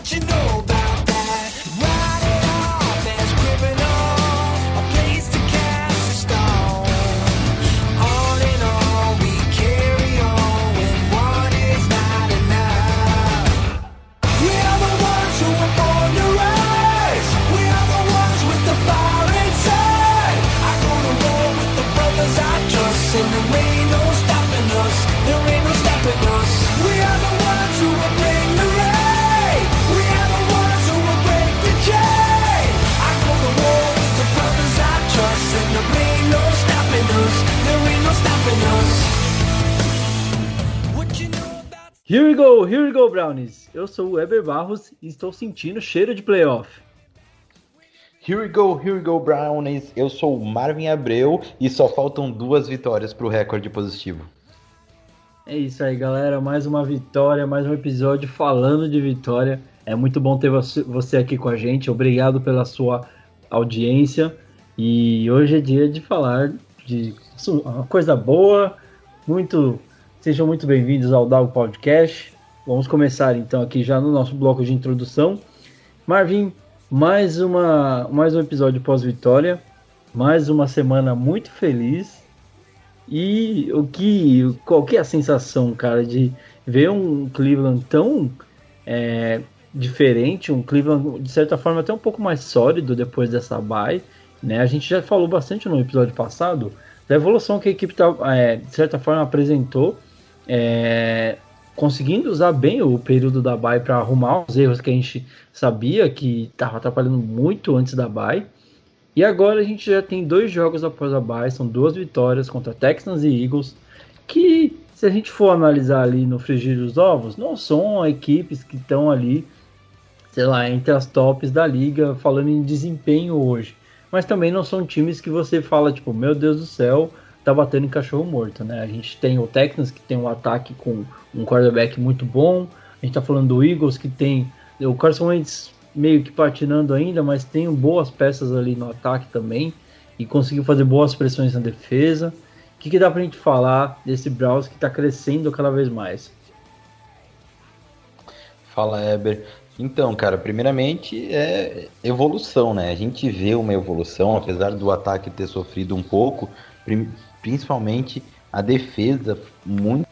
What you know Here we go, here we go, Brownies. Eu sou o Weber Barros e estou sentindo cheiro de playoff. Here we go, here we go, Brownies. Eu sou o Marvin Abreu e só faltam duas vitórias pro recorde positivo. É isso aí, galera. Mais uma vitória, mais um episódio falando de vitória. É muito bom ter você aqui com a gente. Obrigado pela sua audiência. E hoje é dia de falar de uma coisa boa. Muito, sejam muito bem-vindos ao Dog Podcast. Vamos começar então aqui já no nosso bloco de introdução. Marvin, mais uma mais um episódio pós-vitória, mais uma semana muito feliz. E o que, qual que é a sensação, cara, de ver um Cleveland tão é, diferente, um Cleveland de certa forma até um pouco mais sólido depois dessa bye, né? A gente já falou bastante no episódio passado da evolução que a equipe tá, é, de certa forma apresentou, é, conseguindo usar bem o período da bye para arrumar os erros que a gente sabia que estava atrapalhando muito antes da bye. E agora a gente já tem dois jogos após a bye, são duas vitórias contra Texans e Eagles, que se a gente for analisar ali no frigir dos ovos, não são equipes que estão ali, sei lá, entre as tops da liga, falando em desempenho hoje. Mas também não são times que você fala, tipo, meu Deus do céu, tá batendo em cachorro morto, né? A gente tem o Texans que tem um ataque com um quarterback muito bom, a gente tá falando do Eagles que tem o Carson Wentz meio que patinando ainda, mas tem boas peças ali no ataque também e conseguiu fazer boas pressões na defesa. O que, que dá pra gente falar desse Browns que tá crescendo cada vez mais? Fala, Eber. Então, cara, primeiramente é evolução, né? A gente vê uma evolução, apesar do ataque ter sofrido um pouco, principalmente a defesa muito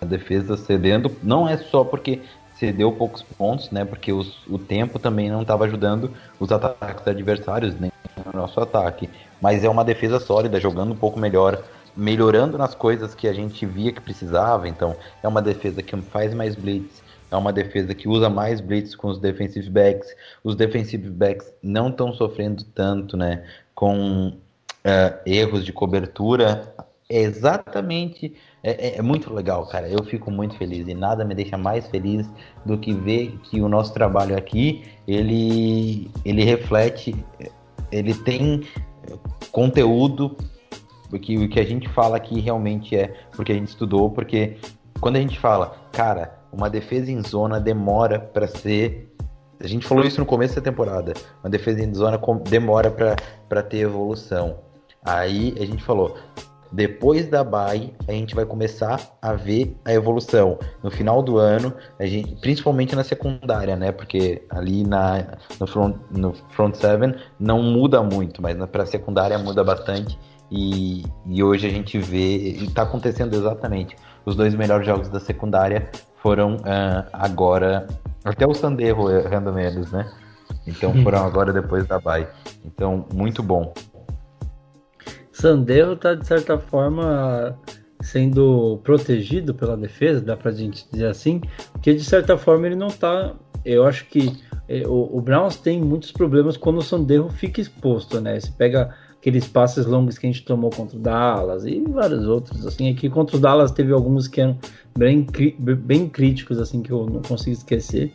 a defesa cedendo, não é só porque cedeu poucos pontos, né? Porque os- o tempo também não estava ajudando os ataques adversários, nem o nosso ataque. Mas é uma defesa sólida, jogando um pouco melhor, melhorando nas coisas que a gente via que precisava. Então, é uma defesa que faz mais blitz, é uma defesa que usa mais blitz com os defensive backs. Os defensive backs não estão sofrendo tanto, né? Com eh, erros de cobertura. É exatamente. É, é- é muito legal, cara. Eu fico muito feliz e nada me deixa mais feliz do que ver que o nosso trabalho aqui ele, ele reflete, ele tem conteúdo porque o que a gente fala aqui realmente é porque a gente estudou, porque quando a gente fala, cara, uma defesa em zona demora para ser. A gente falou isso no começo da temporada. Uma defesa em zona demora para ter evolução. Aí a gente falou, depois da bye, a gente vai começar a ver a evolução. No final do ano, a gente, principalmente na secundária, né? Porque ali na, no, front, no front seven não muda muito, mas para a secundária muda bastante. E, e hoje a gente vê, e tá acontecendo exatamente. Os dois melhores jogos da secundária foram ah, agora, até o Sanderro errando menos, né? Então foram agora depois da bye. Então, muito bom. Sandero tá de certa forma sendo protegido pela defesa, dá pra gente dizer assim, porque de certa forma ele não tá. Eu acho que eh, o, o Browns tem muitos problemas quando o Sandero fica exposto, né? Você pega aqueles passes longos que a gente tomou contra o Dallas e vários outros. Assim, aqui contra o Dallas teve alguns que eram bem, bem críticos, assim, que eu não consigo esquecer.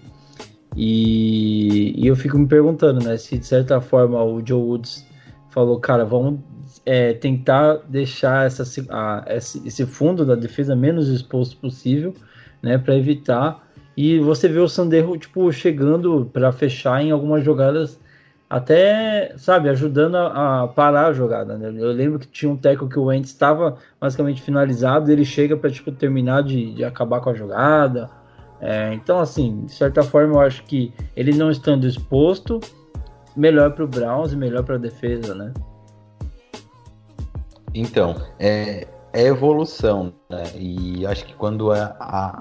E, e eu fico me perguntando, né, se de certa forma o Joe Woods falou, cara, vamos é, tentar deixar essa, a, esse, fundo da defesa menos exposto possível, né, para evitar. E você vê o Sandero tipo chegando para fechar em algumas jogadas até, sabe, ajudando a, a, parar a jogada. Né? Eu lembro que tinha um teco que o Wentz estava basicamente finalizado, ele chega para tipo terminar de, de, acabar com a jogada. É, então, assim, de certa forma, eu acho que ele não estando exposto, melhor para o Browns e melhor para a defesa, né? Então, é, é evolução, né? E acho que quando a, a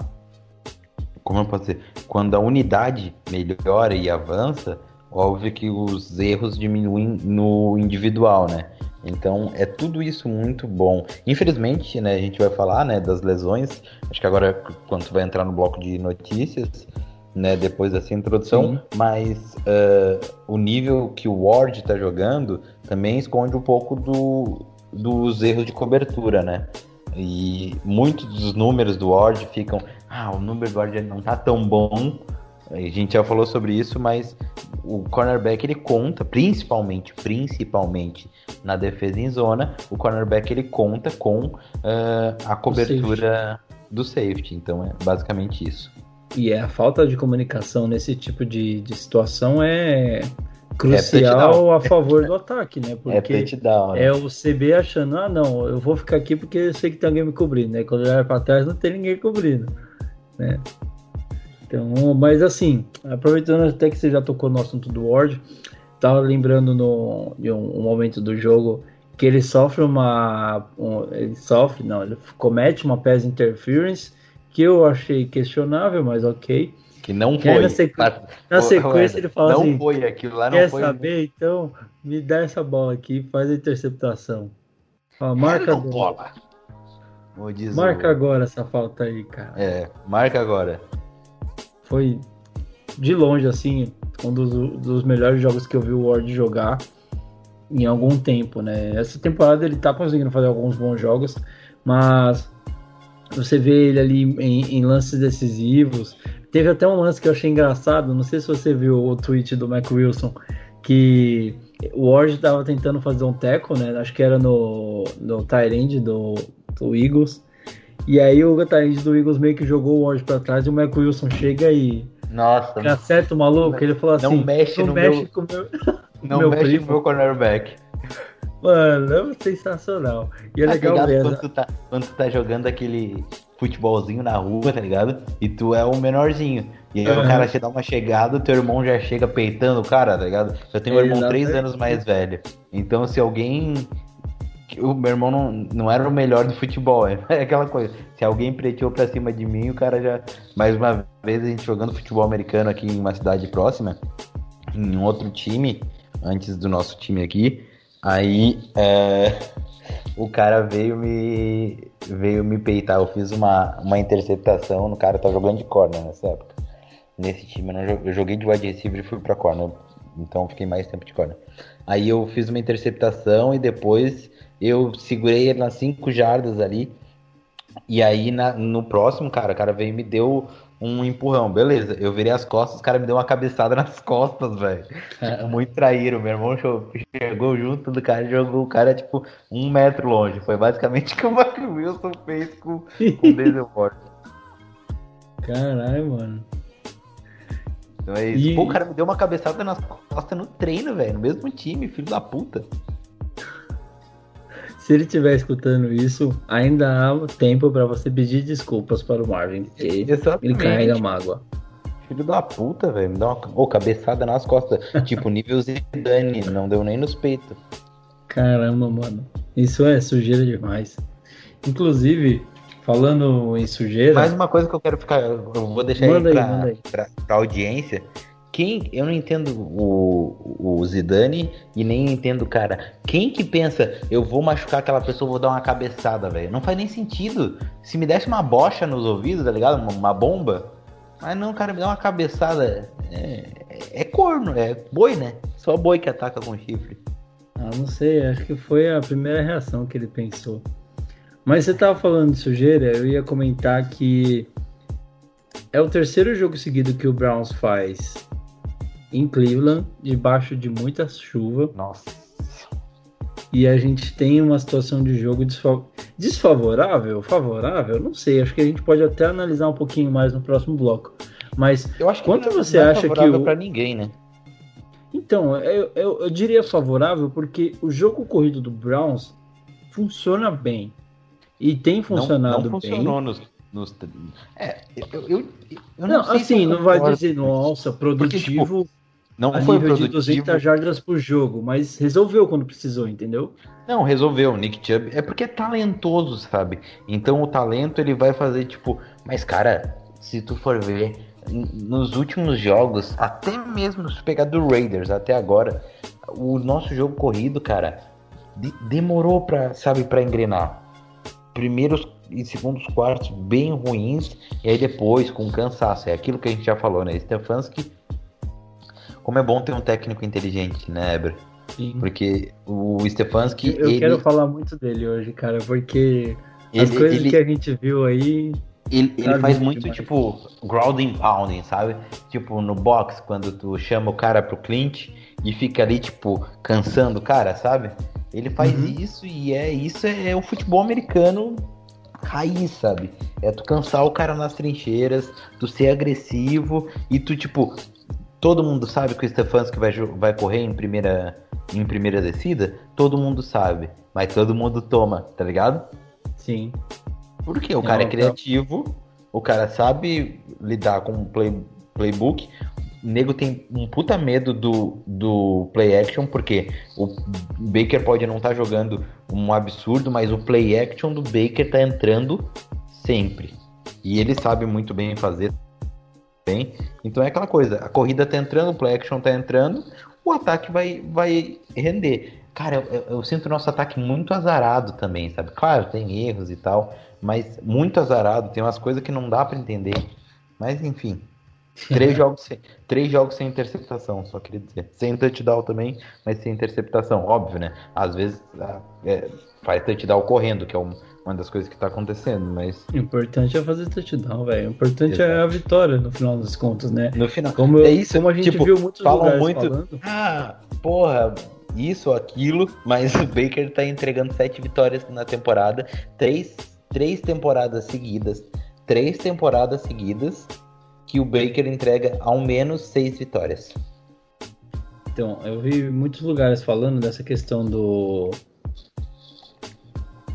como eu posso dizer, quando a unidade melhora e avança, óbvio que os erros diminuem no individual, né? Então é tudo isso muito bom. Infelizmente, né, a gente vai falar, né, das lesões. Acho que agora quando tu vai entrar no bloco de notícias, né, depois dessa introdução, Sim. mas uh, o nível que o Ward está jogando também esconde um pouco do, dos erros de cobertura, né? E muitos dos números do Ward ficam, ah, o número do Ward não tá tão bom. A gente já falou sobre isso, mas o cornerback ele conta, principalmente, principalmente na defesa em zona, o cornerback ele conta com uh, a cobertura safety. do safety. Então é basicamente isso. E é, a falta de comunicação nesse tipo de, de situação é crucial é a favor do ataque, né? É porque é, down, né? é o CB achando, ah não, eu vou ficar aqui porque eu sei que tem alguém me cobrindo, né? Quando olhar para trás não tem ninguém cobrindo, né? Então, mas assim, aproveitando até que você já tocou no assunto do Ward, tava lembrando no, de um, um momento do jogo que ele sofre uma. Um, ele sofre, não, ele comete uma pass interference que eu achei questionável, mas ok. Que não foi. Na, sequ... na sequência ele fala não assim: Não foi aquilo lá, não quer foi. Quer saber? Então me dá essa bola aqui, faz a interceptação. Fala, marca agora. Bola. Marca agora essa falta aí, cara. É, marca agora. Foi de longe, assim, um dos, dos melhores jogos que eu vi o Ward jogar em algum tempo, né? Essa temporada ele tá conseguindo fazer alguns bons jogos, mas você vê ele ali em, em lances decisivos, Teve até um lance que eu achei engraçado, não sei se você viu o tweet do Mac Wilson, que o Ward estava tentando fazer um teco, né? Acho que era no, no Tyrande do, do Eagles. E aí o Tyrande do Eagles meio que jogou o Ward para trás e o Mac Wilson chega e. Nossa. Acerta o maluco, ele falou assim: não mexe não no mexe meu... com o meu. Não meu mexe primo. no meu cornerback. Mano, é sensacional. E é tá legal ver. Quando tá, quando tu tá jogando aquele futebolzinho na rua, tá ligado? E tu é o menorzinho. E aí uhum. o cara te dá uma chegada, o teu irmão já chega peitando o cara, tá ligado? Eu tenho um irmão três anos mais velho. Então se alguém. O meu irmão não, não era o melhor do futebol, é aquela coisa. Se alguém preteou pra cima de mim, o cara já. Mais uma vez a gente jogando futebol americano aqui em uma cidade próxima, em um outro time, antes do nosso time aqui. Aí é, o cara veio me veio me peitar. Eu fiz uma, uma interceptação no cara tá jogando de corner nessa época. Nesse time eu, não, eu joguei de wide receiver e fui pra corner. Então fiquei mais tempo de corner. Aí eu fiz uma interceptação e depois eu segurei ele nas 5 jardas ali. E aí na, no próximo, cara, o cara veio e me deu um empurrão. Beleza, eu virei as costas, o cara me deu uma cabeçada nas costas, velho. É. Muito traíram. Meu irmão chegou junto do cara e jogou o cara, tipo, um metro longe. Foi basicamente o que o Mark Wilson fez com, com o Denzel Ward. Caralho, mano. Então é isso. E... Pô, o cara me deu uma cabeçada nas costas no treino, velho. No mesmo time, filho da puta se ele estiver escutando isso, ainda há tempo para você pedir desculpas para o Marvin, porque ele carrega mágoa. Filho da puta, velho. Me dá uma oh, cabeçada nas costas. tipo, nível Zidane, não deu nem nos peitos. Caramba, mano. Isso é sujeira demais. Inclusive, falando em sujeira. Mais uma coisa que eu quero ficar. Eu vou deixar aí, pra, aí. Pra, pra audiência quem, eu não entendo o, o Zidane e nem entendo, cara. Quem que pensa, eu vou machucar aquela pessoa, vou dar uma cabeçada, velho? Não faz nem sentido. Se me desse uma bocha nos ouvidos, tá ligado? Uma, uma bomba. Mas não, cara, me dá uma cabeçada. É, é, é corno, é boi, né? Só boi que ataca com chifre. Ah, não sei, acho que foi a primeira reação que ele pensou. Mas você tava falando de sujeira, eu ia comentar que é o terceiro jogo seguido que o Browns faz em Cleveland, debaixo de muita chuva. Nossa. E a gente tem uma situação de jogo desfa- desfavorável, favorável, não sei. Acho que a gente pode até analisar um pouquinho mais no próximo bloco. Mas Eu acho que Quanto não é- você não é acha que favorável o- pra ninguém, né? Então, eu, eu, eu diria favorável porque o jogo corrido do Browns funciona bem. E tem funcionado não, não bem. funcionou nos, nos. É, eu, eu, eu, Não, não, assim, não vai dizer, nossa, produtivo Não a foi nível de produtivo. 200 jardas por jogo, mas resolveu quando precisou, entendeu? Não, resolveu. O Nick Chubb é porque é talentoso, sabe? Então o talento ele vai fazer tipo. Mas cara, se tu for ver nos últimos jogos, até mesmo se pegar do Raiders até agora, o nosso jogo corrido, cara, de- demorou pra, sabe, para engrenar. Primeiros e segundos quartos bem ruins, e aí depois com cansaço. É aquilo que a gente já falou, né? Stefanski. Como é bom ter um técnico inteligente, né, Eber? Sim. Porque o Stefanski, Eu ele, quero falar muito dele hoje, cara, porque as ele, coisas ele- que a gente viu aí. Ele, ele Sabe, faz muito, demais. tipo, grounding pounding, sabe? Tipo, no box, quando tu chama o cara pro clinch e fica ali, tipo, cansando o cara, sabe? Ele faz Uhum. isso e é isso é, o futebol americano raiz, sabe? É tu cansar o cara nas trincheiras, tu ser agressivo e tu, tipo, todo mundo sabe que o Stefanski vai, vai correr em primeira, em primeira descida? Todo mundo sabe, mas todo mundo toma, tá ligado? Sim. Porque o cara é então- criativo, o cara sabe lidar com o play, playbook. O nego tem um puta medo do, do play action, porque o Baker pode não estar jogando um absurdo, mas o play action do Baker tá entrando sempre. E ele sabe muito bem fazer bem. Então é aquela coisa, a corrida tá entrando, o play action tá entrando, o ataque vai, vai render. Cara, eu, eu- sinto o nosso ataque muito azarado também, sabe? Claro, tem erros e tal, mas muito azarado, tem umas coisas que não dá pra entender. Mas enfim, três jogos sem, três jogos sem interceptação, só queria dizer. Sem touchdown também, mas sem interceptação, óbvio, né? Às vezes ah, é, faz touchdown correndo, que é um- uma das coisas que tá acontecendo, mas O importante é fazer touchdown, velho. O importante é a vitória no final das contas, né? no final. Como, eu- é isso, como a gente tipo, viu muitos falam lugares muito- falando. ah, porra, isso ou aquilo, mas o Baker tá entregando sete vitórias na temporada, três, três temporadas seguidas, três temporadas seguidas que o Baker entrega ao menos seis vitórias. Então, eu vi muitos lugares falando dessa questão do.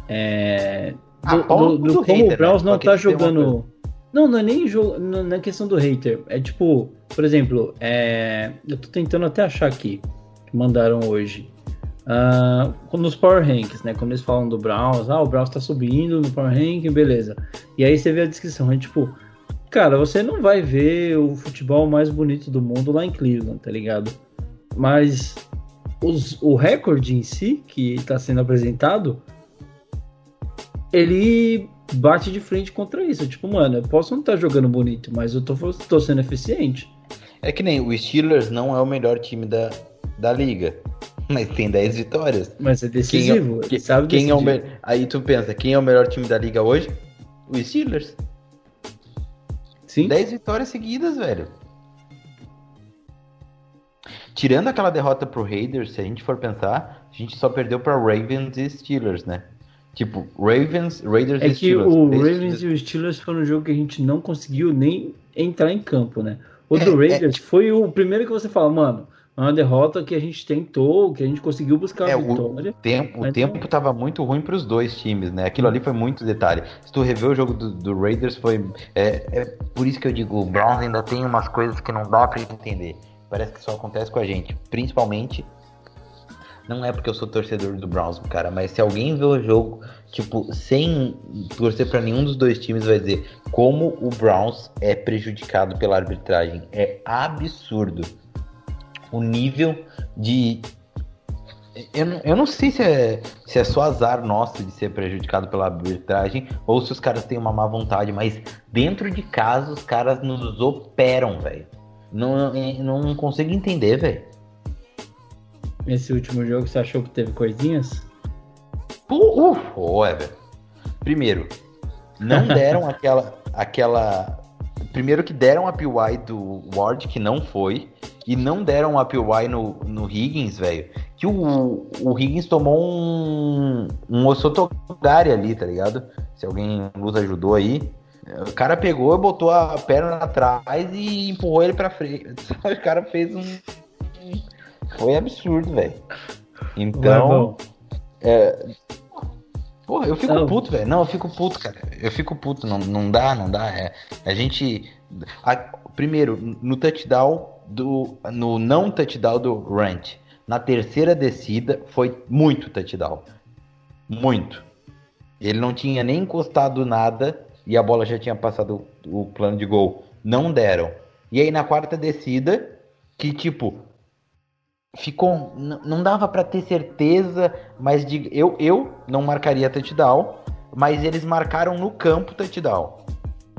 É, do, do- do do como hater, o Browns né? não tá jogando. Não, não é nem jogo, não é questão do hater. É tipo, por exemplo, é, eu tô tentando até achar aqui, que mandaram hoje. Ah, nos Power Rankings, né? Quando eles falam do Browns, ah, o Browns tá subindo no Power Ranking, beleza. E aí você vê a descrição, é tipo, cara, você não vai ver o futebol mais bonito do mundo lá em Cleveland, tá ligado? Mas os- o recorde em si, que está sendo apresentado, ele bate de frente contra isso. Tipo, mano, eu posso não estar jogando bonito, mas eu tô, tô sendo eficiente. É que nem o Steelers não é o melhor time da, da liga, mas tem 10 vitórias. Mas é decisivo, Quem, ele sabe quem é o me... Aí tu pensa, quem é o melhor time da liga hoje? O Steelers. Sim, 10 vitórias seguidas, velho. Tirando aquela derrota pro Raiders, se a gente for pensar, a gente só perdeu pra Ravens e Steelers, né? Tipo, Ravens, Raiders é e que Steelers. o Três Ravens times- e o Steelers foram um jogo que a gente não conseguiu nem entrar em campo, né? O É, do é. Raiders foi o primeiro que você fala, mano, é uma derrota que a gente tentou, que a gente conseguiu buscar É, a o vitória. tempo, o tempo tava muito ruim pros dois times, né? Aquilo ali foi muito detalhe. Se tu rever o jogo do, do Raiders, foi. É, é por isso que eu digo, o Browns ainda tem umas coisas que não dá pra entender. Parece que só acontece com a gente. Principalmente. Não é porque eu sou torcedor do Browns, cara, mas se alguém vê o jogo, tipo, sem torcer pra nenhum dos dois times, vai dizer como o Browns é prejudicado pela arbitragem. É absurdo. O nível de eu não, eu não sei se é, se é só azar nosso de ser prejudicado pela arbitragem ou se os caras têm uma má vontade, mas dentro de casa os caras nos operam, velho. Não, não consigo entender, velho. Nesse último jogo, você achou que teve coisinhas? Pô, uh, ô, Ever. Primeiro, não deram aquela, aquela. Primeiro que deram a PY do Ward, que não foi. E não deram a PY no, no Higgins, velho. Que o, o Higgins tomou um, um Osotogari ali, tá ligado? Se alguém nos ajudou aí. O cara pegou e botou a perna atrás e empurrou ele pra frente. O cara fez um. Foi absurdo, velho. Então. É... Porra, eu fico Não. puto, velho. Não, eu fico puto, cara. Eu fico puto. Não, não dá, não dá. É, a gente. a- primeiro, no touchdown do. No não touchdown do Rant. Na terceira descida foi muito touchdown. Muito. Ele não tinha nem encostado nada e a bola já tinha passado o plano de gol. Não deram. E aí na quarta descida, que tipo, ficou. Não dava pra ter certeza, mas de, eu, eu não marcaria touchdown, mas eles marcaram no campo touchdown.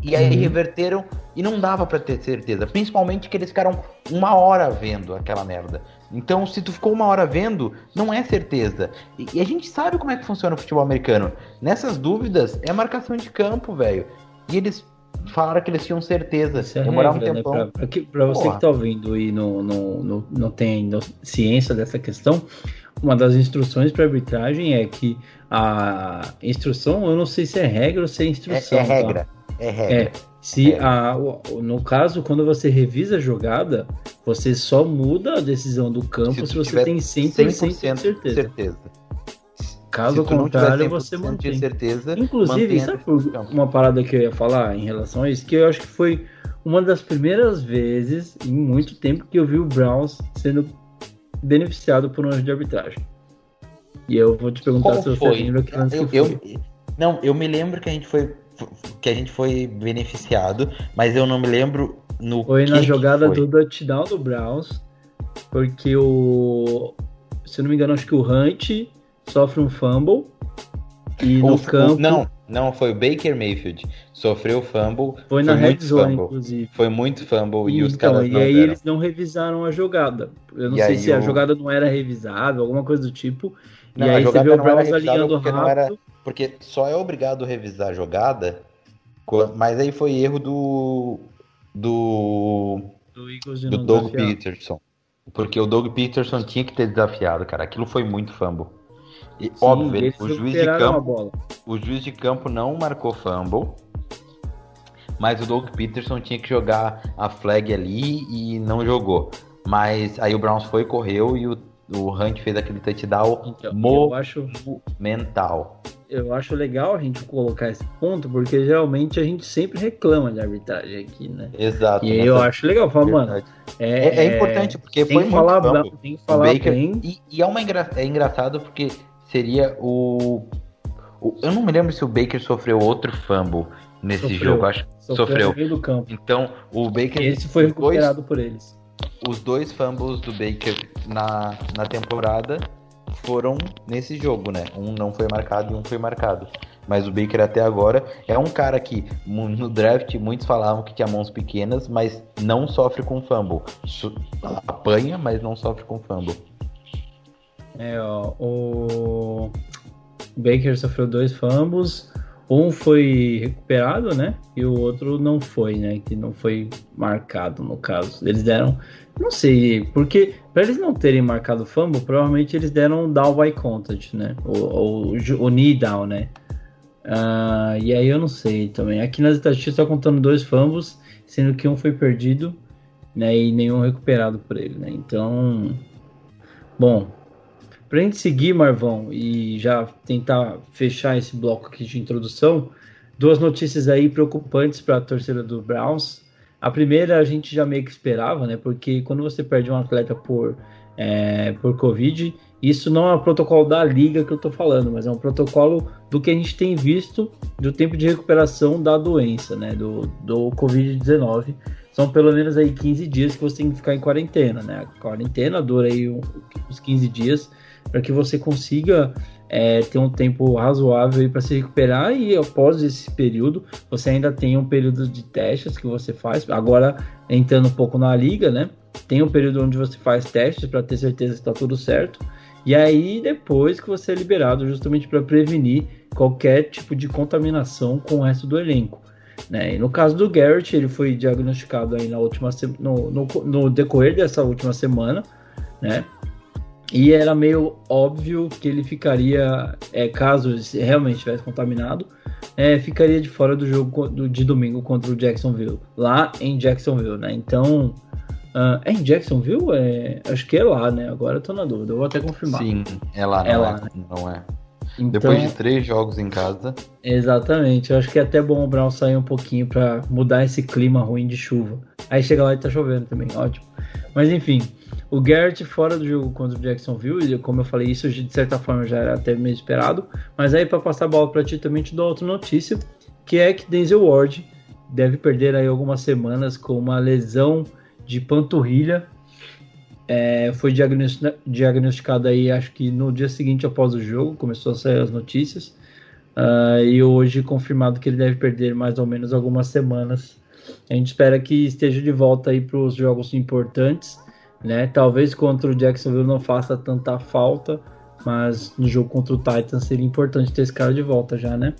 E aí Uhum. reverteram e não dava pra ter certeza. Principalmente que eles ficaram uma hora vendo aquela merda. Então, se tu ficou uma hora vendo, não é certeza. E, e a gente sabe como é que funciona o futebol americano. Nessas dúvidas, é marcação de campo, velho. E eles falaram que eles tinham certeza. Isso é Demoraram regra, um né? tempão. Pra, pra pra você Porra. que tá ouvindo e não, não, não, não tem ciência dessa questão, uma das instruções para arbitragem é que a instrução, eu não sei se é regra ou se é É, instrução. é tá? regra. É regra. É, se É. a, no caso, quando você revisa a jogada, você só muda a decisão do campo se, Se você tem 100%, de certeza. certeza. Caso contrário, você 100% mantém. certeza, Inclusive, sabe uma parada que eu ia falar em relação a isso? Que eu acho que foi uma das primeiras vezes em muito tempo que eu vi o Browns sendo beneficiado por um erro de arbitragem. E eu vou te perguntar Como se você foi? lembra que lance Eu, que eu- foi. não, eu me lembro que a gente foi que a gente foi beneficiado, mas eu não me lembro no Foi que na que jogada foi. do touchdown do Browns, porque o. Se eu não me engano, acho que o Hunt sofre um fumble. E no O- o- campo. não, não foi o Baker Mayfield. Sofreu fumble, foi na red zone, fumble. inclusive. Foi muito fumble e os Então, caras e não aí deram. eles não revisaram a jogada. Eu não E sei se a o- jogada não era revisável, alguma coisa do tipo. Não, e a aí você vê o Browns alinhando porque rápido. era- Porque só é obrigado a revisar a jogada, mas aí foi erro do do do Eagles de do Doug desafiar. Peterson. Porque o Doug Peterson tinha que ter desafiado, cara. Aquilo foi muito fumble. E, Sim, óbvio, o juiz de campo, o juiz de campo não marcou fumble. Mas o Doug Peterson tinha que jogar a flag ali e não jogou. Mas aí o Browns foi, correu e o, o Hunt fez aquele touchdown Então, eu, acho, mental. eu acho legal a gente colocar esse ponto, porque geralmente a gente sempre reclama de arbitragem aqui, né? Exato. E eu acho legal, falar, mano, é, É, é importante porque tem foi que muito falar, bra- tem que falar Baker- bem. E, e é, uma engra- é engraçado porque seria o, o- Eu não me lembro se o Baker sofreu outro fumble nesse Sofreu. jogo. Acho que Sofreu sofreu. meio do campo. Então, o Baker. Esse foi os dois- recuperado por eles. os dois fumbles do Baker na, na temporada foram nesse jogo, né? Um não foi marcado e um foi marcado. Mas o Baker até agora é um cara que no draft muitos falavam que tinha mãos pequenas, mas não sofre com fumble. Apanha, mas não sofre com fumble. É, ó, o Baker sofreu dois fumbles, um foi recuperado, né? E o outro não foi, né? Que não foi marcado no caso. Eles deram, não sei, porque para eles não terem marcado fumble, provavelmente eles deram down by contact, né? O, o, knee down, né? Ah, e aí eu não sei também. Aqui nas estatísticas está contando dois fumbles, sendo que um foi perdido, né? E nenhum recuperado por ele, né? Então, bom, Pra gente seguir, Marvão, e já tentar fechar esse bloco aqui de introdução, duas notícias aí preocupantes para a torcida do Browns. A primeira a gente já meio que esperava, né? Porque quando você perde um atleta por, é, por Covid, isso não é um protocolo da liga que eu tô falando, mas é um protocolo do que a gente tem visto do tempo de recuperação da doença, né? Do, do Covid-19. São pelo menos aí 15 dias que você tem que ficar em quarentena, né? A quarentena dura aí uns 15 dias para que você consiga é, ter um tempo razoável para se recuperar e após esse período você ainda tem um período de testes que você faz. Agora entrando um pouco na liga, né? tem um período onde você faz testes para ter certeza que está tudo certo. E aí depois que você é liberado justamente para prevenir qualquer tipo de contaminação com o resto do elenco. Né? No caso do Garrett, ele foi diagnosticado aí na última no, no, no decorrer dessa última semana, né? E era meio óbvio que ele ficaria, é, caso realmente estivesse contaminado, é, ficaria de fora do jogo de domingo contra o Jacksonville, lá em Jacksonville, né? Então, uh, é em Jacksonville? É, acho que é lá, né? Agora eu tô na dúvida, eu vou até confirmar. Sim, é lá, É não lá, é, né? não é. Então, Depois de três jogos em casa, Exatamente, eu acho que é até bom o Brown sair um pouquinho para mudar esse clima ruim de chuva. Aí chega lá e tá chovendo também, ótimo. Mas enfim, o Garrett fora do jogo contra o Jacksonville, como eu falei, isso de certa forma já era até meio esperado. Mas aí para passar a bola para ti também te dou outra notícia, que é que Denzel Ward deve perder aí algumas semanas com uma lesão de panturrilha. É, foi diagnosti- diagnosticado aí, acho que no dia seguinte após o jogo, começou a sair as notícias. Ah, e hoje confirmado que ele deve perder mais ou menos algumas semanas. A gente espera que esteja de volta aí para os jogos importantes, né? Talvez contra o Jacksonville não faça tanta falta, mas no jogo contra o Titans seria importante ter esse cara de volta já, né?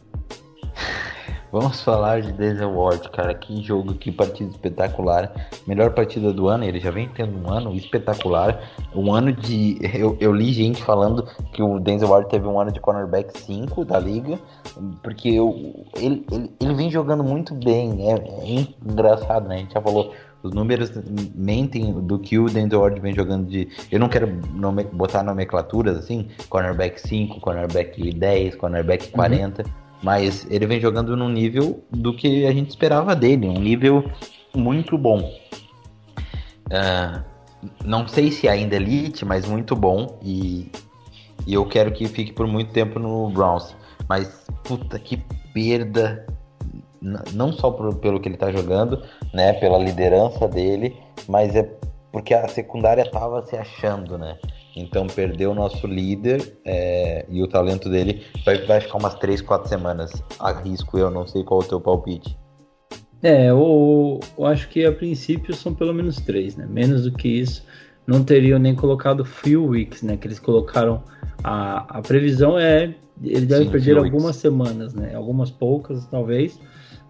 vamos falar de Denzel Ward, cara. Que jogo, que partida espetacular. Melhor partida do ano, ele já vem tendo um ano espetacular. Um ano de. Eu, eu li gente falando que o Denzel Ward teve um ano de cornerback 5 da liga, porque eu, ele, ele, ele vem jogando muito bem. É, é engraçado, né? A gente já falou. Os números mentem do que o Denzel Ward vem jogando de. Eu não quero nome, botar nomenclaturas assim, cornerback 5, cornerback 10, cornerback 40, mas ele vem jogando num nível do que a gente esperava dele, um nível muito bom. Ah, não sei se ainda é elite, mas muito bom e, e eu quero que fique por muito tempo no Browns. Mas puta que perda n- não só por- pelo que ele tá jogando, né, pela liderança dele, mas é porque a secundária tava se achando, né? Então perdeu o nosso líder é, e o talento dele vai, vai ficar umas 3, 4 semanas. Arrisco eu, não sei qual é o teu palpite. É, eu, eu acho que a princípio são pelo menos três, né? Menos do que isso, não teriam nem colocado few weeks, né? Que eles colocaram. A, a previsão é. Ele deve Sim, perder algumas weeks. semanas, né? Algumas poucas, talvez.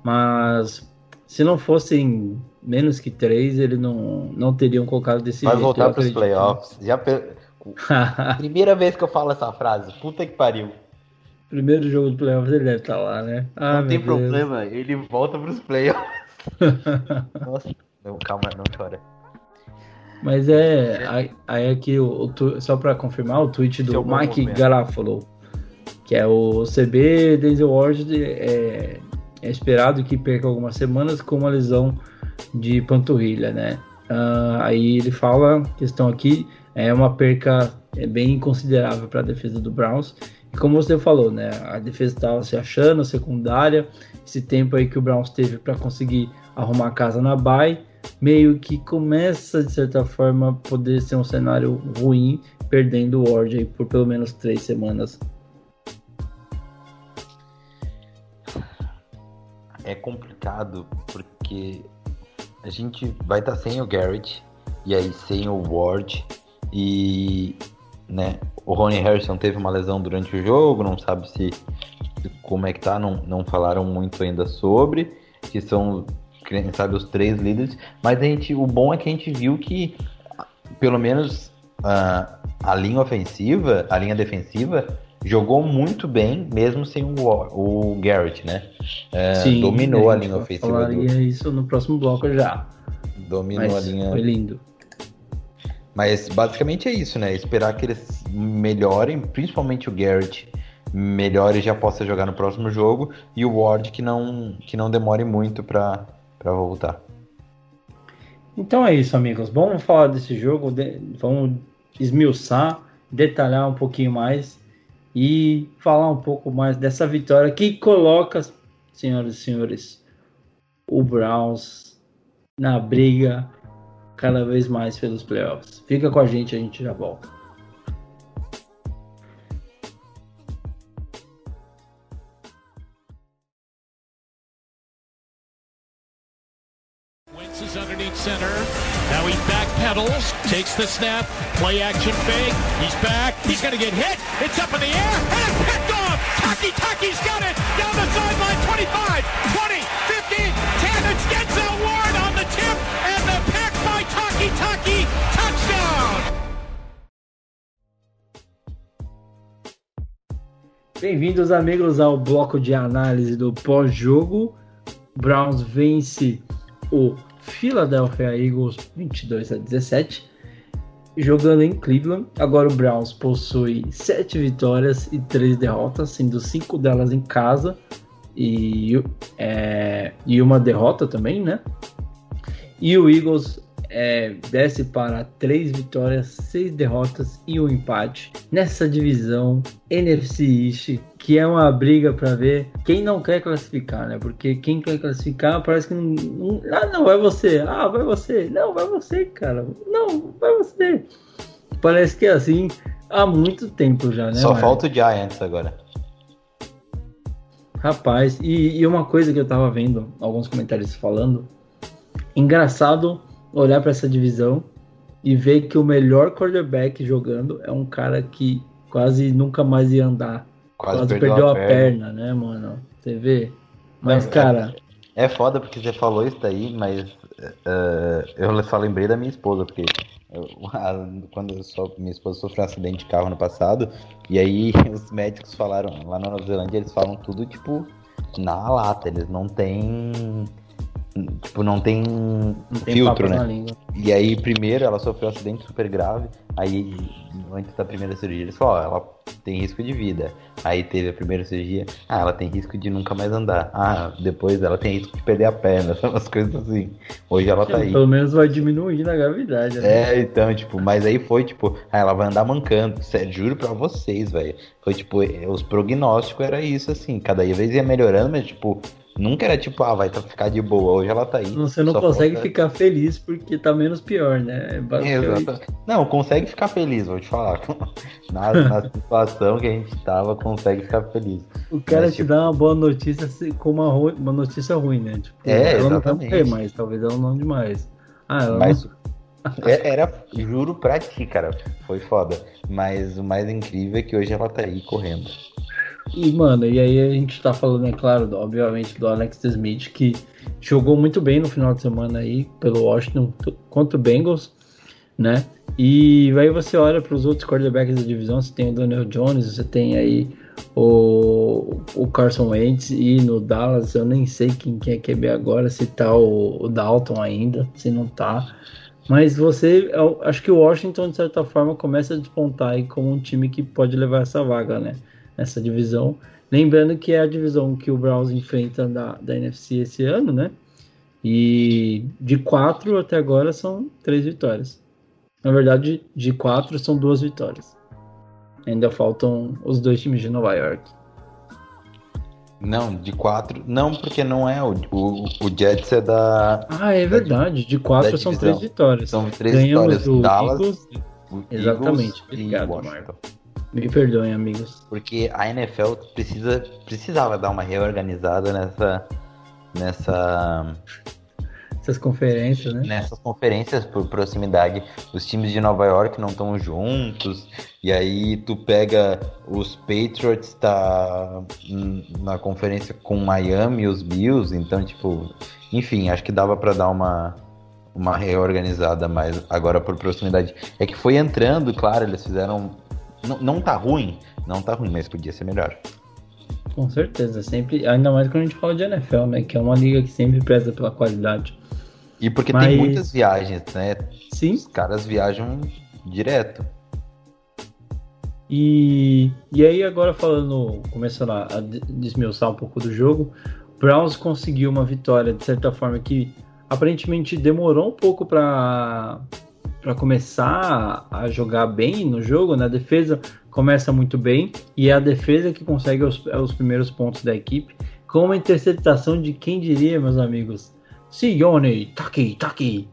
Mas se não fossem menos que três, ele não, não teriam colocado desse Vai jeito. voltar eu pros acredito. playoffs. Já pe- Primeira vez que eu falo essa frase. Puta que pariu. Primeiro jogo do playoffs ele deve estar lá, né? Ah, não tem Deus. problema, ele volta pros playoffs. Nossa, não, calma, não chora. Mas é. Aí, aqui, o, o tu- só pra confirmar, o tweet é do o Mike. Garafolo, que é o CB Denzel Ward, é, é esperado que perca algumas semanas com uma lesão de panturrilha, né? Ah, aí ele fala, questão aqui, é uma perca é, bem considerável para a defesa do Browns. E como você falou, né? A defesa estava se achando, secundária, esse tempo aí que o Browns teve para conseguir arrumar a casa na bye, meio que começa de certa forma poder ser um cenário ruim, perdendo o Ward aí por pelo menos três semanas. É complicado porque a gente vai estar sem o Garrett e aí sem o Ward e né, o Ronnie Harrison teve uma lesão durante o jogo, não sabe se como é que tá, não, não falaram muito ainda sobre, que são quem sabe os três líderes, mas a gente, o bom é que a gente viu que pelo menos ah, a linha ofensiva, a linha defensiva jogou muito bem, mesmo sem o, o Garrett, né? É, dominou a gente linha ofensiva Falaria do, isso no próximo bloco já. dominou Mas a linha foi lindo. Mas basicamente é isso, né? Esperar que eles melhorem, principalmente o Garrett melhore e já possa jogar no próximo jogo e o Ward que não que não demore muito pra pra voltar. Então é isso, amigos. Vamos falar desse jogo, de- vamos esmiuçar, detalhar um pouquinho mais e falar um pouco mais dessa vitória que coloca, senhoras e senhores, o Browns na briga cada vez mais pelos playoffs. Fica com a gente, a gente já volta. The snap, play action fake. He's back. He's going to get hit. It's up in the air, and it's picked off. Taki Taki's got it down the sideline. 25, 20, 15, 10. It's Denzel Ward on the tip, and the pick by Taki Taki. Touchdown. Bem-vindos, amigos, ao bloco de análise do pós-jogo. Browns vence o Philadelphia Eagles 22 a 17, jogando em Cleveland. Agora o Browns possui 7 vitórias e 3 derrotas, sendo 5 delas em casa e, é, e uma derrota também, né? E o Eagles é, desce para três vitórias, seis derrotas e um empate nessa divisão NFC East, que é uma briga para ver quem não quer classificar, né? Porque quem quer classificar parece que não, não, ah, não vai você, ah, vai você, não, vai você, cara, não, vai você. Parece que é assim há muito tempo já, né? Só Mário? falta o Giants agora. Rapaz, e, e uma coisa que eu tava vendo alguns comentários falando, engraçado olhar para essa divisão e ver que o melhor quarterback jogando é um cara que quase nunca mais ia andar. Quase, Quase, perdeu, perdeu, a, perna. perna. né, mano? Você vê? Mas, é- cara, É foda porque você falou isso daí, mas eh, eu só lembrei da minha esposa, porque eu- quando eu só, minha esposa sofreu um acidente de carro no passado, e aí os médicos falaram, lá na Nova Zelândia, eles falam tudo, tipo, na lata, eles não têm. Tipo, não tem, não tem filtro, né? E aí, primeiro, ela sofreu um acidente super grave. Aí, antes da primeira cirurgia, eles falaram, ó, ela tem risco de vida. Aí teve a primeira cirurgia, ah, ela tem risco de nunca mais andar. Ah, depois ela tem risco de perder a perna, umas coisas assim. Hoje ela tá aí. Pelo menos vai diminuir na gravidade. né? É, então, tipo, mas aí foi, tipo, ah, ela vai andar mancando. Sério, juro pra vocês, velho. Foi, tipo, os prognósticos era isso, assim. Cada vez ia melhorando, mas, tipo, nunca era tipo, ah, vai tá- ficar de boa. Hoje ela tá aí. Você não consegue falta- ficar feliz porque tá menos pior, né? É basicamente- Exato. Não, consegue ficar feliz, vou te falar. Na, na situação que a gente tava, consegue ficar feliz. O cara Mas, te tipo- dá uma boa notícia com uma, ru- uma notícia ruim, né? Tipo, É, ela não vai exatamente. mais, talvez ela não demais. Ah, ela Mas não... é- era, juro pra ti, cara, foi foda. Mas o mais incrível é que hoje ela tá aí correndo. E, mano, e aí a gente tá falando, é claro, obviamente, do Alex Smith, que jogou muito bem no final de semana aí pelo Washington contra o Bengals, né? E aí você olha para os outros quarterbacks da divisão, você tem o Daniel Jones, você tem aí o, o Carson Wentz e no Dallas, eu nem sei quem, quem é QB agora, se tá o, o Dalton ainda, se não tá. Mas você, eu acho que o Washington, de certa forma, começa a despontar aí como um time que pode levar essa vaga, né? Nessa divisão. Lembrando que é a divisão que o Browns enfrenta da, da NFC esse ano, né? E de quatro até agora são três vitórias. Na verdade, de quatro são duas vitórias. Ainda faltam os dois times de Nova York. Não, de quatro. Não, porque não é. O, o, o Jets é da. Ah, é verdade. De quatro da são três vitórias. São três Ganhamos vitórias. do Dallas, Eagles. Exatamente. Obrigado, Washington. Me perdoem, amigos. Porque a NFL precisa, precisava dar uma reorganizada nessa. Nessa. Essas conferências, né? Nessas conferências por proximidade. Os times de Nova York não estão juntos. E aí tu pega os Patriots tá na conferência com Miami e os Bills. Então, tipo, enfim, acho que dava pra dar uma uma reorganizada mais agora por proximidade. É que foi entrando, claro, eles fizeram não, não tá ruim, não tá ruim, mas podia ser melhor. Com certeza. Sempre, ainda mais quando a gente fala de NFL, né? Que é uma liga que sempre preza pela qualidade. E porque Mas- tem muitas viagens, né? Sim, Os caras viajam direto. E, e aí agora falando, começando a, a de- desmiuçar um pouco do jogo, Browns conseguiu uma vitória de certa forma que aparentemente demorou um pouco para para começar a jogar bem no jogo, né? A defesa começa muito bem e é a defesa que consegue os, os primeiros pontos da equipe com uma interceptação de quem diria, meus amigos, Sione, Taki, Taki,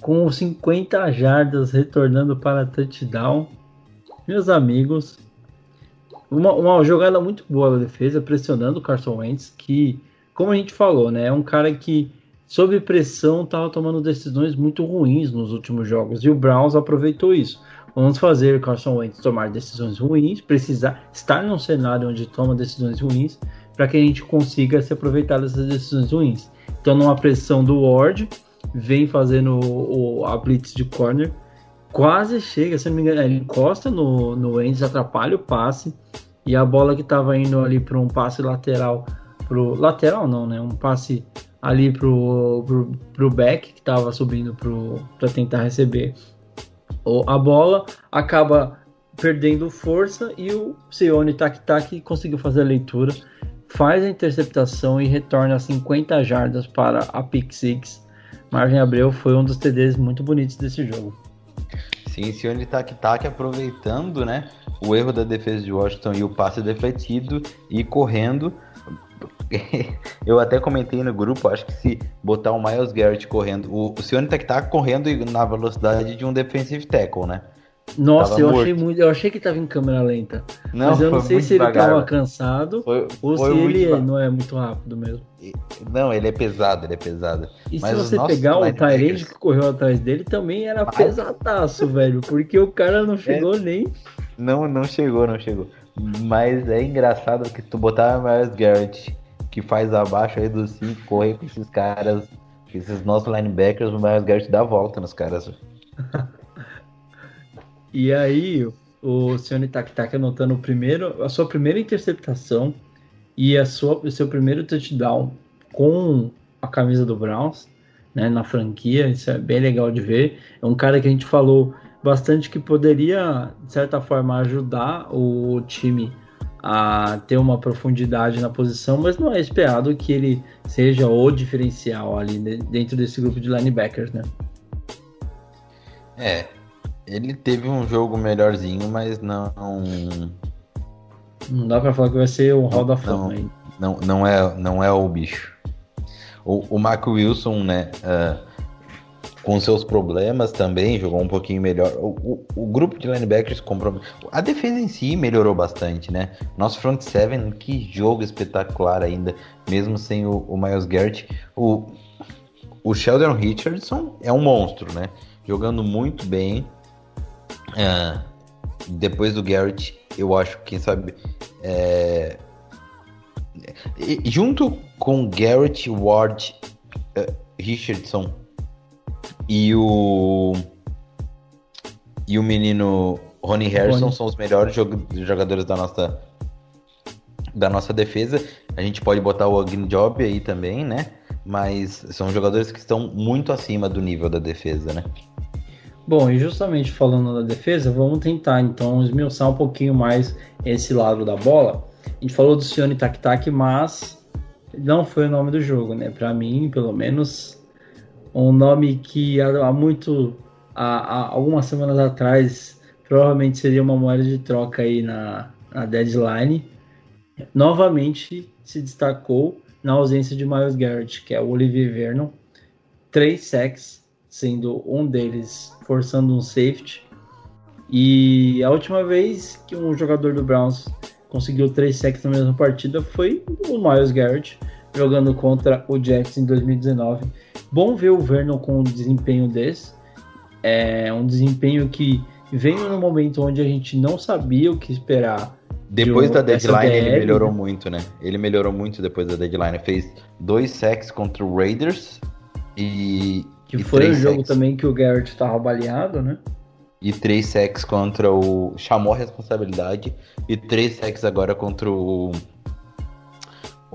com 50 jardas retornando para touchdown. Meus amigos, uma, uma jogada muito boa da defesa, pressionando o Carson Wentz, que, como a gente falou, né, é um cara que sob pressão, estava tomando decisões muito ruins nos últimos jogos. E o Browns aproveitou isso. Vamos fazer o Carson Wentz tomar decisões ruins, precisar estar num cenário onde toma decisões ruins, para que a gente consiga se aproveitar dessas decisões ruins. Então, numa pressão do Ward, vem fazendo o, o, a blitz de corner, quase chega, se não me engano, ele encosta no, no Wentz, atrapalha o passe, e a bola que estava indo ali para um passe lateral, pro lateral não, né? Um passe ali pro, pro, pro back que estava subindo para tentar receber a bola, acaba perdendo força e o Sione Tak Tak conseguiu fazer a leitura, faz a interceptação e retorna 50 jardas para a pick six. Marvin Abreu foi um dos TDs muito bonitos desse jogo. Sim, Sione Tak Tak aproveitando, né, o erro da defesa de Washington e o passe defletido e correndo eu até comentei no grupo, acho que se botar o Miles Garrett correndo, o, o Sione tá, tá correndo na velocidade de um defensive tackle, né? Nossa, tava eu morto. achei muito, eu achei que tava em câmera lenta. Não, mas eu não sei se devagar. ele tava cansado foi, ou foi se ele não é muito rápido mesmo. Não, ele é pesado, ele é pesado. E mas se você pegar o Tyrande que correu atrás dele, também era pesadaço, velho, porque o cara não chegou é... nem. Não, não chegou, não chegou. Mas é engraçado que tu botar Miles Garrett que faz abaixo aí dos 5, correr com esses caras, esses nossos linebackers, o Miles Garrett dá volta nos caras. e aí, o Sione Tak Tak anotando o primeiro, a sua primeira interceptação e a sua, o seu primeiro touchdown com a camisa do Browns, né, na franquia, isso é bem legal de ver. É um cara que a gente falou bastante que poderia, de certa forma, ajudar o time a ter uma profundidade na posição, mas não é esperado que ele seja o diferencial ali dentro desse grupo de linebackers, né? É, ele teve um jogo melhorzinho, mas não. Não dá pra falar que vai ser o Hall da Fama não, não, não, é, não é o bicho. O, o Mark Wilson, né? Uh, com seus problemas também, jogou um pouquinho melhor. O, o, o grupo de linebackers comprou. A defesa em si melhorou bastante, né? Nosso front seven, que jogo espetacular ainda, mesmo sem o, o Miles Garrett. O, o Sheldon Richardson é um monstro, né? Jogando muito bem. Uh, depois do Garrett, eu acho que, sabe. É... junto com Garrett, Ward, uh, Richardson e o. E o menino Ronnie Harrison Rony. são os melhores jogadores da nossa, da nossa defesa. A gente pode botar o Job aí também, né? Mas são jogadores que estão muito acima do nível da defesa, né? Bom, e justamente falando da defesa, vamos tentar então esmiuçar um pouquinho mais esse lado da bola. A gente falou do Sione Tak Tak, mas não foi o nome do jogo, né? Para mim, pelo menos, um nome que há muito há, há, algumas semanas atrás provavelmente seria uma moeda de troca aí na, na deadline. Novamente se destacou na ausência de Miles Garrett que é o Olivier Vernon. Três sacks sendo um deles forçando um safety. E a última vez que um jogador do Browns conseguiu três sacks na mesma partida foi o Miles Garrett jogando contra o Jets em 2019 Bom ver o Vernon com um desempenho desse. É um desempenho que veio no momento onde a gente não sabia o que esperar. Depois de da deadline ele melhorou muito, né? Ele melhorou muito depois da deadline. Fez dois sacks contra o Raiders e. Que e foi o jogo sacks. também que o Garrett estava baleado, né? E três sacks contra o. Chamou a responsabilidade. E três sacks agora contra o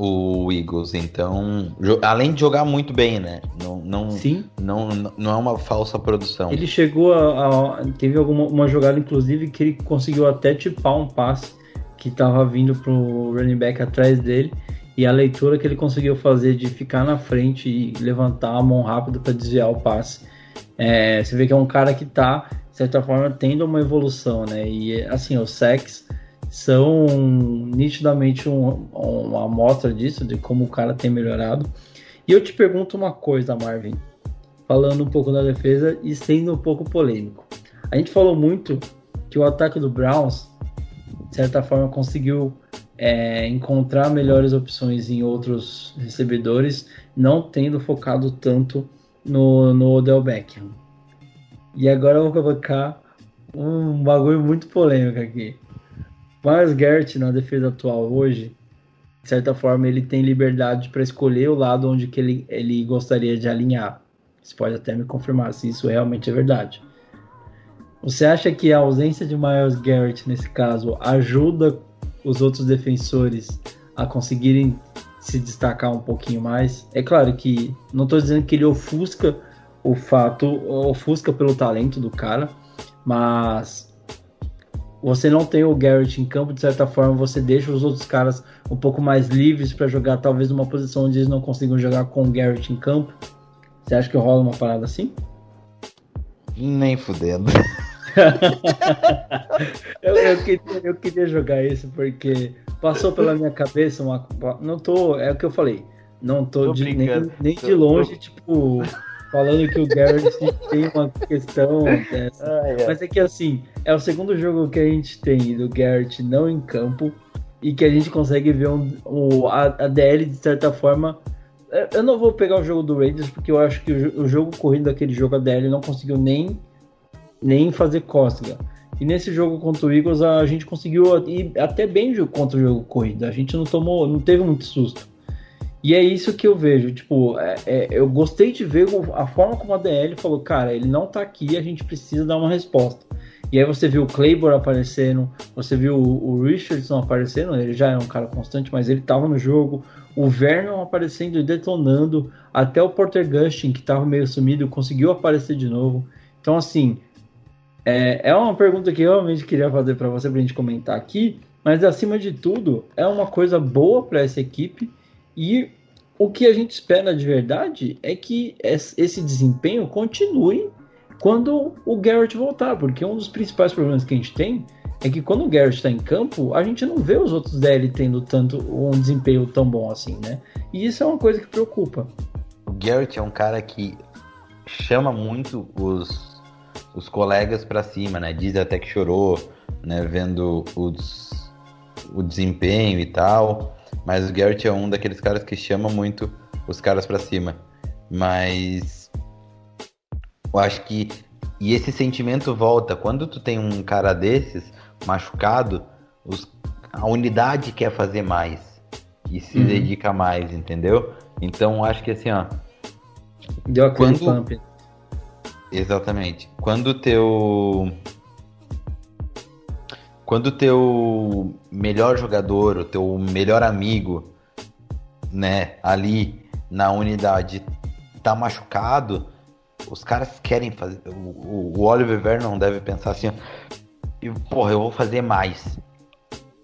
o Eagles. Então, além de jogar muito bem, né? Não, não, Sim. não, não é uma falsa produção. Ele chegou a, a teve alguma uma jogada inclusive que ele conseguiu até tipar um passe que estava vindo pro running back atrás dele e a leitura que ele conseguiu fazer de ficar na frente e levantar a mão rápido para desviar o passe. É, você vê que é um cara que está de certa forma tendo uma evolução, né? E assim, o Sex são nitidamente um, uma amostra disso, de como o cara tem melhorado. E eu te pergunto uma coisa, Marvin, falando um pouco da defesa e sendo um pouco polêmico. A gente falou muito que o ataque do Browns, de certa forma, conseguiu é, encontrar melhores opções em outros recebedores, não tendo focado tanto no, no Odell Beckham. E agora eu vou colocar um bagulho muito polêmico aqui. Miles Garrett na defesa atual hoje, de certa forma, ele tem liberdade para escolher o lado onde que ele, ele gostaria de alinhar. Você pode até me confirmar se isso realmente é verdade. Você acha que a ausência de Miles Garrett nesse caso ajuda os outros defensores a conseguirem se destacar um pouquinho mais? É claro que não estou dizendo que ele ofusca o fato, ofusca pelo talento do cara, mas você não tem o Garrett em campo, de certa forma você deixa os outros caras um pouco mais livres para jogar talvez numa posição onde eles não consigam jogar com o Garrett em campo. Você acha que rola uma parada assim? Nem fudendo. eu, eu, queria, eu, queria, jogar isso porque passou pela minha cabeça uma. Não tô. É o que eu falei. Não tô, tô de, nem, nem de longe, tipo, falando que o Garrett tem uma questão dessa. É. Mas é que assim, é o segundo jogo que a gente tem do Garrett não em campo e que a gente consegue ver um, um a, a DL de certa forma. Eu não vou pegar o jogo do Raiders porque eu acho que o, o jogo corrido daquele jogo a DL não conseguiu nem nem fazer cócega. E nesse jogo contra o Eagles a gente conseguiu ir até bem contra o jogo corrido. A gente não tomou, não teve muito susto. E é isso que eu vejo. Tipo, é, é, eu gostei de ver a forma como a DL falou, cara, ele não tá aqui, a gente precisa dar uma resposta. E aí você viu o Claybor aparecendo, você viu o, o Richardson aparecendo, ele já é um cara constante, mas ele tava no jogo. O Vernon aparecendo e detonando, até o Porter Gustin, que tava meio sumido, conseguiu aparecer de novo. Então, assim, é, é uma pergunta que eu realmente queria fazer para você, para a gente comentar aqui, mas acima de tudo, é uma coisa boa para essa equipe e o que a gente espera de verdade é que esse desempenho continue quando o Garrett voltar, porque um dos principais problemas que a gente tem é que quando o Garrett está em campo, a gente não vê os outros DL tendo tanto um desempenho tão bom assim, né? E isso é uma coisa que preocupa. O Garrett é um cara que chama muito os os colegas para cima, né? Diz até que chorou, né? Vendo os, o desempenho e tal. Mas o Garrett é um daqueles caras que chama muito os caras para cima. Mas eu acho que e esse sentimento volta quando tu tem um cara desses machucado, os, a unidade quer fazer mais e se uhum. dedica mais, entendeu? Então acho que assim, ó. Deu aquele quando, pump. Exatamente. Quando o teu. Quando o teu melhor jogador, o teu melhor amigo, né, ali na unidade tá machucado, os caras querem fazer. O, o Oliver Vernon deve pensar assim: porra, eu vou fazer mais.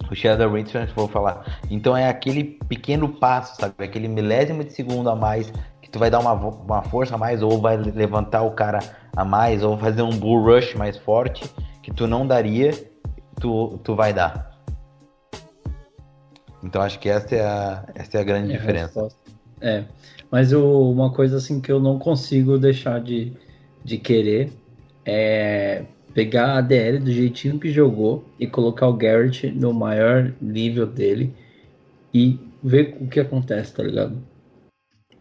O Shadow Richards vou falar. Então é aquele pequeno passo, sabe? Aquele milésimo de segundo a mais que tu vai dar uma, uma força a mais, ou vai levantar o cara a mais, ou fazer um bull rush mais forte, que tu não daria, tu, tu vai dar. Então acho que essa é a, essa é a grande é diferença. É, mas eu, uma coisa assim que eu não consigo deixar de, de querer é pegar a DL do jeitinho que jogou e colocar o Garrett no maior nível dele e ver o que acontece, tá ligado?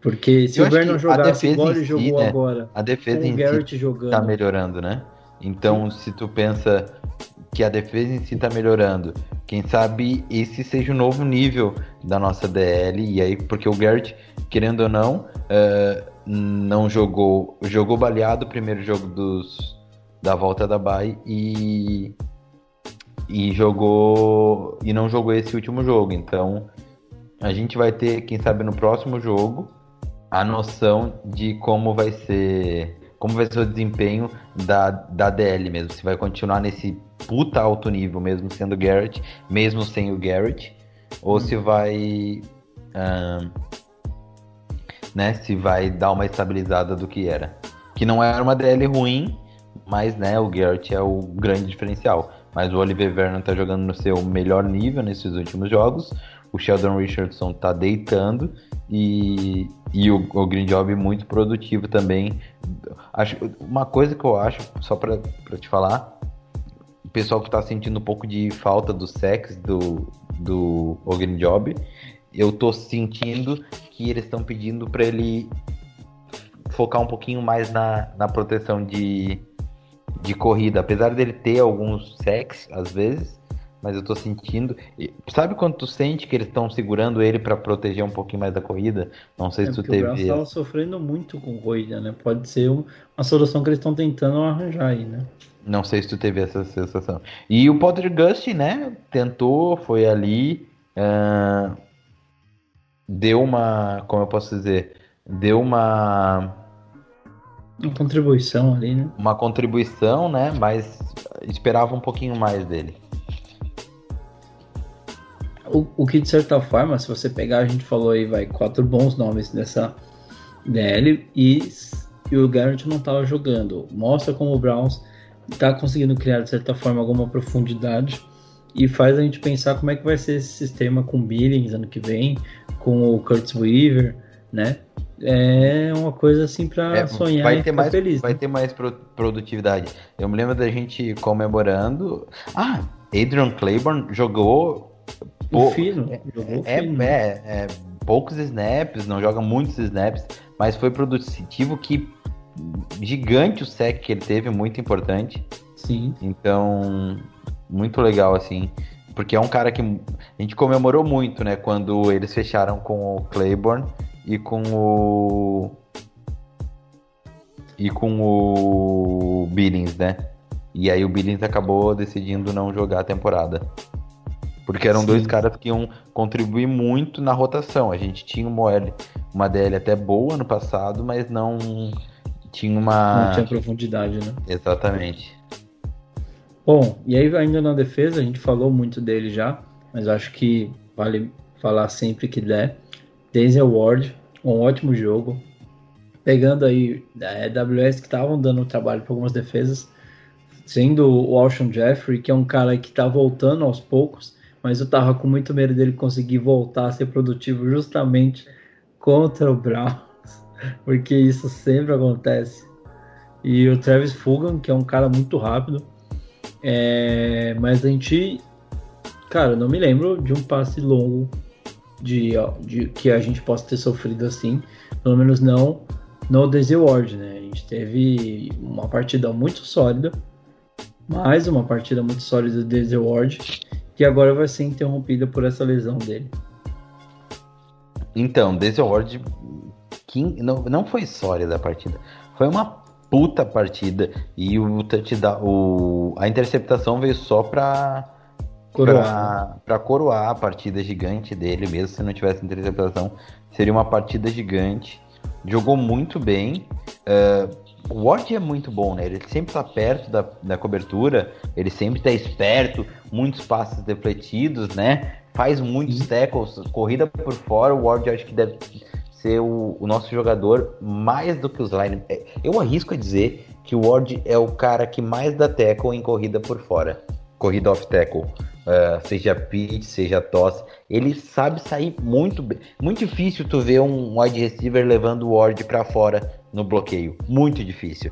Porque se eu o Vernon jogasse igual ele jogou si, né? agora, a defesa o Garrett si jogando... tá melhorando, né? Então, se tu pensa que a defesa em si tá melhorando, quem sabe esse seja o novo nível da nossa DL, e aí, porque o Garrett, querendo ou não, uh, não jogou, jogou baleado o primeiro jogo dos, da volta da Bay e e jogou e não jogou esse último jogo. Então, a gente vai ter, quem sabe no próximo jogo, a noção de como vai ser como vai ser o desempenho da, da DL mesmo, se vai continuar nesse puta alto nível mesmo sendo Garrett, mesmo sem o Garrett, ou se vai um, né, se vai dar uma estabilizada do que era. Que não era uma DL ruim, mas né, o Garrett é o grande diferencial. Mas o Oliver Vernon tá jogando no seu melhor nível nesses últimos jogos. O Sheldon Richardson tá deitando e, e o, o Green Job muito produtivo também. Acho, uma coisa que eu acho, só para te falar, o pessoal que está sentindo um pouco de falta do sex do, do Job, eu tô sentindo que eles estão pedindo para ele focar um pouquinho mais na, na proteção de, de corrida. Apesar dele ter alguns sacks, às vezes, mas eu tô sentindo. Sabe quando tu sente que eles estão segurando ele para proteger um pouquinho mais da corrida? Não sei é se tu teve. O Browns estava sofrendo muito com corrida, né? Pode ser uma solução que eles estão tentando arranjar aí, né? Não sei se tu teve essa sensação. E o Potter Gust, né? Tentou, foi ali. Uh, deu uma. Como eu posso dizer? Deu uma. Uma contribuição ali, né? Uma contribuição, né? Mas esperava um pouquinho mais dele. O, o que de certa forma, se você pegar, a gente falou aí, vai, quatro bons nomes nessa DL e, e o Garrett não estava jogando. Mostra como o Browns está conseguindo criar de certa forma alguma profundidade e faz a gente pensar como é que vai ser esse sistema com Billings ano que vem, com o Curtis Weaver, né? É uma coisa assim para é, sonhar vai ter mais, feliz. Vai né? ter mais produtividade. Eu me lembro da gente comemorando. Ah, Adrian Claiborne jogou. O fino, é, é, fino. É, é, poucos snaps, não joga muitos snaps, mas foi produtivo que gigante o sec que ele teve, muito importante. Sim. Então, muito legal, assim. Porque é um cara que a gente comemorou muito, né? Quando eles fecharam com o Claiborne e com o. E com o Billings, né? E aí o Billings acabou decidindo não jogar a temporada. Porque eram Sim. dois caras que iam contribuir muito na rotação. A gente tinha uma, OL, uma DL até boa no passado, mas não tinha uma. Não tinha profundidade, né? Exatamente. Bom, e aí ainda na defesa, a gente falou muito dele já, mas acho que vale falar sempre que der. Denzel Ward, um ótimo jogo. Pegando aí a AWS que estavam dando trabalho para algumas defesas, sendo o Alshon Jeffrey, que é um cara que está voltando aos poucos, mas eu tava com muito medo dele conseguir voltar a ser produtivo justamente contra o Brown porque isso sempre acontece. E o Travis Fulgham, que é um cara muito rápido, é... mas a gente, cara, não me lembro de um passe longo de, de que a gente possa ter sofrido assim, pelo menos não no Daisy Ward, né? A gente teve uma partida muito sólida, mais uma partida muito sólida do Daisy Ward, que agora vai ser interrompida por essa lesão dele. Então, Daisy Ward não, não foi sólida a partida. Foi uma puta partida. E o touchdown, o, a interceptação veio só pra coroar. Pra, coroar a partida gigante dele, mesmo se não tivesse interceptação. Seria uma partida gigante. Jogou muito bem. Uh, o Ward é muito bom, né? Ele sempre tá perto da, da cobertura, ele sempre tá esperto, muitos passes defletidos, né? Faz muitos tackles, corrida por fora. O Ward acho que deve ser o, o, nosso jogador mais do que os line. É, eu arrisco a dizer que o Ward é o cara que mais dá tackle em corrida por fora. Corrida off tackle. Uh, seja pitch, seja toss. Ele sabe sair muito bem. Muito difícil tu ver um wide receiver levando o Ward para fora no bloqueio. Muito difícil.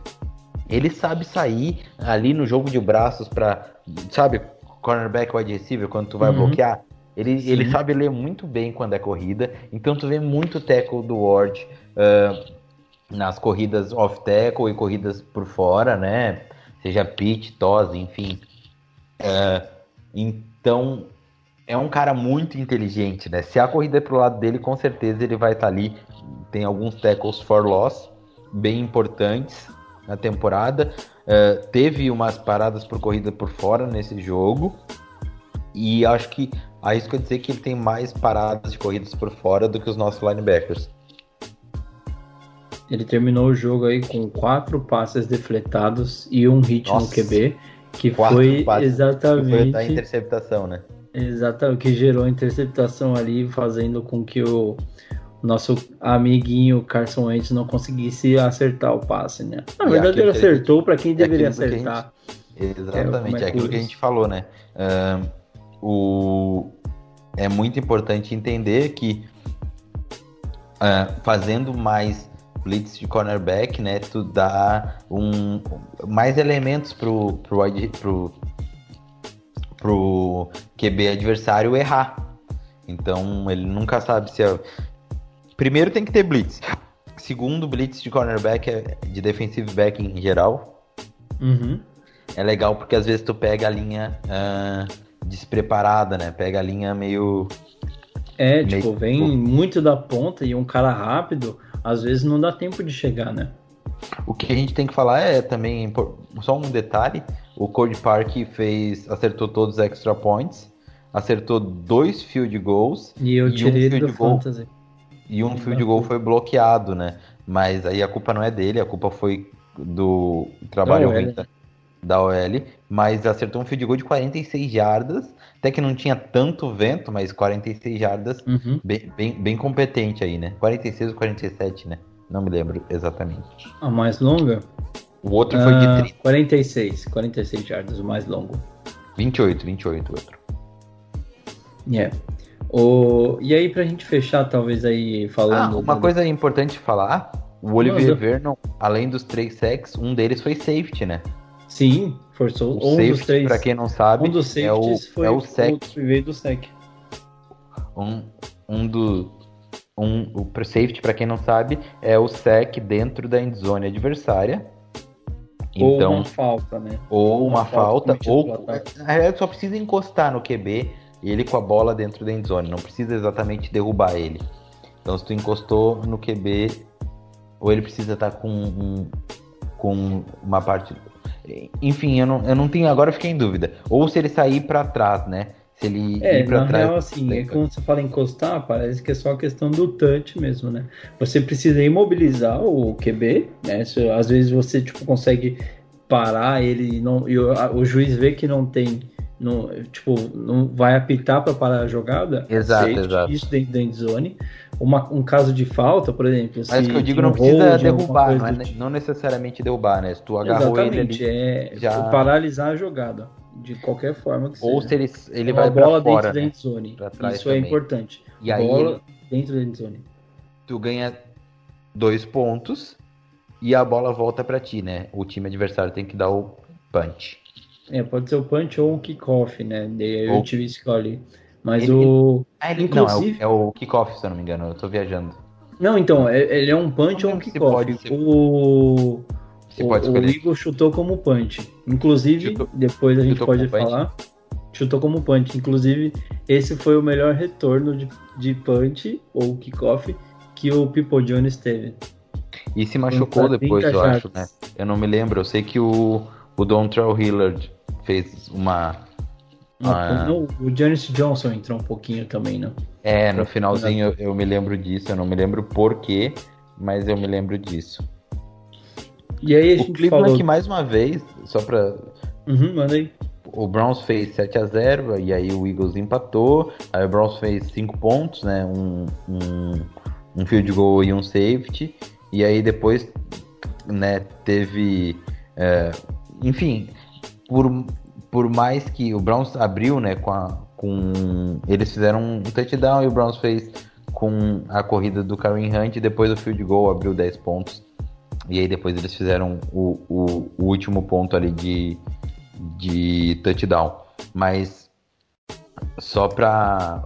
Ele sabe sair ali no jogo de braços para, sabe, cornerback wide receiver quando tu vai uhum. bloquear ele, ele sabe ler muito bem quando é corrida, então tu vê muito tackle do Ward uh, nas corridas off tackle e corridas por fora, né? Seja pitch, toss, enfim. Uh, então é um cara muito inteligente, né? Se a corrida é pro lado dele, com certeza ele vai estar tá ali. Tem alguns tackles for loss bem importantes na temporada. Uh, teve umas paradas por corrida por fora nesse jogo. E acho que isso quer dizer que ele tem mais paradas de corridas por fora do que os nossos linebackers. Ele terminou o jogo aí com quatro passes defletados e um hit Nossa, no QB, que foi exatamente. Que foi da interceptação, né? Exatamente, que gerou a interceptação ali, fazendo com que o nosso amiguinho Carson Wentz não conseguisse acertar o passe, né? Na verdade, ele acertou para quem é deveria acertar. Gente... Exatamente, é, é aquilo que a gente falou, né? Uh, o, é muito importante entender que uh, fazendo mais blitz de cornerback, né, tu dá um, mais elementos pro, pro, pro, pro QB adversário errar. Então ele nunca sabe se é. Primeiro tem que ter blitz. Segundo, blitz de cornerback, é- de defensive back em geral, Uhum. é legal porque às vezes tu pega a linha ah, despreparada, né? Pega a linha meio. É, Meio- tipo, vem muito da ponta e um cara rápido, às vezes não dá tempo de chegar, né? O que a gente tem que falar é também só um detalhe: o Cody Park fez acertou todos os extra points, acertou dois field goals E eu E um tirei ele do field goal. E um field goal foi bloqueado, né? Mas aí a culpa não é dele, a culpa foi do trabalho Da da, OL. Mas acertou um field goal de 46 jardas, até que não tinha tanto vento, mas 46 jardas, Uhum. bem, bem, bem competente aí, né? 46 ou 47, né? Não me lembro exatamente. A mais longa? O outro foi de Ah, 30, 46. 46 jardas, o mais longo. 28, 28 o outro. É. O... E aí, pra gente fechar, talvez aí Ah, falando. uma do- coisa importante falar, o Olivier Manda. Vernon, além dos três sacks, um deles foi safety, né? Sim, forçou. O um safety, dos três. pra quem não sabe, um dos é o, safeties foi é o sec. veio do sec. Um, um do. Um, o safety, pra quem não sabe, é o sec dentro da endzone adversária. Ou Então, uma falta, né? ou uma uma falta falta, ou na realidade só precisa encostar no QB ele com a bola dentro da endzone, não precisa exatamente derrubar ele. Então se tu encostou no QB, ou ele precisa estar com um, com uma parte. Enfim, eu não, eu não tenho. Agora eu fiquei em dúvida. Ou se ele sair pra trás, né? Se ele É, ir pra na trás. real, assim, é quando você fala encostar, parece que é só a questão do touch mesmo, né? Você precisa imobilizar o QB, né? Às vezes você, tipo, consegue parar ele não, e o, a- o juiz vê que não tem, não, tipo, não vai apitar para parar a jogada. Exato, aceite exato. Isso dentro da endzone. Uma, um caso de falta, por exemplo. Mas que eu digo não precisa derrubar, não, é tipo. não necessariamente derrubar, né? Se tu agarrou ele Exatamente, ali. é já- paralisar a jogada, de qualquer forma que Ou seja. se ele, ele Uma vai pra bola fora, dentro da né? endzone. Pra trás Isso é também. importante. E aí bola ele- dentro da endzone. tu ganha dois pontos e a bola volta pra ti, né? O time adversário tem que dar o punch. É, pode ser o punch ou o kickoff, né? Daí Ou- o time escolhe. Mas Ele- o. Ah, ele, Inclusive- Não, é o, é o kickoff, se eu não me engano. Eu tô viajando. Não, então, é- ele é um punch ou um kickoff. ser- O. Você o, pode o escolher. Eagle chutou como punch. Inclusive, Chutou- depois a gente chutou pode como punch? falar. Chutou como punch. Inclusive, esse foi o melhor retorno de, de punch ou kickoff que o People Jones teve. E se machucou depois, 30 eu acho, né? Eu não me lembro. Eu sei que o, o Dontrell Hillard fez uma. Uma- não, o Janis Johnson entrou um pouquinho também, né? É, no finalzinho eu, eu me lembro disso. Eu não me lembro por quê, mas eu me lembro disso. E aí a O gente Cleveland falou. que mais uma vez, só pra Uhum, manda aí. o Browns fez 7 a 0 e aí o Eagles empatou. Aí o Browns fez 5 pontos, né? Um, um, um field goal e um safety. E aí depois, né, teve. é, enfim, por, por mais que o Browns abriu, né, com, a, com. Eles fizeram um touchdown e o Browns fez com a corrida do Karen Hunt. E depois o field goal abriu 10 pontos. E aí depois eles fizeram o, o, o último ponto ali de, de touchdown. Mas só pra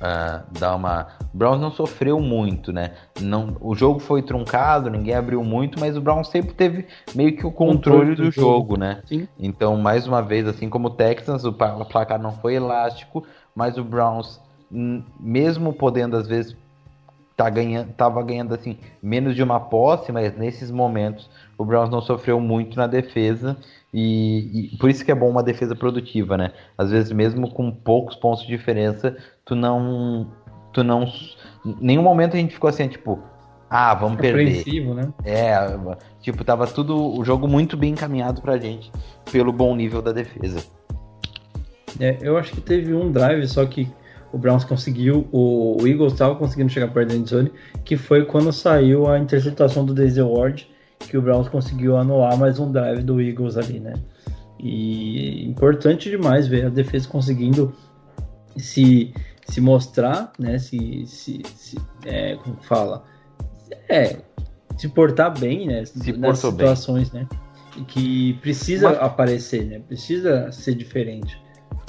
ah, dar uma. O Browns não sofreu muito, né? Não, o jogo foi truncado, ninguém abriu muito, mas o Browns sempre teve meio que o controle, Controle do do jogo. jogo, né? Sim. Então, mais uma vez, assim como o Texans, o placar não foi elástico, mas o Browns, hum, mesmo podendo às vezes tá ganhando, tava ganhando assim menos de uma posse, mas nesses momentos o Browns não sofreu muito na defesa e, e por isso que é bom uma defesa produtiva, né? Às vezes mesmo com poucos pontos de diferença, tu não, tu não, nenhum momento a gente ficou assim tipo, ah, vamos perder. Apreensivo, né? É, tipo, tava tudo o jogo muito bem encaminhado pra gente pelo bom nível da defesa. É, eu acho que teve um drive só que o Browns conseguiu, o, o Eagles estava conseguindo chegar perto da endzone, que foi quando saiu a interceptação do Daisy Ward, que o Browns conseguiu anular mais um drive do Eagles ali, né? E importante demais ver a defesa conseguindo se, se mostrar, né? Se, se, se é, como que fala? É, se portar bem, né? Se nas portou bem. situações, né? E que precisa Mas- aparecer, né? Precisa ser diferente.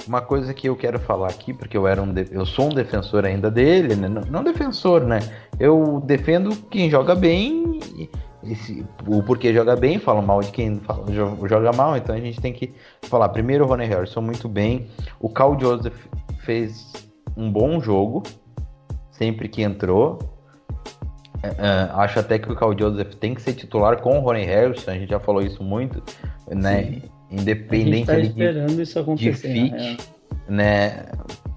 uma coisa que eu quero falar aqui, porque eu era um de- eu sou um defensor ainda dele, né? Não, não defensor, né? Eu defendo quem joga bem, e- e se- o porquê joga bem, falo mal de quem fala- jo- joga mal, então a gente tem que falar. Primeiro, o Ronnie Harrison muito bem, o Cal Joseph fez um bom jogo, sempre que entrou. É, acho até que o Cal Joseph tem que ser titular com o Ronnie Harrison, a gente já falou isso muito, né? Sim. A gente Independente tá ali de esperando isso acontecer. fit. na real. né?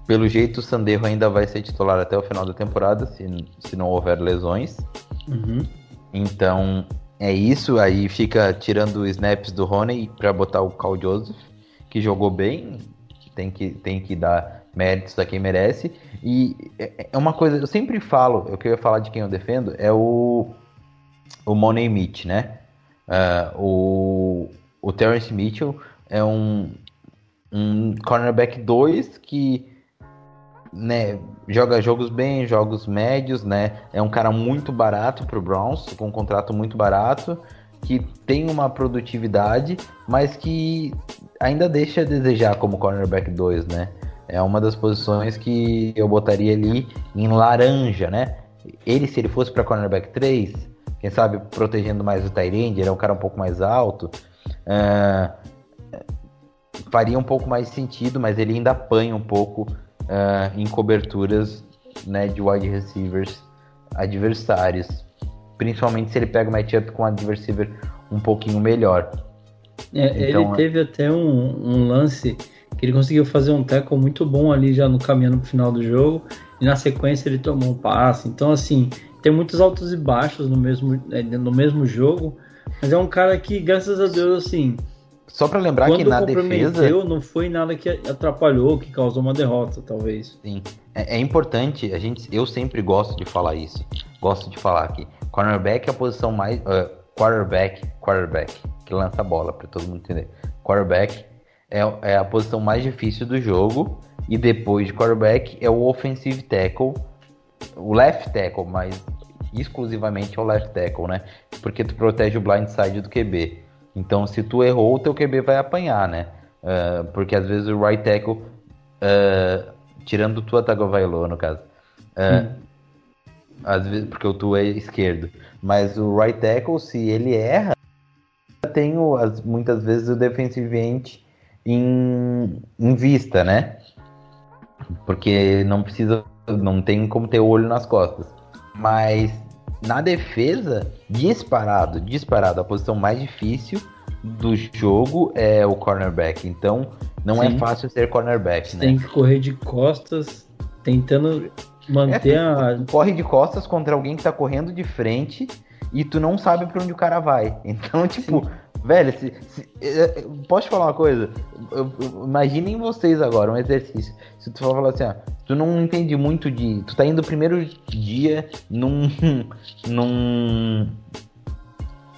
Pelo jeito, o Sanderro ainda vai ser titular até o final da temporada, se, se não houver lesões. Uhum. Então, é isso. Aí fica tirando snaps do Rony para botar o Cal Joseph, que jogou bem. Tem que, tem que dar méritos a quem merece. E é é uma coisa, eu sempre falo, eu queria falar de quem eu defendo, é o, o Money Mitch, né? Ah, o, o Terrence Mitchell é um, um cornerback 2 que né, joga jogos bem, jogos médios, né? É um cara muito barato pro Browns, com um contrato muito barato, que tem uma produtividade, mas que ainda deixa a desejar como cornerback 2, né? É uma das posições que eu botaria ali em laranja, né? Ele, se ele fosse para cornerback 3, quem sabe protegendo mais o Tyrande, ele é um cara um pouco mais alto, ah, faria um pouco mais sentido, mas ele ainda apanha um pouco ah, em coberturas né, de wide receivers adversários. Principalmente se ele pega o matchup com um adversário um pouquinho melhor. É, Então, ele teve até um, um lance que ele conseguiu fazer um tackle muito bom ali já no caminho pro final do jogo e na sequência ele tomou um passe. Então assim, tem muitos altos e baixos no mesmo, é, no mesmo jogo, mas é um cara que graças a Deus assim, Só para lembrar que quando na comprometeu defesa, não foi nada que atrapalhou, que causou uma derrota talvez. sim, é, é importante, a gente, eu sempre gosto de falar isso. Gosto de falar que cornerback é a posição mais ah, quarterback, quarterback, que lança a bola para todo mundo entender. Quarterback é, é a posição mais difícil do jogo e depois de quarterback é o offensive tackle, o left tackle, mas exclusivamente é o left tackle, né? Porque tu protege o blind side do QB. Então, se tu errou, o teu QB vai apanhar, né? Ah, porque às vezes o right tackle, ah, tirando o Tua Tagovailoa, no caso, ah, às vezes porque o tu é esquerdo, mas o right tackle, se ele erra, tem o, as- muitas vezes o defensive end em, em vista, né? Porque não precisa, não tem como ter olho nas costas. Mas na defesa, disparado, disparado, a posição mais difícil do jogo é o cornerback. Então, não Sim. é fácil ser cornerback, Você né? tem que correr de costas, tentando manter É, a. corre de costas contra alguém que tá correndo de frente e tu não sabe pra onde o cara vai. Então, tipo, velho, se, se- eh, eh, posso te falar uma coisa? Eu- eu- Imaginem vocês agora, um exercício. Se tu falar assim, ó, tu não entende muito de. Tu tá indo o primeiro dia num. num.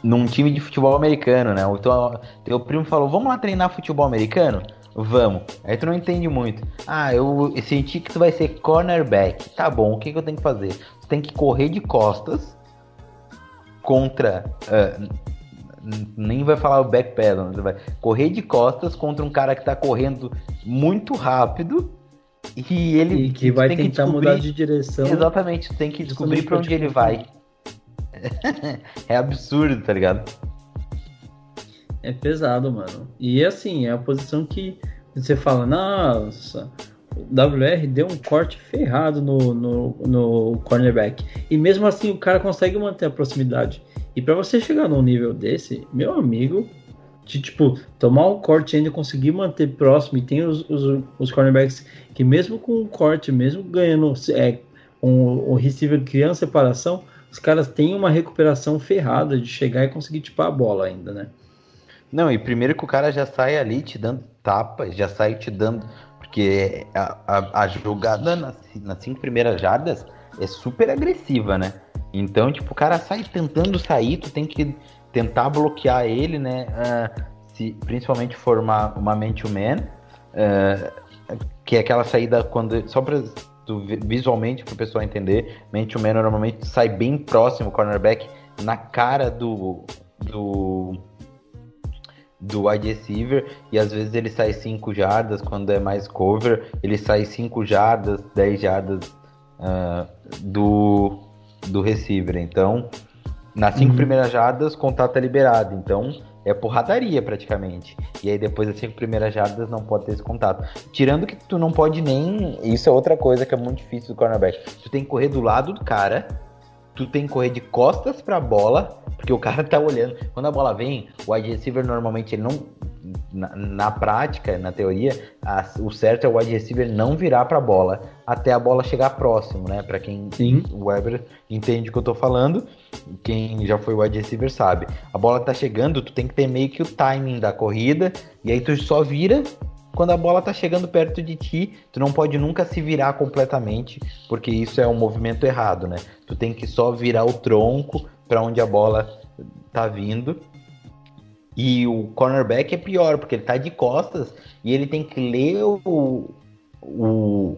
num time de futebol americano, né? O teu, teu primo falou, vamos lá treinar futebol americano? Vamos. Aí tu não entende muito. Ah, eu senti que tu vai ser cornerback. Tá bom, o que, que eu tenho que fazer? Tu tem que correr de costas contra. n- nem vai falar o backpedal, você vai correr de costas contra um cara que tá correndo muito rápido e ele E que vai tentar descobrir- mudar de direção. Exatamente, tem que descobrir pra onde ele vai. é absurdo, tá ligado? É pesado, mano. E assim, é a posição que você fala, nossa, o WR deu um corte ferrado no, no, no cornerback. E mesmo assim o cara consegue manter a proximidade. E pra você chegar num nível desse, meu amigo, de tipo, tomar um corte e ainda conseguir manter próximo, e tem os, os, os cornerbacks que mesmo com um corte, mesmo ganhando é, um, um receiver criando separação, os caras têm uma recuperação ferrada de chegar e conseguir tipar a bola ainda, né? Não, e primeiro que o cara já sai ali te dando tapa, já sai te dando. Porque a, a, a jogada nas, nas cinco primeiras jardas é super agressiva, né? Então, tipo, o cara sai tentando sair, tu tem que tentar bloquear ele, né? Ah, se principalmente for uma, uma man-to-man, ah, que é aquela saída quando. Só pra tu, visualmente pro pessoal entender, man-to-man normalmente sai bem próximo, cornerback, na cara do. do do wide receiver e às vezes ele sai 5 jardas quando é mais cover, ele sai 5 jardas, 10 jardas uh, do, do receiver. Então, nas 5 uhum. primeiras jardas, contato é liberado. Então, é porradaria praticamente. E aí depois das cinco primeiras jardas não pode ter esse contato. Tirando que tu não pode nem. Isso é outra coisa que é muito difícil do cornerback. Tu tem que correr do lado do cara, tu tem que correr de costas pra bola, porque o cara tá olhando. Quando a bola vem, o wide receiver normalmente ele não na, na prática, na teoria, a, o certo é o wide receiver não virar para a bola até a bola chegar próximo, né? Para quem Sim. o Weber entende o que eu tô falando, quem já foi wide receiver sabe. A bola tá chegando, tu tem que ter meio que o timing da corrida e aí tu só vira quando a bola tá chegando perto de ti, tu não pode nunca se virar completamente, porque isso é um movimento errado, né? Tu tem que só virar o tronco para onde a bola tá vindo e o cornerback é pior, porque ele tá de costas e ele tem que ler o, o,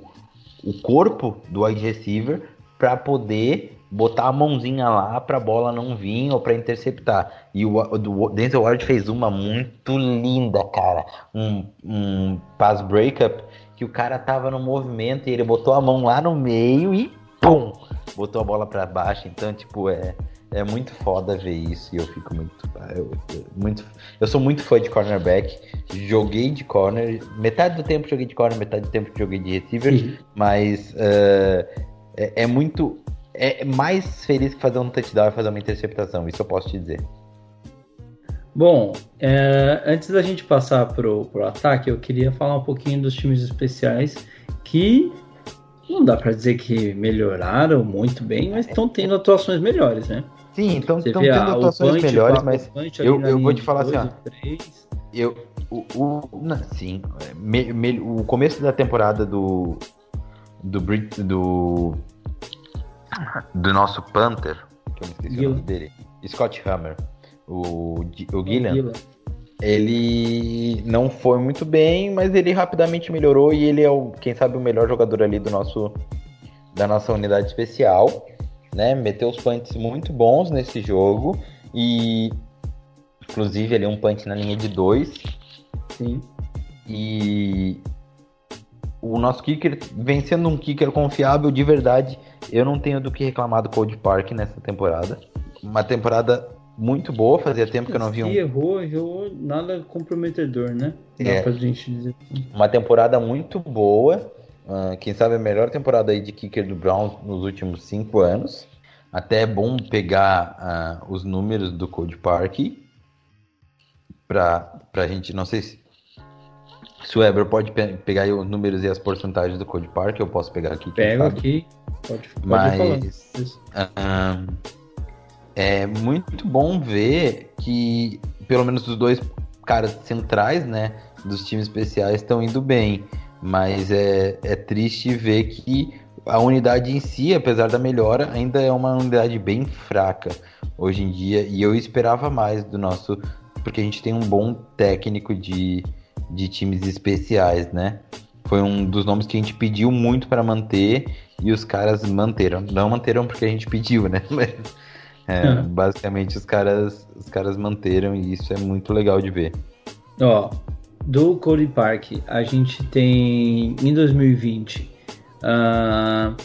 o corpo do wide receiver para poder botar a mãozinha lá para a bola não vir ou para interceptar. E o, o Denzel Ward fez uma muito linda, cara. Um, um pass breakup que o cara tava no movimento e ele botou a mão lá no meio e pum, botou a bola para baixo. Então, tipo, é é muito foda ver isso e eu fico muito. Eu, eu, muito, eu sou muito fã de cornerback. Joguei de corner. Metade do tempo joguei de corner, metade do tempo joguei de receiver. Uhum. Mas uh, é, é, muito. É mais feliz que fazer um touchdown e fazer uma interceptação. Isso eu posso te dizer. Bom, é, antes da gente passar pro, pro ataque, eu queria falar um pouquinho dos times especiais que não dá para dizer que melhoraram muito bem, mas estão tendo atuações melhores, né? Sim, estão tendo atuações punch, melhores, mas eu, eu vou te falar assim, ó. Eu, o, o, não, sim, é, me, me, o começo da temporada do do Brit, do do nosso Panther, que eu me esqueci Gillen. o nome dele, Scott Hammer, o, o Gillian, ele não foi muito bem, mas ele rapidamente melhorou e ele é o, quem sabe o melhor jogador ali do nosso da nossa unidade especial né? Meteu os punts muito bons nesse jogo e inclusive ali um punch na linha de dois. Sim. E o nosso kicker vem sendo um kicker confiável de verdade. Eu não tenho do que reclamar do Cold Park nessa temporada. Uma temporada muito boa, fazia tempo que eu não vi um. errou, errou nada comprometedor, né? Dá é. pra gente dizer. Uma temporada muito boa. Uh, quem sabe a melhor temporada aí de kicker do Brown nos últimos cinco anos. Até é bom pegar uh, os números do Code Park para a gente, não sei se, se o Weber pode pe pegar os números e as porcentagens do Code Park, eu posso pegar aqui. Pega aqui, pode, pode Mas uh, é muito bom ver que pelo menos os dois caras centrais, né, dos times especiais estão indo bem. Mas é, é triste ver que a unidade em si, apesar da melhora, ainda é uma unidade bem fraca hoje em dia. E eu esperava mais do nosso. Porque a gente tem um bom técnico de, de times especiais, né? Foi um dos nomes que a gente pediu muito para manter e os caras manteram. Não manteram porque a gente pediu, né? Mas, é, uhum. Basicamente os caras, os caras manteram e isso é muito legal de ver. Ó, do Cody Park, a gente tem em 2020 uh,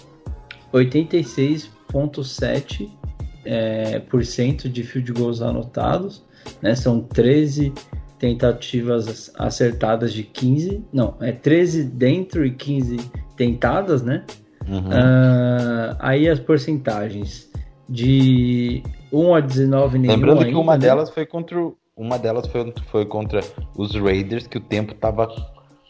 86,7% é, por cento de field goals anotados, né? São 13 tentativas acertadas de 15, não, é 13 dentro e 15 tentadas, né? Uhum. Uh, aí as porcentagens de 1 a 19 nenhum Lembrando ainda, que uma né? delas foi contra uma delas foi, foi contra os Raiders, que o tempo tava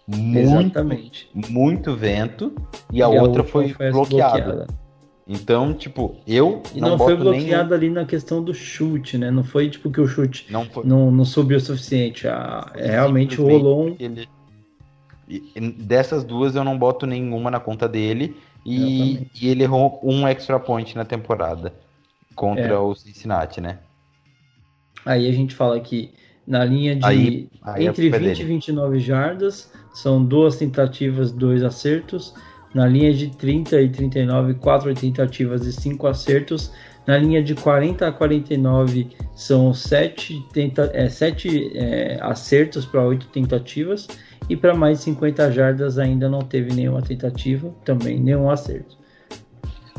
muito, Exatamente. muito vento, e a, e outra, a foi, foi bloqueada. bloqueada. Então, tipo, eu e não, não foi bloqueada ali na questão do chute, né? Não foi tipo que o chute não, foi... não, não subiu o suficiente. A, é, realmente rolou um. Ele... Dessas duas eu não boto nenhuma na conta dele. E, e ele errou um extra point na temporada contra é. o Cincinnati, né? Aí a gente fala que na linha de aí, aí é entre 20 e 29 jardas, são duas tentativas, dois acertos. Na linha de 30 e 39, 4 tentativas e 5 acertos. Na linha de 40 a 49 são 7, tenta é, 7 é, acertos para 8 tentativas. E para mais de 50 jardas ainda não teve nenhuma tentativa, também nenhum acerto.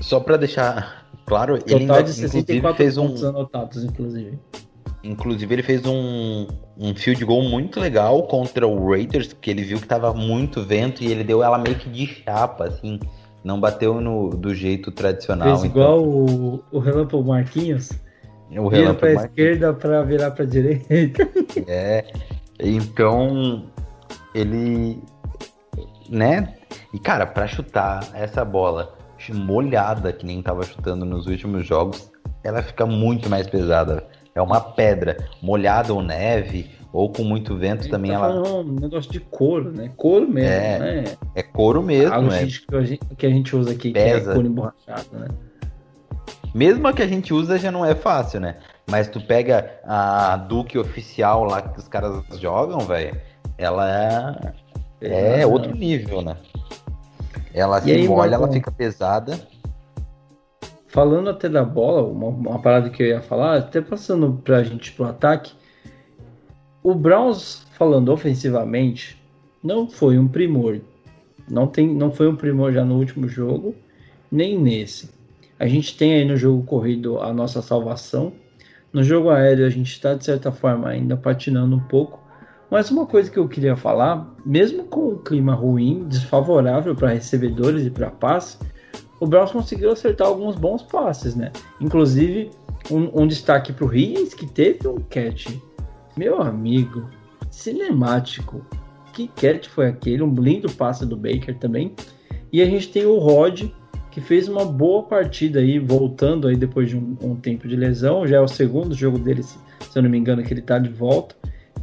Só para deixar claro, Total ele ainda, de inclusive 64 fez pontos um, anotados, inclusive. Inclusive ele fez um, um field goal muito legal contra o Raiders, que ele viu que tava muito vento e ele deu ela meio que de chapa, assim, não bateu no do jeito tradicional. Fez igual o, o Relâmpago Marquinhos. então, o Vira para Marquinhos. esquerda para virar para direita. É, então ele, né? E cara, pra chutar essa bola molhada que nem tava chutando nos últimos jogos, ela fica muito mais pesada. É uma pedra, molhada ou neve ou com muito vento também tá ela um negócio de couro, né? Couro mesmo, É, né? é couro mesmo, Algo é. que a gente- que a gente usa aqui, Pesa. que é couro emborrachado, né? Mesmo a que a gente usa já não é fácil, né? Mas tu pega a Duke oficial lá que os caras jogam, velho, ela é, é Exato. outro nível, né? Ela E se aí, molha, ela fica pesada. Falando até da bola, uma, uma parada que eu ia falar, até passando pra gente pro ataque, o Browns, falando ofensivamente, não foi um primor. Não, tem, não foi um primor já no último jogo, nem nesse. A gente tem aí no jogo corrido a nossa salvação. No jogo aéreo a gente está, de certa forma, ainda patinando um pouco. Mas uma coisa que eu queria falar, mesmo com o clima ruim, desfavorável para recebedores e para passe, o Browns conseguiu acertar alguns bons passes, né? Inclusive, um, um destaque para o Higgins, que teve um catch, meu amigo, cinemático. Que catch foi aquele? Um lindo passe do Baker também. E a gente tem o Rod, que fez uma boa partida aí, voltando aí depois de um, um tempo de lesão. Já é o segundo jogo dele, se, se eu não me engano, que ele tá de volta.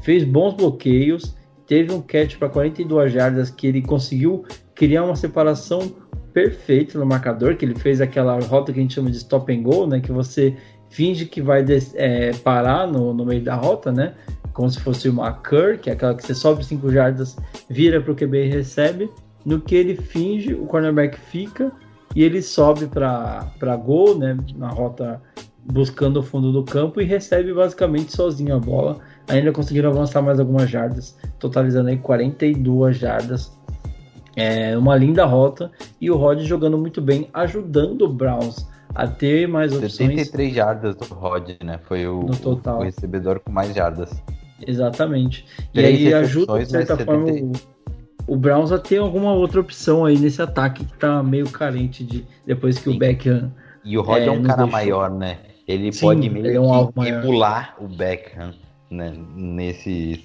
Fez bons bloqueios, teve um catch para 42 jardas que ele conseguiu criar uma separação perfeita no marcador, que ele fez aquela rota que a gente chama de stop and go, né? Que você finge que vai é, parar no, no meio da rota, né? Como se fosse uma curl, que é aquela que você sobe 5 jardas, vira para o QB e recebe. No que ele finge, o cornerback fica e ele sobe para gol, né? Na rota buscando o fundo do campo e recebe basicamente sozinho a bola. Ainda conseguiram avançar mais algumas jardas, totalizando aí 42 jardas. É uma linda rota e o Rod jogando muito bem, ajudando o Browns a ter mais opções. 73 jardas do Rod, né? Foi o, o recebedor com mais jardas. Exatamente. E aí ajuda, de recepções, certa forma, 70. o, o Browns a ter alguma outra opção aí nesse ataque que tá meio carente de depois que Sim. o Beckham. E o Rod é, É, um cara deixou. maior, né? Ele Sim, pode meio ele é um que maior. emular o Beckham, né? Nesses,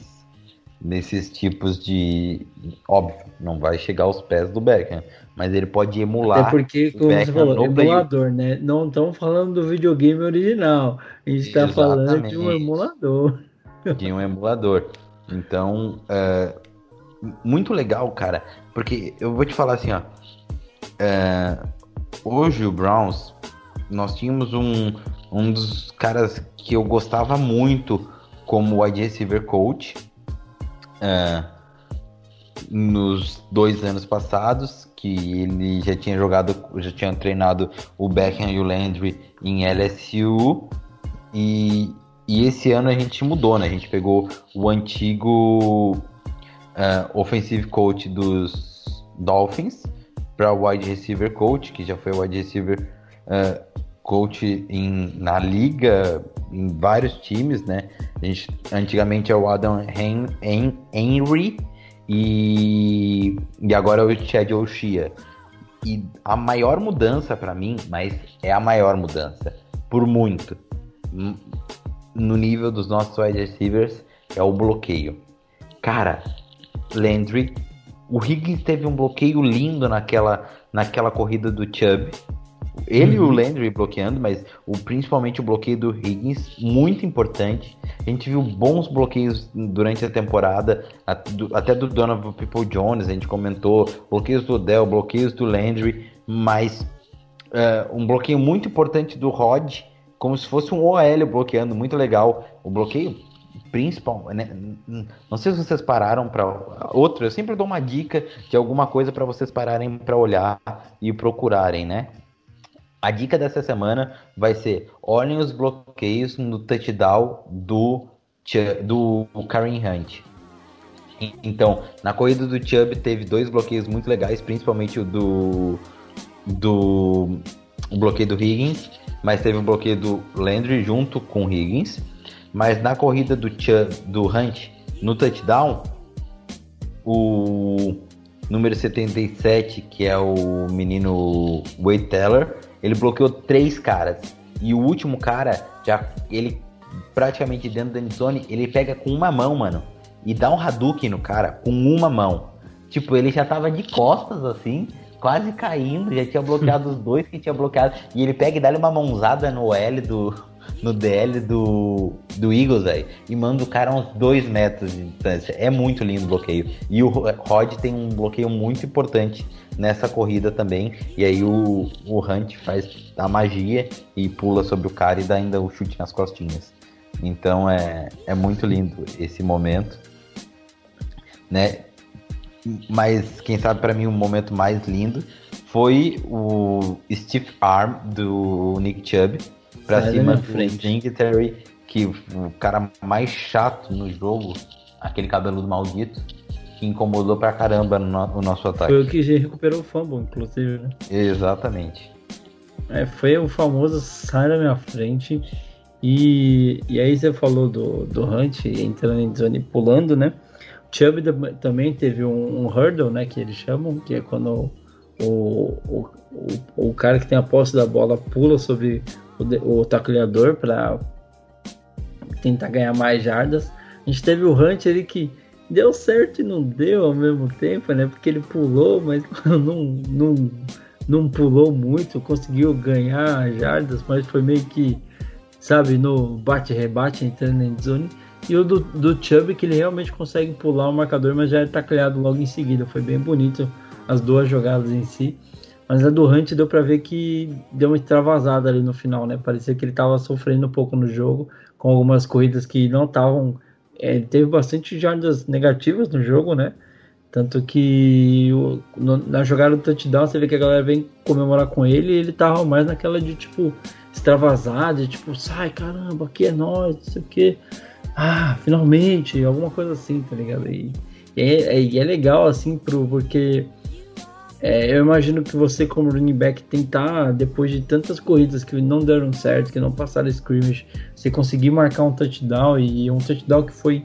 nesses tipos de... Óbvio, não vai chegar aos pés do Beckham, mas ele pode emular Até porque, o como você falou, emulador, né? Não estamos falando do videogame original. A gente está falando de um emulador. de um emulador. Então, é, muito legal, cara, porque eu vou te falar assim, ó. é, hoje o Browns, nós tínhamos um, um dos caras que eu gostava muito como wide receiver coach é, nos dois anos passados, que ele já tinha jogado, já tinha treinado o Beckham e o Landry em LSU e, e esse ano a gente mudou, né? A gente pegou o antigo uh, offensive coach dos Dolphins para wide receiver coach, que já foi wide receiver uh, coach em, na liga, em vários times, né? A gente, antigamente é o Adam Hen, Hen, Henry e, e agora é o Chad Oshia. E a maior mudança para mim, mas é a maior mudança, por muito, no nível dos nossos wide receivers, é o bloqueio. Cara, Landry, o Higgins teve um bloqueio lindo naquela, naquela corrida do Chubb. Ele uhum. e o Landry bloqueando, mas o, principalmente o bloqueio do Higgins, muito importante. A gente viu bons bloqueios durante a temporada, até do Donovan People Jones, a gente comentou, bloqueios do Odell, bloqueios do Landry, mas uh, um bloqueio muito importante do Rod, como se fosse um OL bloqueando, muito legal. O bloqueio principal, né? Não sei se vocês pararam para outro. Eu sempre dou uma dica de alguma coisa para vocês pararem para olhar e procurarem, né? A dica dessa semana vai ser: olhem os bloqueios no touchdown do do Karen Hunt. Então, na corrida do Chubb teve dois bloqueios muito legais, principalmente o do do o bloqueio do Higgins, mas teve um bloqueio do Landry junto com o Higgins. Mas na corrida do Chubb, do Hunt no touchdown, o número 77, que é o menino Wade Teller, ele bloqueou três caras. E o último cara, já ele praticamente dentro da endzone, ele pega com uma mão, mano, e dá um Hadouken no cara com uma mão. Tipo, ele já tava de costas assim, quase caindo, já tinha bloqueado os dois que tinha bloqueado. E ele pega e dá uma mãozada no L do. No DL do, do Eagles, velho. E manda o cara uns dois metros de distância. É muito lindo o bloqueio. E o Rod tem um bloqueio muito importante nessa corrida também. E aí o, o Hunt faz a magia e pula sobre o cara e dá ainda o chute nas costinhas. Então é, é muito lindo esse momento. Né? mas quem sabe para mim o momento mais lindo foi o stiff arm do Nick Chubb para cima do Singletary, que o cara mais chato no jogo, aquele cabeludo maldito, que incomodou pra caramba no, no nosso ataque. Foi o que recuperou o fumble, inclusive, né? Exatamente. É, foi o famoso sai da minha frente. E, e aí você falou do, do Hunt entrando em zone pulando, né? Chubb também teve um, um, hurdle, né, que eles chamam, que é quando o, o, o, o cara que tem a posse da bola pula sobre o, o tacleador para tentar ganhar mais jardas. A gente teve o Hunt ali que deu certo e não deu ao mesmo tempo, né? Porque ele pulou, mas não, não, não pulou muito, conseguiu ganhar jardas, mas foi meio que, sabe, no bate-rebate entrando na zone. E o do, do Chubb, que ele realmente consegue pular o marcador, mas já está criado logo em seguida. Foi bem bonito as duas jogadas em si. Mas a do Hunt deu para ver que deu uma extravasada ali no final, né? Parecia que ele estava sofrendo um pouco no jogo, com algumas corridas que não estavam. É, teve bastante jardas negativas no jogo, né? Tanto que o, no, na jogada do touchdown você vê que a galera vem comemorar com ele e ele tava mais naquela de tipo extravasada, de tipo, sai caramba, aqui é nós, não sei o que ah, finalmente, alguma coisa assim, tá ligado? E, e é, é, é, legal, assim, pro, porque é, eu imagino que você, como running back, tentar, depois de tantas corridas que não deram certo, que não passaram scrimmage, você conseguir marcar um touchdown e um touchdown que foi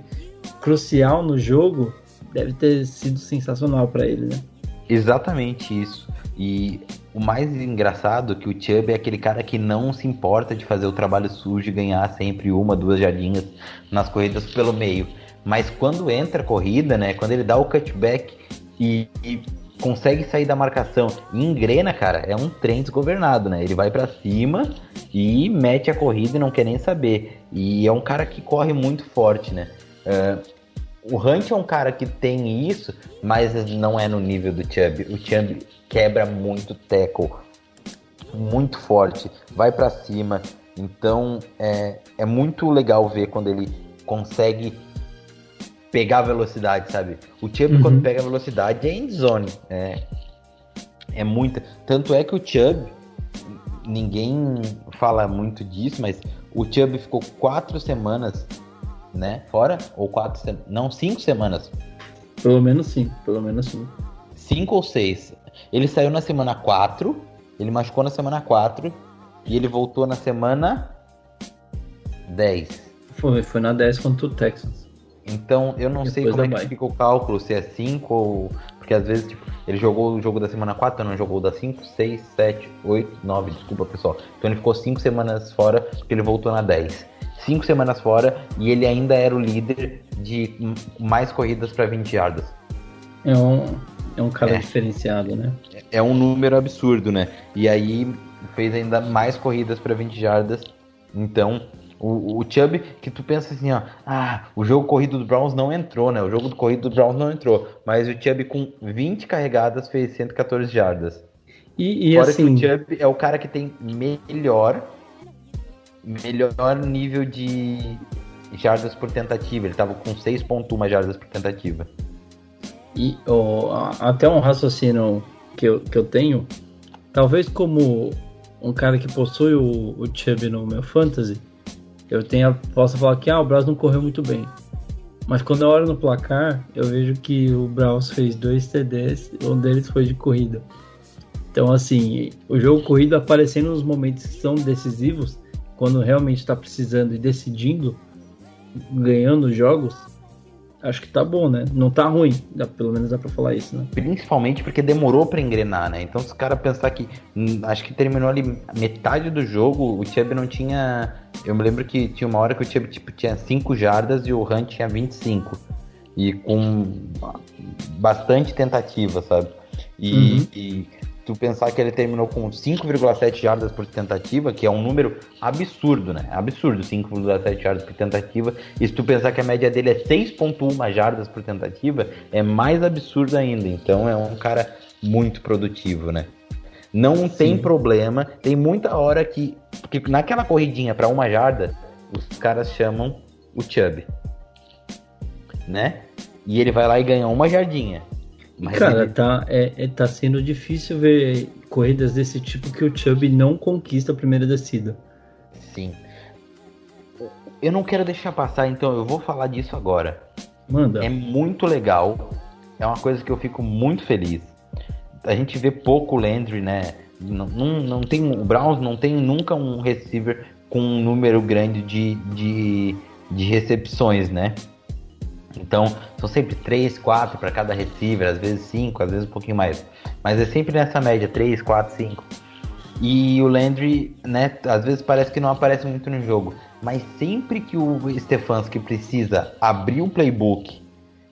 crucial no jogo, deve ter sido sensacional para ele, né? Exatamente isso. E o mais engraçado é que o Chubb é aquele cara que não se importa de fazer o trabalho sujo e ganhar sempre uma, duas jardinhas nas corridas pelo meio. Mas quando entra a corrida, né? Quando ele dá o cutback e, e consegue sair da marcação e engrena, cara, é um trem desgovernado, né? Ele vai para cima e mete a corrida e não quer nem saber. E é um cara que corre muito forte, né? Uh, o Hunt é um cara que tem isso, mas não é no nível do Chubb. O Chubb quebra muito tackle, muito forte, vai para cima. Então é, é muito legal ver quando ele consegue pegar velocidade, sabe? O Chubb uhum. quando pega velocidade é endzone, é, é muita. Tanto é que o Chubb, ninguém fala muito disso, mas o Chubb ficou quatro semanas né? Fora? Ou quatro Não, cinco semanas. Pelo menos cinco, pelo menos cinco. Cinco ou seis. Ele saiu na semana 4, ele machucou na semana 4 e ele voltou na semana 10. Foi, foi na 10 contra o Texans. Então eu não Depois sei como é que fica o cálculo, se é 5 ou. Porque às vezes, tipo, ele jogou o jogo da semana 4, não jogou da 5, 6, 7, 8, 9, desculpa pessoal. Então ele ficou 5 semanas fora porque ele voltou na 10 cinco semanas fora e ele ainda era o líder de mais corridas para 20 yardas. É um, é um cara é. diferenciado, né? É um número absurdo, né? E aí fez ainda mais corridas para 20 jardas. Então, o, o Chubb, que tu pensa assim, ó, ah, o jogo corrido do Browns não entrou, né? O jogo do corrido do Browns não entrou. Mas o Chubb com 20 carregadas fez 114 jardas. E, e Fora assim... que o Chubb é o cara que tem melhor melhor nível de jardas por tentativa. Ele tava com 6.1 jardas por tentativa. E a- até um raciocínio que eu, que eu tenho, talvez como um cara que possui o, o Chubb no meu fantasy, eu tenha, possa falar que ah, o Browns não correu muito bem. Mas quando eu olho no placar, eu vejo que o Browns fez dois TDs, um deles foi de corrida. Então, assim, o jogo corrido aparecendo nos momentos que são decisivos, quando realmente está precisando e decidindo, ganhando jogos, acho que tá bom, né? Não tá ruim, dá, pelo menos dá pra falar isso, né? Principalmente porque demorou pra engrenar, né? Então, se os caras pensar que. hum, Acho que terminou ali metade do jogo, o Chubb não tinha. Eu me lembro que tinha uma hora que o Chubb tipo, tinha 5 jardas e o Hunt tinha 25. E com bastante tentativa, sabe? E, Uhum. e tu pensar que ele terminou com 5,7 jardas por tentativa, que é um número absurdo, né? Absurdo, 5,7 jardas por tentativa. E se tu pensar que a média dele é 6,1 jardas por tentativa, é mais absurdo ainda. Então é um cara muito produtivo, né? Não tem problema, tem muita hora que, que naquela corridinha para uma jarda, os caras chamam o Chubb, né? E ele vai lá e ganha uma jardinha. Mas Cara, ele- tá, é, é- tá sendo difícil ver corridas desse tipo que o Chubb não conquista a primeira descida. Sim. Eu não quero deixar passar, então eu vou falar disso agora. Manda. É muito legal. É uma coisa que eu fico muito feliz. A gente vê pouco o Landry, né? Não, não, não tem, o Browns não tem nunca um receiver com um número grande de, de, de recepções, né? Então, são sempre 3, 4 para cada receiver, às vezes 5, às vezes um pouquinho mais. Mas é sempre nessa média, 3, 4, 5. E o Landry, né, às vezes parece que não aparece muito no jogo, mas sempre que o Stefanski precisa abrir o playbook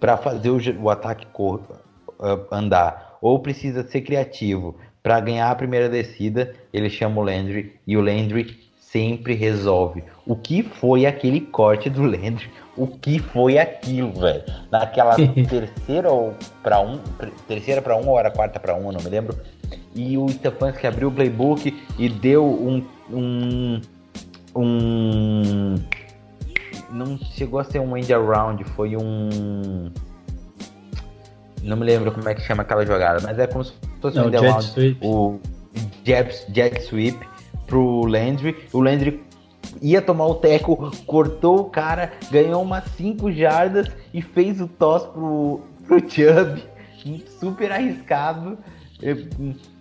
para fazer o, o ataque cor, uh, andar, ou precisa ser criativo para ganhar a primeira descida, ele chama o Landry e o Landry sempre resolve. O que foi aquele corte do Landry? O que foi aquilo, velho? Naquela terceira ou para um, terceira para um ou era quarta para um, não me lembro. E o Stefanski abriu o playbook e deu um um um não chegou a ser um end around, foi um não me lembro como é que chama aquela jogada, mas é como se fosse Não, um end around, o jet, jet sweep pro Landry. O Landry ia tomar o teco, cortou o cara, ganhou umas 5 jardas e fez o toss pro, pro Chubb. Super arriscado.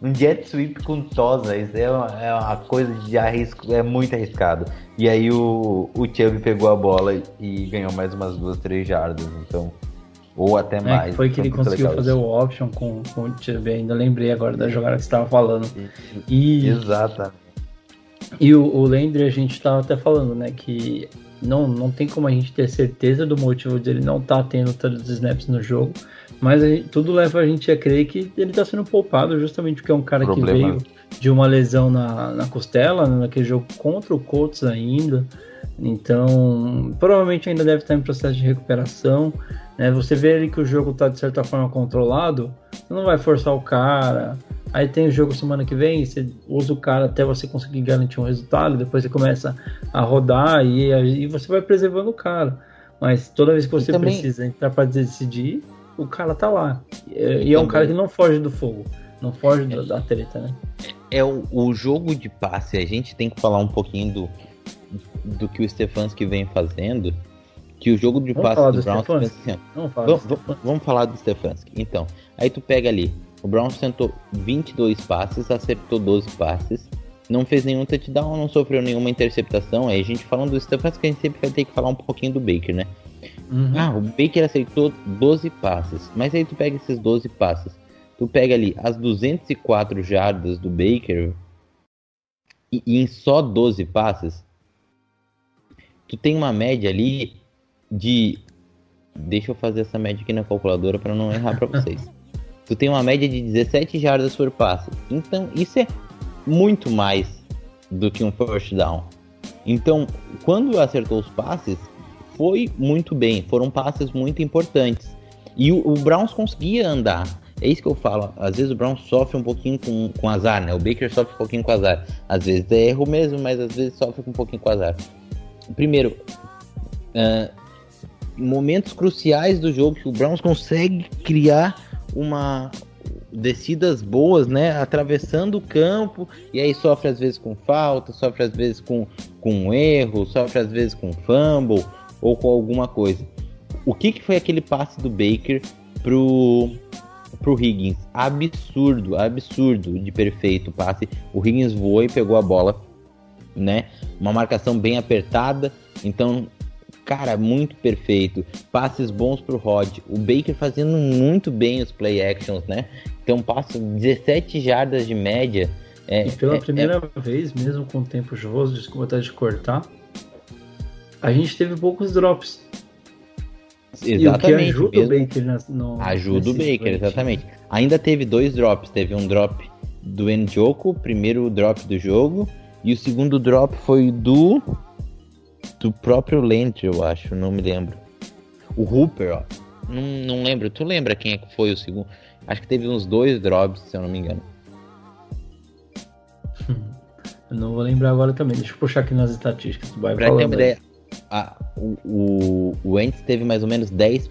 Um jet sweep com tosa, isso é uma, é uma coisa de arrisco, é muito arriscado. E aí o, o Chubb pegou a bola e ganhou mais umas duas, três jardas, então. Ou até É, mais. foi que ele conseguiu fazer isso. o option com, com o Chubb, ainda lembrei agora da jogada que você estava falando. E, Exato. E o, o Landry, a gente estava até falando, né, que não, não tem como a gente ter certeza do motivo dele não estar tendo todos os snaps no jogo, mas gente- tudo leva a gente a crer que ele está sendo poupado justamente porque é um cara Problema. que veio de uma lesão na, na costela, né, naquele jogo contra o Colts ainda. Então, provavelmente ainda deve estar em processo de recuperação. Né? Você vê ali que o jogo está de certa forma controlado, você não vai forçar o cara. Aí tem o jogo semana que vem, você usa o cara até você conseguir garantir um resultado, depois você começa a rodar e aí você vai preservando o cara. Mas toda vez que você também- precisa entrar para decidir, o cara tá lá. E, e é um cara que não foge do fogo, não foge da, da treta, né? É o, o jogo de passe, a gente tem que falar um pouquinho do, do que o Stefanski vem fazendo. Que o jogo de Vamos passe do do Browns assim, Vamos falar vamos, disso. vamos- vamos falar do Stefanski. Então, aí tu pega ali, o Browns tentou 22 passes, acertou 12 passes, não fez nenhum touchdown, não sofreu nenhuma interceptação. Aí a gente falando do Stefanski, a gente sempre vai ter que falar um pouquinho do Baker, né? Uhum. Ah, o Baker aceitou 12 passes. Mas aí tu pega esses 12 passes. Tu pega ali as 204 jardas do Baker e, e em só 12 passes, tu tem uma média ali de. Deixa eu fazer essa média aqui na calculadora para não errar para vocês. tu tem uma média de 17 jardas por passe. Então, isso é muito mais do que um first down. Então, quando acertou os passes, foi muito bem. Foram passes muito importantes. E o, o Browns conseguia andar. É isso que eu falo. Às vezes o Browns sofre um pouquinho com, com azar, né? O Baker sofre um pouquinho com azar. Às vezes é erro mesmo, mas às vezes sofre um pouquinho com azar. Primeiro, ah, momentos cruciais do jogo que o Browns consegue criar uma descidas boas, né? Atravessando o campo e aí sofre às vezes com falta, sofre às vezes com, com erro, sofre às vezes com fumble ou com alguma coisa. O que, que foi aquele passe do Baker pro, pro Higgins? Absurdo, absurdo de perfeito passe. O Higgins voou e pegou a bola, né? Uma marcação bem apertada, então cara, muito perfeito. Passes bons pro Rod. O Baker fazendo muito bem os play actions, né? Então, passo 17 jardas de média. É, E pela é- primeira vez, mesmo com o tempo chuvoso, desculpa até de cortar, a gente teve poucos drops. é- E o que exatamente. ajuda mesmo- o Baker na, no, Ajuda o Baker, split. exatamente. Ainda teve dois drops. Teve um drop do Njoku, primeiro drop do jogo, e o segundo drop foi do do próprio Landry, eu acho, não me lembro. O Hooper, ó. Não, não lembro. Tu lembra quem é que foi o segundo? Acho que teve uns dois drops, se eu não me engano. Eu não vou lembrar agora também. Deixa eu puxar aqui nas estatísticas. Vai Pra ter uma ideia, a- o, o, o Wentz teve mais ou menos 10,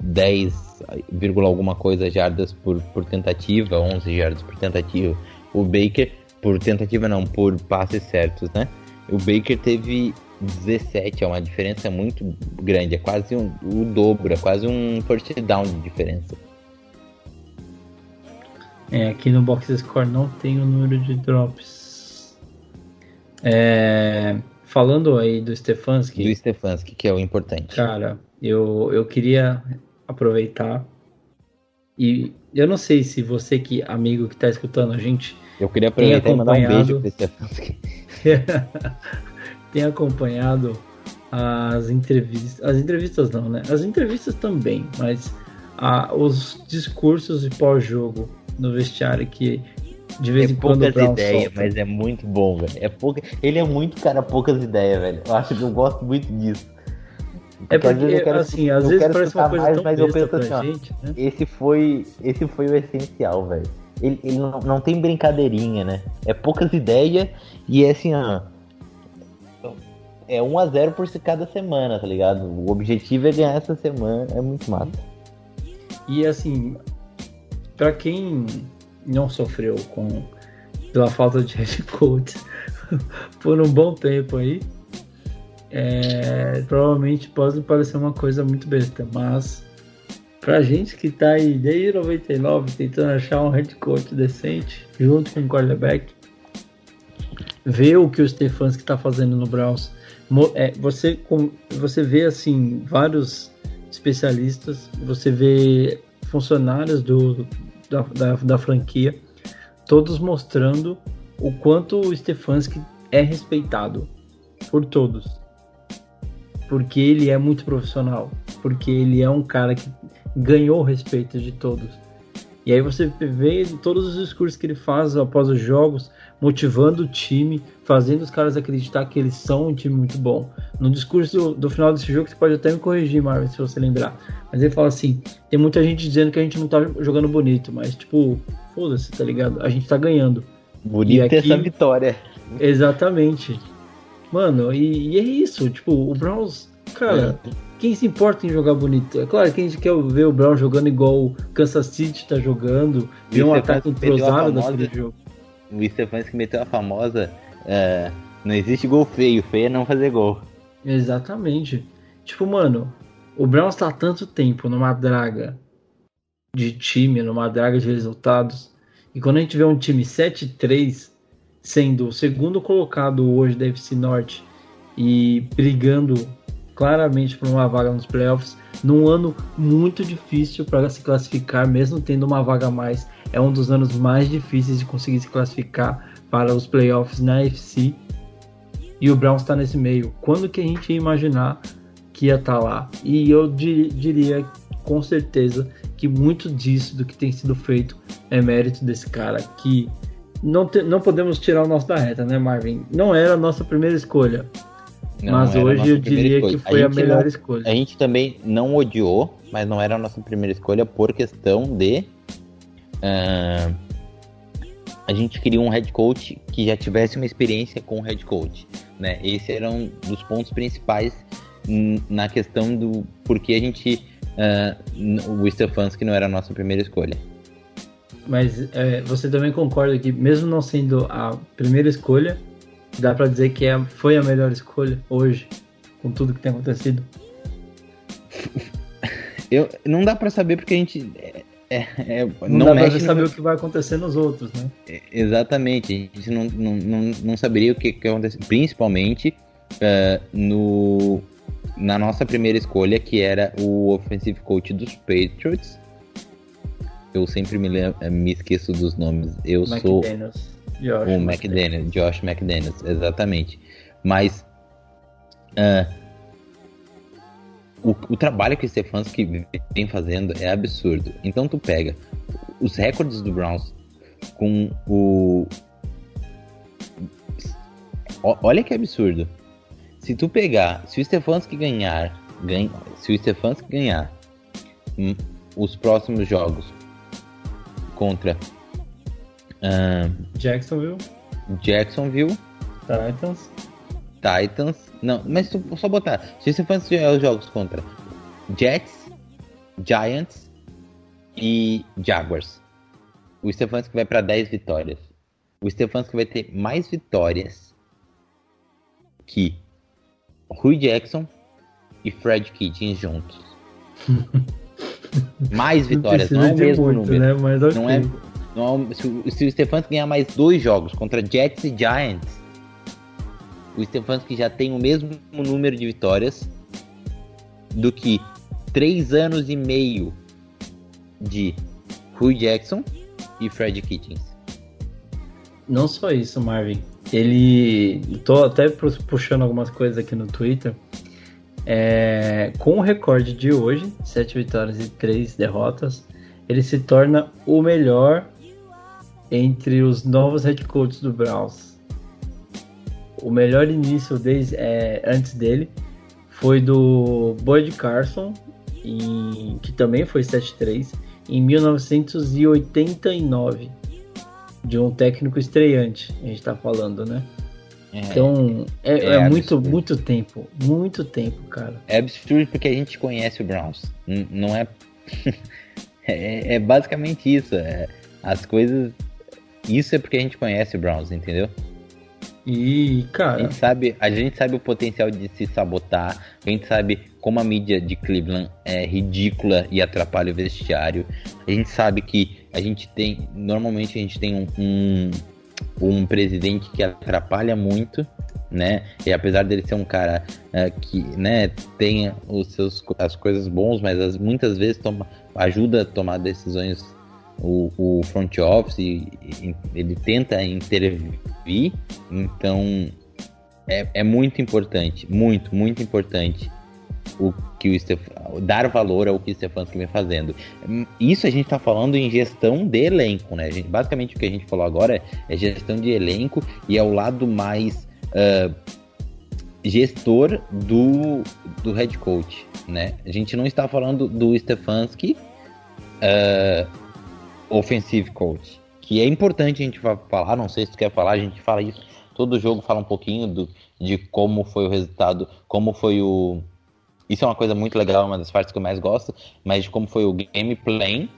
10, vírgula alguma coisa jardas por, por tentativa, 11 jardas por tentativa. O Baker, por tentativa não, por passes certos, né? O Baker teve 17, é uma diferença muito grande, é quase um, o dobro, é quase um first down de diferença. É, aqui no box score não tem o número de drops. É, falando aí do Stefanski, Do Stefanski, que é o importante. cara, eu, eu queria aproveitar e eu não sei se você que amigo que tá escutando a gente Eu queria aproveitar e mandar um beijo pro Stefanski. tem acompanhado as entrevistas, as entrevistas não, né? As entrevistas também, mas ah, os discursos de pós-jogo no vestiário que de vez É em quando poucas ideias, mas é muito bom, velho. É pouca... Ele é muito cara, poucas ideias, velho. Eu acho que eu gosto muito disso. É às porque, vezes eu quero- assim, às eu vezes quero parece uma coisa mais, tão mas eu penso assim, ó, gente, né? Esse foi, esse foi o essencial, velho. Ele, ele não, não tem brincadeirinha, né? É poucas ideias e é assim. É 1 a 0 por cada semana, tá ligado? O objetivo é ganhar essa semana, é muito massa. E assim, pra quem não sofreu com pela falta de head coach por um bom tempo aí, é, provavelmente pode parecer uma coisa muito besta, mas pra gente que tá aí desde 99 tentando achar um head coach decente junto com o quarterback, ver o que o Stefanski tá fazendo no Browns, é, você, você vê assim vários especialistas, você vê funcionários do, da, da, da franquia, todos mostrando o quanto o Stefanski é respeitado por todos. Porque ele é muito profissional, porque ele é um cara que ganhou o respeito de todos. E aí você vê todos os discursos que ele faz após os jogos, motivando o time, fazendo os caras acreditar que eles são um time muito bom. No discurso do, do final desse jogo, você pode até me corrigir, Marvin, se você lembrar. Mas ele fala assim: tem muita gente dizendo que a gente não tá jogando bonito, mas tipo, foda-se, tá ligado? A gente tá ganhando. Bonito E aqui- essa vitória. Exatamente. Mano, e, e é isso, tipo, o Browns, cara, quem se importa em jogar bonito? É claro que a gente quer ver o Browns jogando igual o Kansas City tá jogando, ver um ataque entrosado daquele jogo. O Stefanski meteu a famosa. é, não existe gol feio, feio é não fazer gol. Exatamente. Tipo, mano, o Browns tá há tanto tempo numa draga de time, numa draga de resultados. E quando a gente vê um time 7-3 sendo o segundo colocado hoje da FC Norte e brigando claramente por uma vaga nos playoffs, num ano muito difícil para se classificar, mesmo tendo uma vaga a mais, é um dos anos mais difíceis de conseguir se classificar para os playoffs na FC e o Browns está nesse meio. Quando que a gente ia imaginar que ia estar lá? E eu di- diria com certeza que muito disso do que tem sido feito é mérito desse cara que não, não podemos tirar o nosso da reta, né, Marvin? Não era a nossa primeira escolha, Não mas a hoje eu diria escolha. que foi a, gente melhor não- escolha. A gente também não odiou, mas não era a nossa primeira escolha por questão de. ah, a gente queria um head coach que já tivesse uma experiência com head coach. Né? Esse era um dos pontos principais na questão do porquê a gente. n- o Stefanski não era a nossa primeira escolha. Mas é, você também concorda que, mesmo não sendo a primeira escolha, dá pra dizer que é, foi a melhor escolha hoje, com tudo que tem acontecido? Eu, não dá pra saber porque a gente. É, é- é- Não, dá pra mexe no- saber o que vai acontecer nos outros, né? É, Exatamente, a gente não, não, não, não saberia o que, que aconteceu, principalmente eh, no, na nossa primeira escolha, que era o offensive coach dos Patriots. Eu sempre me, lem- eh, me esqueço dos nomes. Eu sou McDaniels. Josh, o McDaniels, Josh McDaniels, exatamente. Mas ah, o, o trabalho que o Stefanski vem fazendo é absurdo. Então tu pega os recordes do Browns com o. O- olha que absurdo. Se tu pegar, se o Stefanski ganhar, ganha, se o Stefanski ganhar hum, os próximos jogos contra ah, Jacksonville, Jacksonville, Titans, Titans. Não, mas só botar. Se você for os jogos contra Jets, Giants e Jaguars, o Stefanski vai para 10 vitórias. O Stefanski vai ter mais vitórias que Rui Jackson e Fred Kitchens juntos. mais vitórias, não é o mesmo muito, número. Né? Mas ok. Não é, não se, o- Stefanski ganhar mais dois jogos contra Jets e Giants, o Stefanski já tem o mesmo número de vitórias do que três anos e meio de Rui Jackson e Fred Kitchens. Não só isso, Marvin. Ele. Tô até pu- puxando algumas coisas aqui no Twitter. É, com o recorde de hoje, 7 vitórias e 3 derrotas, ele se torna o melhor entre os novos head coaches do Browns. O melhor início desde, é, antes dele foi do Bud Carson, em- que também foi 7-3, em 1989 de um técnico estreante, a gente tá falando, né? É, Então, é, é é muito, muito tempo, muito tempo, cara. é absurdo porque a gente conhece o Browns. Não é. é, é basicamente isso. é- as coisas. Isso é porque a gente conhece o Browns, entendeu? E, A cara, gente sabe, a gente sabe o potencial de se sabotar, a gente sabe como a mídia de Cleveland é ridícula e atrapalha o vestiário. A gente sabe que a gente tem, normalmente a gente tem um, um, um presidente que atrapalha muito, né? E apesar dele ser um cara é, que, né, tem os seus as coisas bons, mas as, muitas vezes toma, ajuda a tomar decisões o, o front office, ele tenta intervir, então é, é muito importante, muito, muito importante o que o dar valor ao que o Stefanski vem fazendo. Isso a gente está falando em gestão de elenco, né? Gente, basicamente o que a gente falou agora é, é gestão de elenco e é o lado mais ah, gestor do, do head coach, né? A gente não está falando do Stefanski ah, offensive coach, que é importante a gente fa- falar, não sei se tu quer falar, a gente fala isso, todo jogo fala um pouquinho do, de como foi o resultado, como foi o... Isso é uma coisa muito legal, uma das partes que eu mais gosto, mas de como foi o gameplay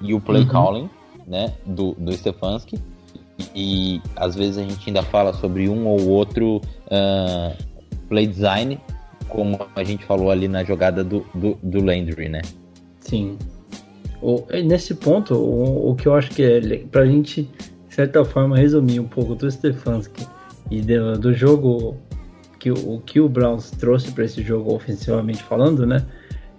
e o play Uhum. calling, né, do, do Stefanski. E, e às vezes a gente ainda fala sobre um ou outro ah, play design, como a gente falou ali na jogada do, do, do Landry, né? sim. E nesse ponto, o, o que eu acho que é pra gente, de certa forma, resumir um pouco do Stefanski e do, do jogo que o o que o Browns trouxe para esse jogo ofensivamente falando, né?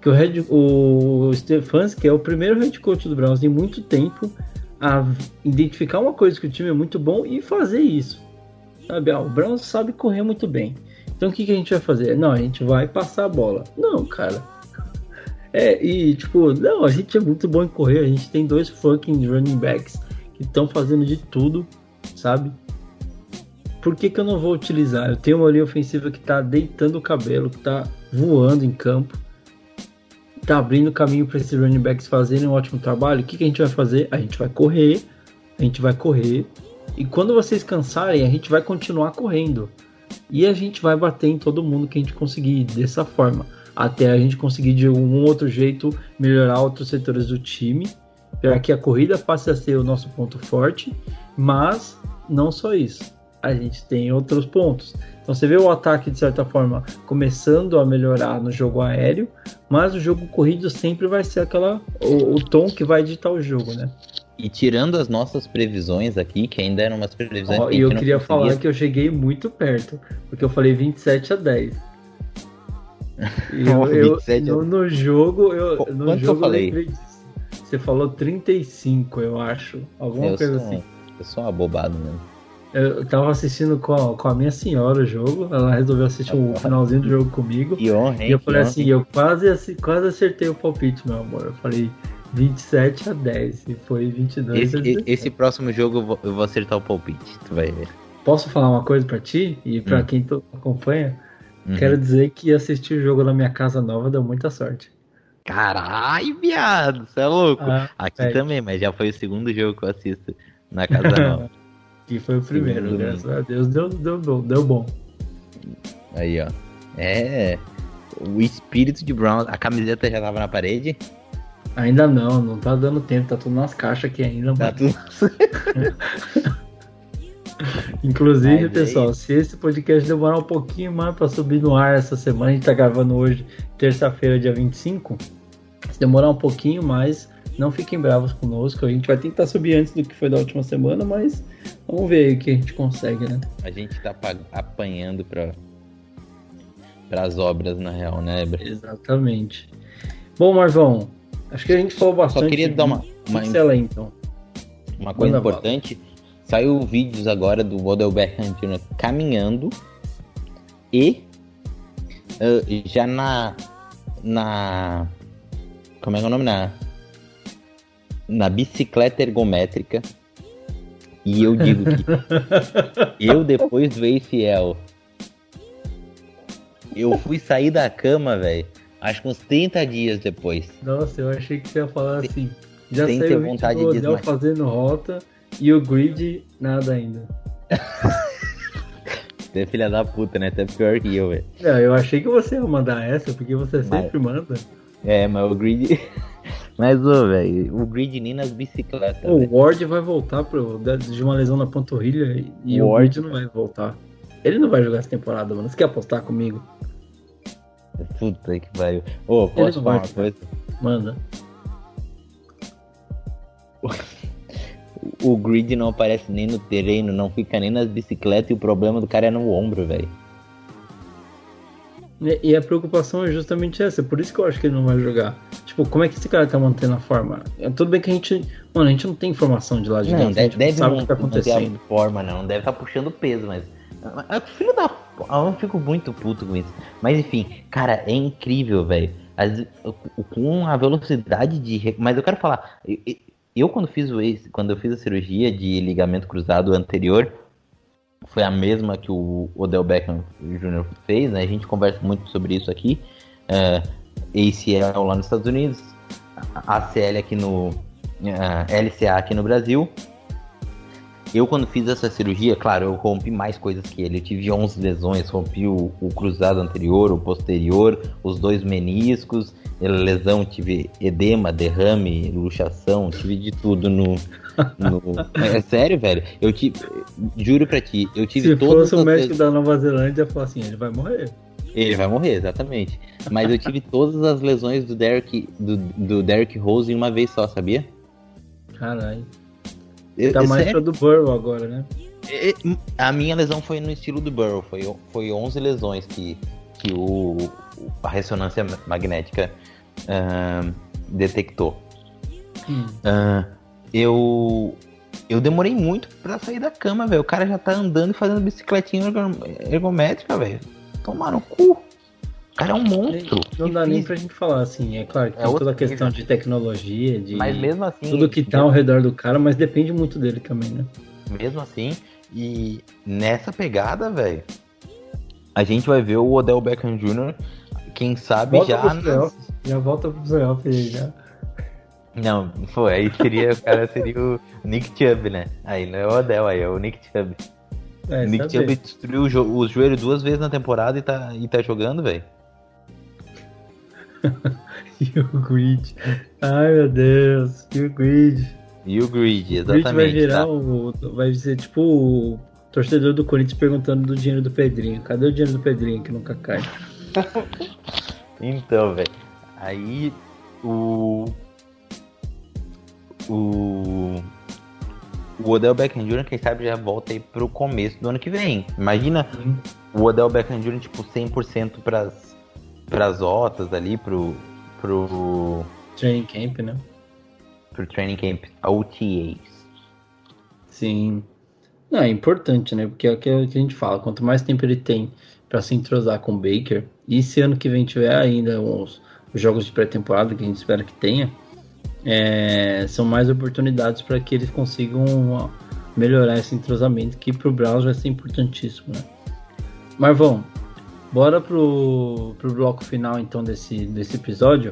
Que o, head, o Stefanski é o primeiro head coach do Browns em muito tempo a identificar uma coisa que o time é muito bom e fazer isso. Sabe, ah, o Browns sabe correr muito bem. Então o que, que a gente vai fazer? Não, a gente vai passar a bola. Não, cara. É, e tipo, não, a gente é muito bom em correr. A gente tem dois fucking running backs que estão fazendo de tudo, sabe? Por que, que eu não vou utilizar? Eu tenho uma linha ofensiva que tá deitando o cabelo, que tá voando em campo, tá abrindo caminho para esses running backs fazerem um ótimo trabalho. O que, que a gente vai fazer? A gente vai correr, a gente vai correr, e quando vocês cansarem, a gente vai continuar correndo. e a gente vai bater em todo mundo que a gente conseguir dessa forma, até a gente conseguir de algum outro jeito melhorar outros setores do time, para que a corrida passe a ser o nosso ponto forte, mas não só isso. A gente tem outros pontos. Então você vê o ataque, de certa forma, começando a melhorar no jogo aéreo, mas o jogo corrido sempre vai ser aquela o, o tom que vai ditar o jogo, né? E tirando as nossas previsões aqui, que ainda eram umas previsões que a e gente eu queria falar que eu cheguei muito perto, porque eu falei 27 a 10. Eu, eu- 27 a no, no jogo, eu, Qu- no quanto jogo eu falei? lembrei disso. Você falou 35, eu acho. Alguma eu, coisa sou, assim. eu sou uma bobado mesmo. Eu tava assistindo com a, com a minha senhora o jogo, ela resolveu assistir o finalzinho do jogo comigo. E honra, hein? E eu falei honra. assim, eu quase, quase acertei o palpite, meu amor. Eu falei 27 a 10 e foi 22 a Esse, 17. esse próximo jogo eu vou, eu acertar o palpite, tu vai ver. Posso falar uma coisa pra ti e pra Hum. quem tu acompanha? Uhum. Quero dizer que assistir o jogo na minha casa nova deu muita sorte. Caralho, viado, você é louco. Ah, Aqui é. também, mas já foi o segundo jogo que eu assisto na casa nova. que foi o primeiro, Segundo graças a Deus deu, deu, deu, deu bom. Aí, ó. É. O espírito de Brown, a camiseta já tava na parede. Ainda não, não tá dando tempo, tá tudo nas caixas aqui ainda. Tá mano. tudo. Inclusive, Mas é pessoal, isso. se esse podcast demorar um pouquinho mais pra subir no ar essa semana, a gente tá gravando hoje, terça-feira, dia 25. Se demorar um pouquinho mais, não fiquem bravos conosco. A gente vai tentar subir antes do que foi da última semana, mas vamos ver aí o que a gente consegue, né? A gente tá pa- apanhando pra. Pras obras, na real, né, Ebra? Exatamente. Bom, Marvão, acho que a gente falou bastante. Só queria dar uma, uma, Pincela então. uma coisa Manda importante. Saiu vídeos agora do Odell Beckham Jr. caminhando e ah, já na na como é que é o nome na na bicicleta ergométrica e eu digo que eu depois do ACL eu fui sair da cama, velho. Acho que uns 30 dias depois. Nossa, eu achei que você ia falar assim. Já sem saiu ter vontade de Odell desmaiar. fazendo rota e o grid nada ainda. Você é filha da puta, né? Até pior que eu, velho. Não, eu achei que você ia mandar essa, porque você Mas- sempre manda. É, mas o grid. Mas, ô, velho, o grid nem nas bicicletas. O velho. Ward vai voltar pro, de uma lesão na panturrilha e- O o Ward- grid não vai voltar. Ele não vai jogar essa temporada, mano. Você quer apostar comigo? Puta que pariu. Ô, Ele posso falar uma coisa? Manda. O grid não aparece nem no terreno, não fica nem nas bicicletas e o problema do cara é no ombro, velho. E, e a preocupação é justamente essa, é por isso que eu acho que ele não vai jogar. Tipo, como é que esse cara tá mantendo a forma? É, tudo bem que a gente. Mano, a gente não tem informação de lá de Não, dentro, a deve, gente deve não sabe o que tá acontecendo. forma, não. Deve estar puxando peso, mas. Filho da. Eu fico muito puto com isso. Mas enfim, cara, é incrível, velho. As- Com a velocidade de. Mas eu quero falar. Eu- quando fiz o quando eu fiz a cirurgia de ligamento cruzado anterior, foi a mesma que o Odell Beckham Jr. fez, né? A gente conversa muito sobre isso aqui. É, ACL lá nos Estados Unidos, ACL aqui no. ah, LCA aqui no Brasil. Eu, quando fiz essa cirurgia, claro, eu rompi mais coisas que ele. Eu tive 11 lesões, rompi o, o cruzado anterior, o posterior, os dois meniscos, lesão, tive edema, derrame, luxação, tive de tudo no. no- É sério, velho. Eu tive. Juro pra ti, eu tive Se fosse o as médico lesões- da Nova Zelândia, ia falar assim, ele vai morrer. Ele vai morrer, exatamente. Mas eu tive todas as lesões do Derrick, do, do Derrick Rose em uma vez só, sabia? Caralho. Eu- Tá é mais sério. pra do Burrow agora, né? É, A minha lesão foi no estilo do Burrow, foi, foi 11 lesões que, que o, a ressonância magnética ahn, detectou. Hum. Ah, eu eu demorei muito pra sair da cama, velho. O cara já tá andando e fazendo bicicletinha ergo- ergométrica, velho. Tomar no cu. O cara é um monstro. Não dá nem pra gente falar assim, é claro que É tem toda a questão nível. de tecnologia, de Mas mesmo assim. tudo que tá ao redor do cara, mas depende muito dele também, né? Mesmo assim, e nessa pegada, velho, a gente vai ver o Odell Beckham Jr., quem sabe Volta já. nas- já volta pro playoff aí, já. Não, pô, aí seria, o cara seria o Nick Chubb, né? Aí não é o Odell, aí é o Nick Chubb. É, Nick saber. Chubb destruiu o, jo o joelho duas vezes na temporada e tá, e tá jogando, velho. E o Grid. Ai, meu Deus. E o Grid. E o Greed, O Grid exatamente. vai virar tá? o. Vai ser tipo o torcedor do Corinthians perguntando do dinheiro do Pedrinho. Cadê o dinheiro do Pedrinho que nunca cai? Então, velho. Aí o. O. O Odell Beckham Jr., quem sabe, já volta aí pro começo do ano que vem. Imagina o Odell Beckham Jr., tipo, 100% pras, pras otas ali, pro, pro, Training Camp, né? pro training camp, OTAs. Sim. Não, é importante, né? Porque é o que a gente fala. Quanto mais tempo ele tem pra se entrosar com o Baker, e se ano que vem tiver ainda os, os jogos de pré-temporada, que a gente espera que tenha, é, são mais oportunidades para que eles consigam melhorar esse entrosamento, que pro Browns vai ser importantíssimo, né? Marvão, bora pro, pro bloco final então desse, desse episódio.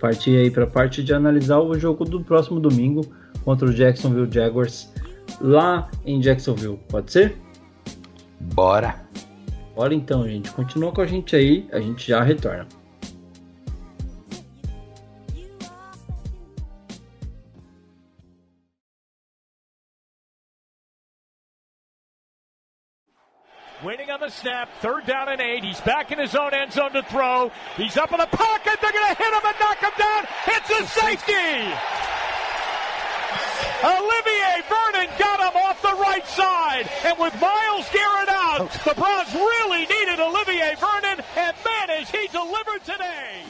Partir aí pra parte de analisar o jogo do próximo domingo contra o Jacksonville Jaguars lá em Jacksonville. Pode ser? Bora! Bora então, gente. Continua com a gente aí, a gente já retorna. The snap, third down and eight. He's back in his own end zone to throw. He's up in the pocket. They're going to hit him and knock him down. It's a safety. Olivier Vernon got him off the right side. And with Miles Garrett out, the Browns really needed Olivier Vernon. And man, is he delivered today.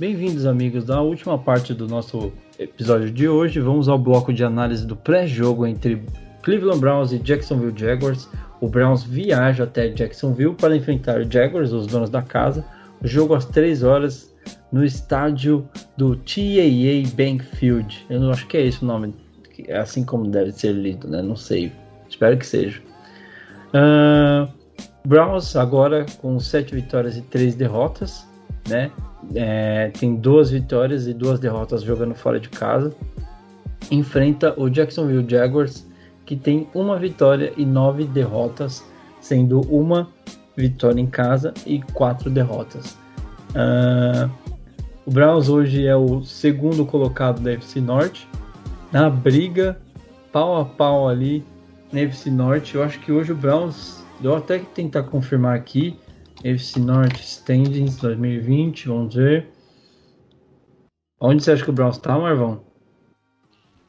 Bem-vindos, amigos, da última parte do nosso episódio de hoje. Vamos ao bloco de análise do pré-jogo entre Cleveland Browns e Jacksonville Jaguars. O Browns viaja até Jacksonville para enfrentar o Jaguars, os donos da casa. O jogo às 3 horas no estádio do TAA Bank Field. Eu não acho que é esse o nome, é assim como deve ser lido, né? Não sei. Espero que seja. Ah, Browns agora com 7 vitórias e 3 derrotas, né? É, tem duas vitórias e duas derrotas jogando fora de casa. Enfrenta o Jacksonville Jaguars, que tem uma vitória e nove derrotas, sendo uma vitória em casa e quatro derrotas. Ah, o Browns hoje é o segundo colocado da FC Norte, na briga pau a pau ali na FC Norte. Eu acho que hoje o Browns, eu até tentar confirmar aqui, FC Norte Standings 2020, vamos ver. Onde você acha que o Browns tá, Marvão?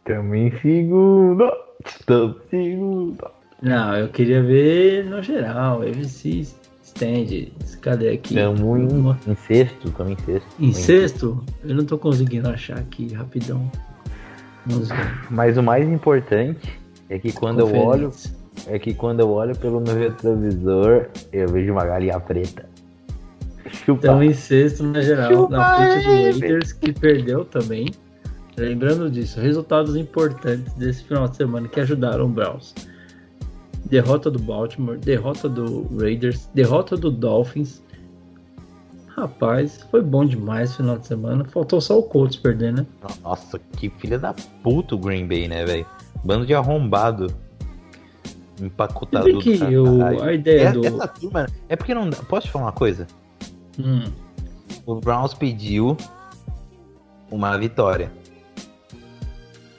Tamo em segundo! Estamos em segundo! Não, eu queria ver no geral, FC Standings. Cadê aqui? Tamo em, em sexto, tamo em sexto. Em sexto? Eu não tô conseguindo achar aqui rapidão. Vamos ver. Mas o mais importante é que quando eu olho. É que quando eu olho pelo meu retrovisor, eu vejo uma galinha preta. Estão em sexto na geral, Chupa na frente do Raiders, que perdeu também. Lembrando disso, resultados importantes desse final de semana que ajudaram o Browns. Derrota do Baltimore, derrota do Raiders, derrota do Dolphins. Rapaz, foi bom demais esse final de semana. Faltou só o Colts perder, né? Nossa, que filha da puta o Green Bay, né, velho? Bando de arrombado. Empacotado bem que do eu- a ideia É- do- Essa turma, é porque não dá. Posso te falar uma coisa? Hum, O Browns pediu uma vitória.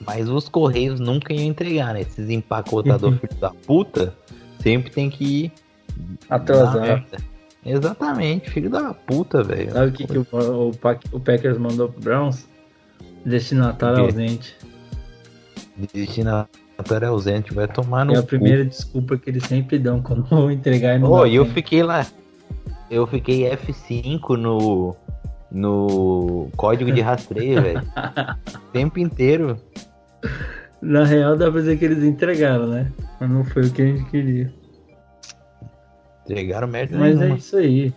Mas os Correios nunca iam entregar, né? Esses empacotadores filho da puta sempre tem que ir. atrasar. Exatamente, filho da puta, velho. Sabe o que, que o, o, o Packers mandou pro Browns? Destinatário O quê? Ausente. Destinatário ausente, vai tomar no É a cu. primeira desculpa que eles sempre dão quando vão entregar e não Ô, dá e eu tempo. fiquei lá. Eu fiquei F5 no. No código de rastreio, velho. O tempo inteiro. Na real, dá pra dizer que eles entregaram, né? Mas não foi o que a gente queria. Entregaram merda Mas é nenhuma. isso aí.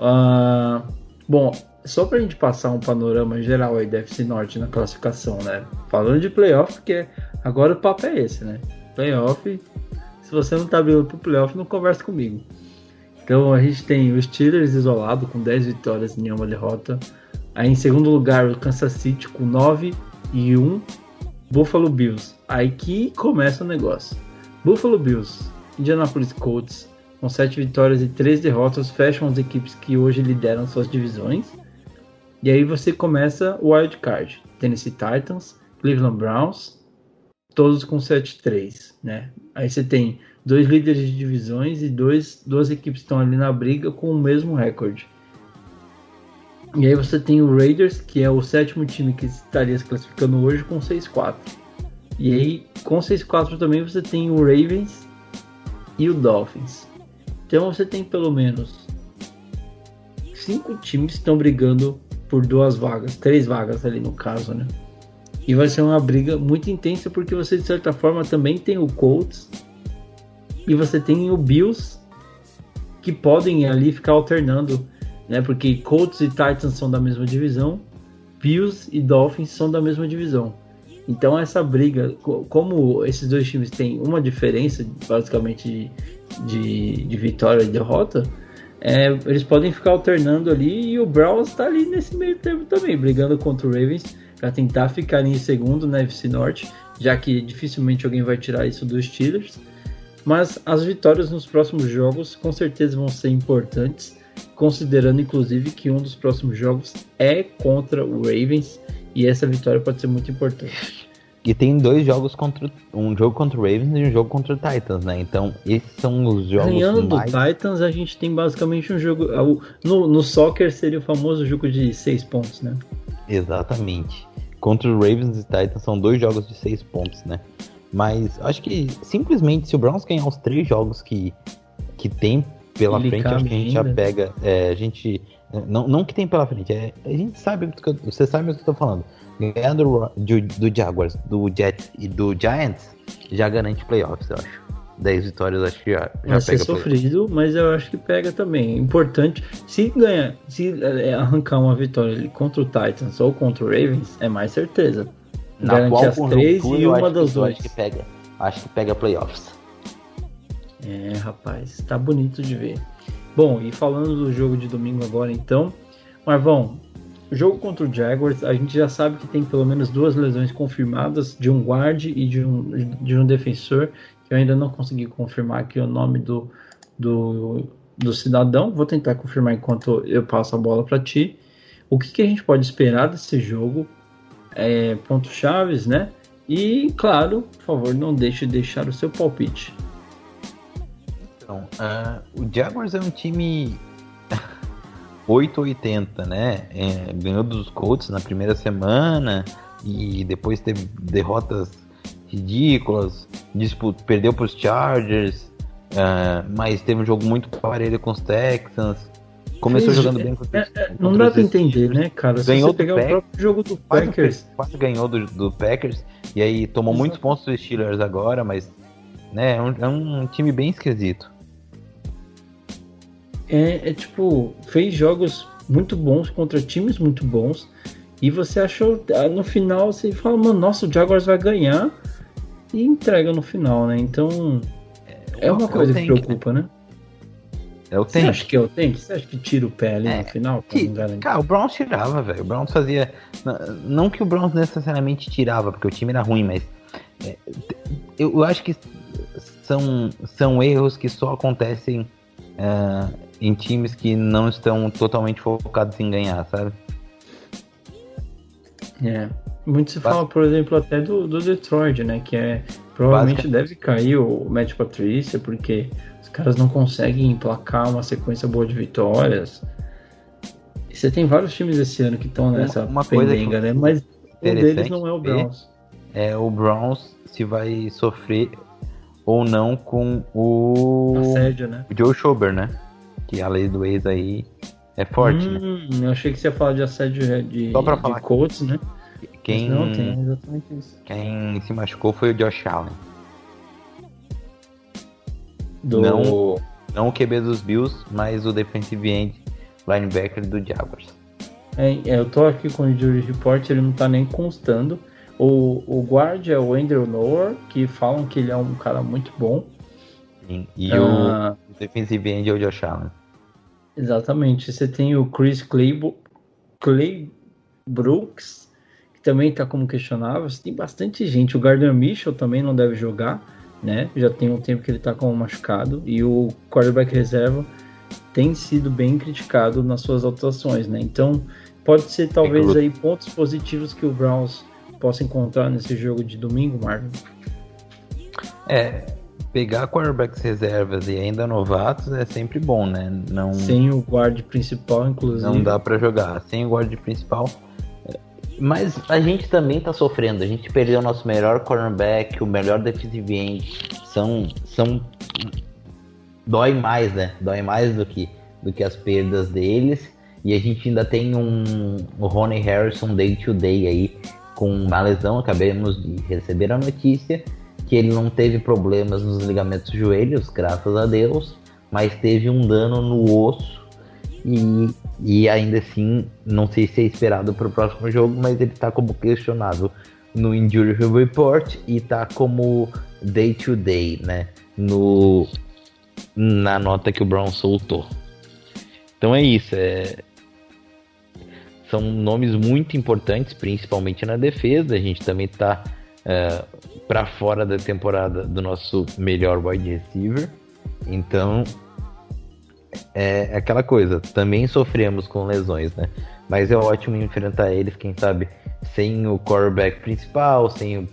Ah, bom, só pra gente passar um panorama geral aí da FC Norte na classificação, né? Falando de playoff, porque agora o papo é esse, né? Playoff, se você não tá abrindo pro playoff, não conversa comigo. Então a gente tem o Steelers isolado com 10 vitórias e nenhuma derrota. Aí em segundo lugar o Kansas City com 9 e 1. Buffalo Bills. Aí que começa o negócio. Buffalo Bills, Indianapolis Colts, com 7 vitórias e 3 derrotas, fecham as equipes que hoje lideram suas divisões. E aí você começa o wild card. Tennessee Titans, Cleveland Browns, todos com 7-3, né? Aí você tem dois líderes de divisões e dois, duas equipes estão ali na briga com o mesmo recorde. E aí você tem o Raiders, que é o sétimo time que estaria se classificando hoje com 6-4. E aí com 6-4 também você tem o Ravens e o Dolphins. Então você tem pelo menos cinco times que estão brigando por duas vagas, três vagas ali no caso, né? E vai ser uma briga muito intensa porque você de certa forma também tem o Colts e você tem o Bills que podem ali ficar alternando, né? Porque Colts e Titans são da mesma divisão, Bills e Dolphins são da mesma divisão. Então essa briga, como esses dois times têm uma diferença basicamente de, de, vitória e derrota, é, eles podem ficar alternando ali e o Browns está ali nesse meio tempo também, brigando contra o Ravens para tentar ficar em segundo na FC Norte, já que dificilmente alguém vai tirar isso dos Steelers. Mas as vitórias nos próximos jogos com certeza vão ser importantes, considerando inclusive que um dos próximos jogos é contra o Ravens e essa vitória pode ser muito importante. E tem dois jogos contra um jogo contra o Ravens e um jogo contra o Titans, né? Então, esses são os jogos Ganhando mais... do Titans, a gente tem basicamente um jogo. No, no soccer seria o famoso jogo de seis pontos, né? Exatamente. Contra o Ravens e Titans são dois jogos de seis pontos, né? Mas acho que simplesmente se o Browns ganhar os três jogos que, que tem pela Ele frente, acho que a gente já pega. é, a gente. Não, não que tem pela frente, é, a gente sabe eu- você sabe o que eu tô falando. Ganhar do, do, do Jaguars, do Jets e do Giants já garante playoffs, eu acho. 10 vitórias acho que já, já Vai ser sofrido, mas eu acho que pega também. Importante, se ganhar, se é, arrancar uma vitória contra o Titans ou contra o Ravens, é mais certeza. Na Garantir qual as três e uma das duas. Acho que pega. Acho que pega playoffs. É, rapaz, tá bonito de ver. Bom, e falando do jogo de domingo agora, então, Marvão, jogo contra o Jaguars, a gente já sabe que tem pelo menos duas lesões confirmadas de um guard e de um, de um defensor, eu ainda não consegui confirmar aqui o nome do, do, do cidadão. Vou tentar confirmar enquanto eu passo a bola para ti. O que, que a gente pode esperar desse jogo? É, pontos chaves, né? E, claro, por favor, não deixe de deixar o seu palpite. Então, ah, o Jaguars é um time 880, né? É, ganhou dos Colts na primeira semana e depois teve derrotas ridículas, disputa, perdeu para os Chargers, ah, mas teve um jogo muito parelho com os Texans. Começou Fez- jogando bem contra, os- Não contra dá os pra entender, né, cara? Se Ganhou do pegar o Pack- próprio jogo do Quase, Packers, quase ganhou do, do Packers e aí tomou Exato. muitos pontos dos Steelers agora, mas né, é um, é um time bem esquisito. é, é tipo, fez jogos muito bons contra times muito bons. E você achou, ah, no final, você fala, mano, nossa, o Jaguars vai ganhar. E entrega no final, né? Então, é uma É coisa que tank, né? preocupa, né? É o Você tempo. acha que é o tank? Você acha que tira o pé ali É, no final? Que- cara, o Browns tirava, velho. O Browns fazia. Não que o Browns necessariamente tirava, porque o time era ruim, mas. é, eu, acho que são, são erros que só acontecem ah, em times que não estão totalmente focados em ganhar, sabe? É. Muito se fala, por exemplo, até do, do Detroit, né? Que é. Provavelmente deve cair o Matt Patrícia, porque os caras não conseguem emplacar uma sequência boa de vitórias. E você tem vários times esse ano que estão nessa uma coisa pendenga, né? Mas um deles não é o Browns. É o Browns se vai sofrer ou não com o, Assédio, né? o Joe Schober, né? Que a lei do ex aí é forte, né? Hum, eu achei que você ia falar de assédio de, Só pra de falar. Colts, né? Quem, não, tem exatamente isso. quem se machucou foi o Josh Allen. Do... Não. Não o QB dos Bills, mas o defensive end linebacker do Jaguars. É, é, eu tô aqui com o Injury Report, ele não tá nem constando. O, o guard é o Andrew Noah, que falam que ele é um cara muito bom. E, e Ah, o defensive end é o Josh Allen. Exatamente. Você tem o Chris Claybo, Clay Brooks, também está como questionável. Tem bastante gente. O Gardner Mitchell também não deve jogar, né? Já tem um tempo que ele está como machucado. E o quarterback reserva tem sido bem criticado nas suas atuações, né? Então, pode ser talvez aí pontos positivos que o Browns possa encontrar nesse jogo de domingo, Marvin. É, pegar quarterbacks reservas e ainda novatos é sempre bom, né? Não, Sem o guarda principal, inclusive. Não dá para jogar. Sem o guarda principal. Mas a gente também tá sofrendo. A gente perdeu o nosso melhor cornerback, o melhor defensive end. São, são dói mais, né? Dói mais do que, do que as perdas deles. E a gente ainda tem um o Ronnie Harrison day to day aí com uma lesão. Acabamos de receber a notícia que ele não teve problemas nos ligamentos joelhos, graças a Deus, mas teve um dano no osso e, e ainda assim não sei se é esperado para o próximo jogo, mas ele está como questionado no Injury Report e está como day to day, né? No, na nota que o Brown soltou. Então é isso. É... São nomes muito importantes, principalmente na defesa. A gente também está é, para fora da temporada do nosso melhor wide receiver. Então é aquela coisa. Também sofremos com lesões, né? Mas é ótimo enfrentar eles, quem sabe, sem o quarterback principal, sem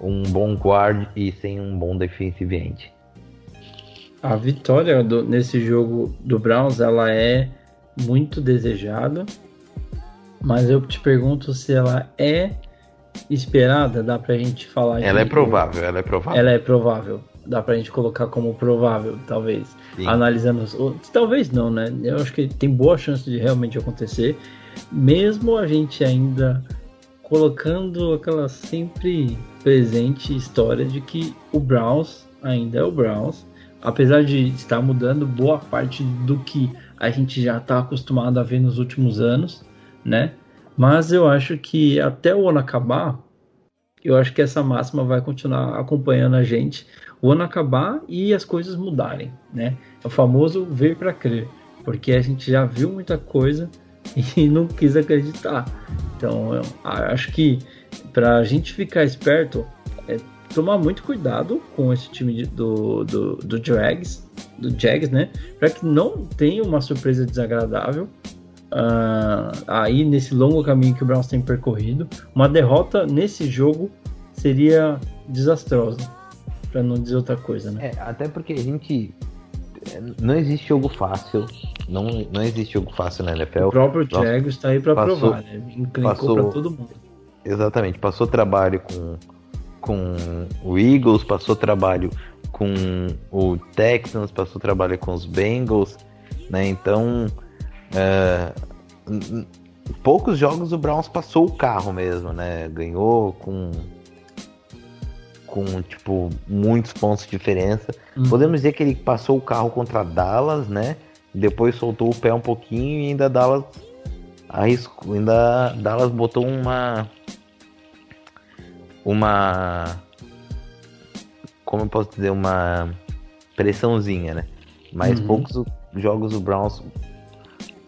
um bom guard e sem um bom defensive end a vitória do, nesse jogo do Browns ela é muito desejada, mas eu te pergunto se ela é esperada, dá pra gente falar. Ela é provável, ela é provável. Ela é provável, dá pra gente colocar como provável, talvez. Sim. Analisando os outros, talvez não, né? Eu acho que tem boa chance de realmente acontecer, mesmo a gente ainda colocando aquela sempre presente história de que o Browns ainda é o Browns apesar de estar mudando boa parte do que a gente já está acostumado a ver nos últimos anos, né? Mas eu acho que até o ano acabar, eu acho que essa máxima vai continuar acompanhando a gente o ano acabar e as coisas mudarem, né? É o famoso ver para crer, porque a gente já viu muita coisa e não quis acreditar. Então, acho que para a gente ficar esperto, é tomar muito cuidado com esse time de, do, do, do Jags, do Jags, né? Para que não tenha uma surpresa desagradável uh, aí nesse longo caminho que o Browns tem percorrido. Uma derrota nesse jogo seria desastrosa, para não dizer outra coisa, né? É, até porque a gente não existe jogo fácil. Não, não existe jogo fácil na NFL. O próprio Jags está aí para provar, né? Encrencou para todo mundo. Exatamente, passou trabalho com com o Eagles, passou trabalho com o Texans, passou trabalho com os Bengals, né? Então, é, poucos jogos o Browns passou o carro mesmo, né? Ganhou com com tipo muitos pontos de diferença. Uhum. Podemos dizer que ele passou o carro contra Dallas, né? Depois soltou o pé um pouquinho e ainda Dallas arriscou, ainda Dallas botou uma uma. Como eu posso dizer? Uma pressãozinha, né? Mas uhum. poucos jogos o Browns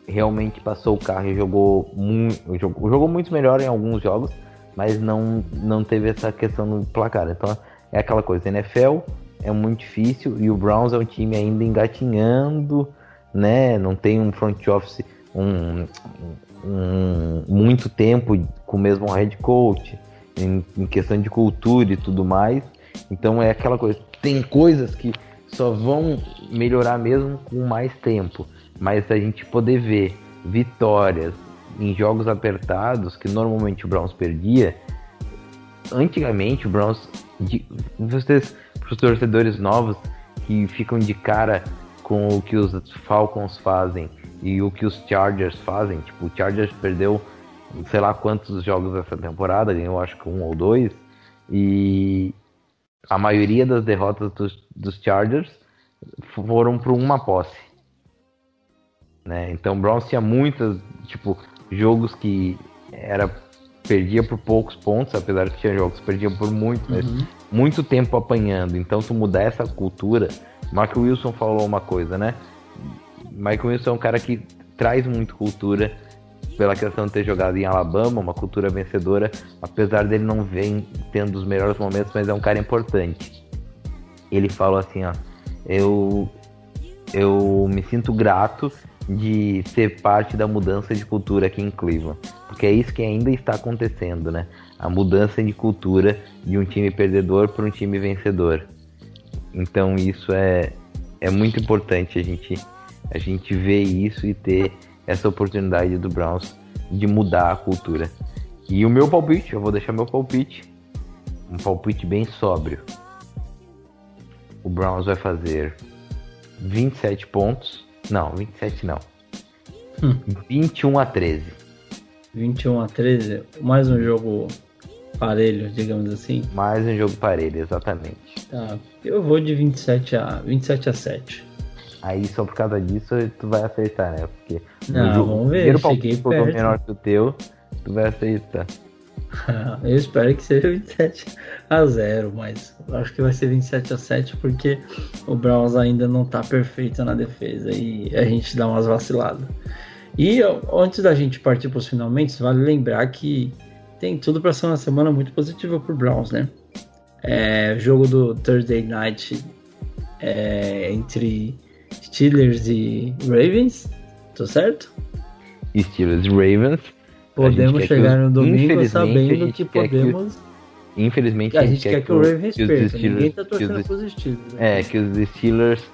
realmente passou o carro e jogou muito, jogou, jogou muito melhor em alguns jogos, mas não, não teve essa questão no placar. Então é aquela coisa, NFL é muito difícil e o Browns é um time ainda engatinhando, né? Não tem um front office um, um muito tempo com o mesmo head coach em, em questão de cultura e tudo mais. Então é aquela coisa. Tem coisas que só vão melhorar mesmo com mais tempo. Mas a gente poder ver vitórias em jogos apertados, que normalmente o Browns perdia, antigamente o Browns, de, vocês, os torcedores novos que ficam de cara com o que os Falcons fazem e o que os Chargers fazem, tipo, o Chargers perdeu sei lá quantos jogos essa temporada, ganhou acho que um ou dois, e a maioria das derrotas dos, dos Chargers foram por uma posse. Né? Então o Browns tinha muitas, tipo, jogos que era perdia por poucos pontos, apesar de que tinha jogos que perdia por muito, mas uhum. muito tempo apanhando. Então tu mudar essa cultura, Mark Wilson falou uma coisa, né? Michael Wilson é um cara que traz muito cultura pela questão de ter jogado em Alabama, uma cultura vencedora, apesar dele não vem tendo os melhores momentos, mas é um cara importante. Ele falou assim, ó, eu eu me sinto grato de ser parte da mudança de cultura aqui em Cleveland, porque é isso que ainda está acontecendo, né? A mudança de cultura de um time perdedor para um time vencedor. Então isso é, é muito importante a gente a gente ver isso e ter essa oportunidade do Browns de mudar a cultura. E o meu palpite, eu vou deixar meu palpite, um palpite bem sóbrio. O Browns vai fazer 27 pontos. Não, 27 não. Hum. 21 a 13. 21 a 13, mais um jogo parelho, digamos assim. Mais um jogo parelho, exatamente. Tá. Eu vou de 27 a 27 a 7. Aí só por causa disso tu vai acertar, né? Porque Não, jogo- vamos ver, primeiro palpite perto. menor que o teu, tu vai acertar. Eu espero que seja 27 a 0, mas acho que vai ser 27 a 7 porque o Browns ainda não tá perfeito na defesa e a gente dá umas vaciladas. E antes da gente partir para os finalmente, vale lembrar que tem tudo para ser uma semana muito positiva pro Browns, né? É, jogo do Thursday Night é, entre Steelers e Ravens, tô certo? Steelers e Ravens. Podemos chegar os- no domingo sabendo que quer que podemos. Infelizmente A gente quer que o Ravens perca. Ninguém tá torcendo os- pros Steelers. né? É, que os Steelers.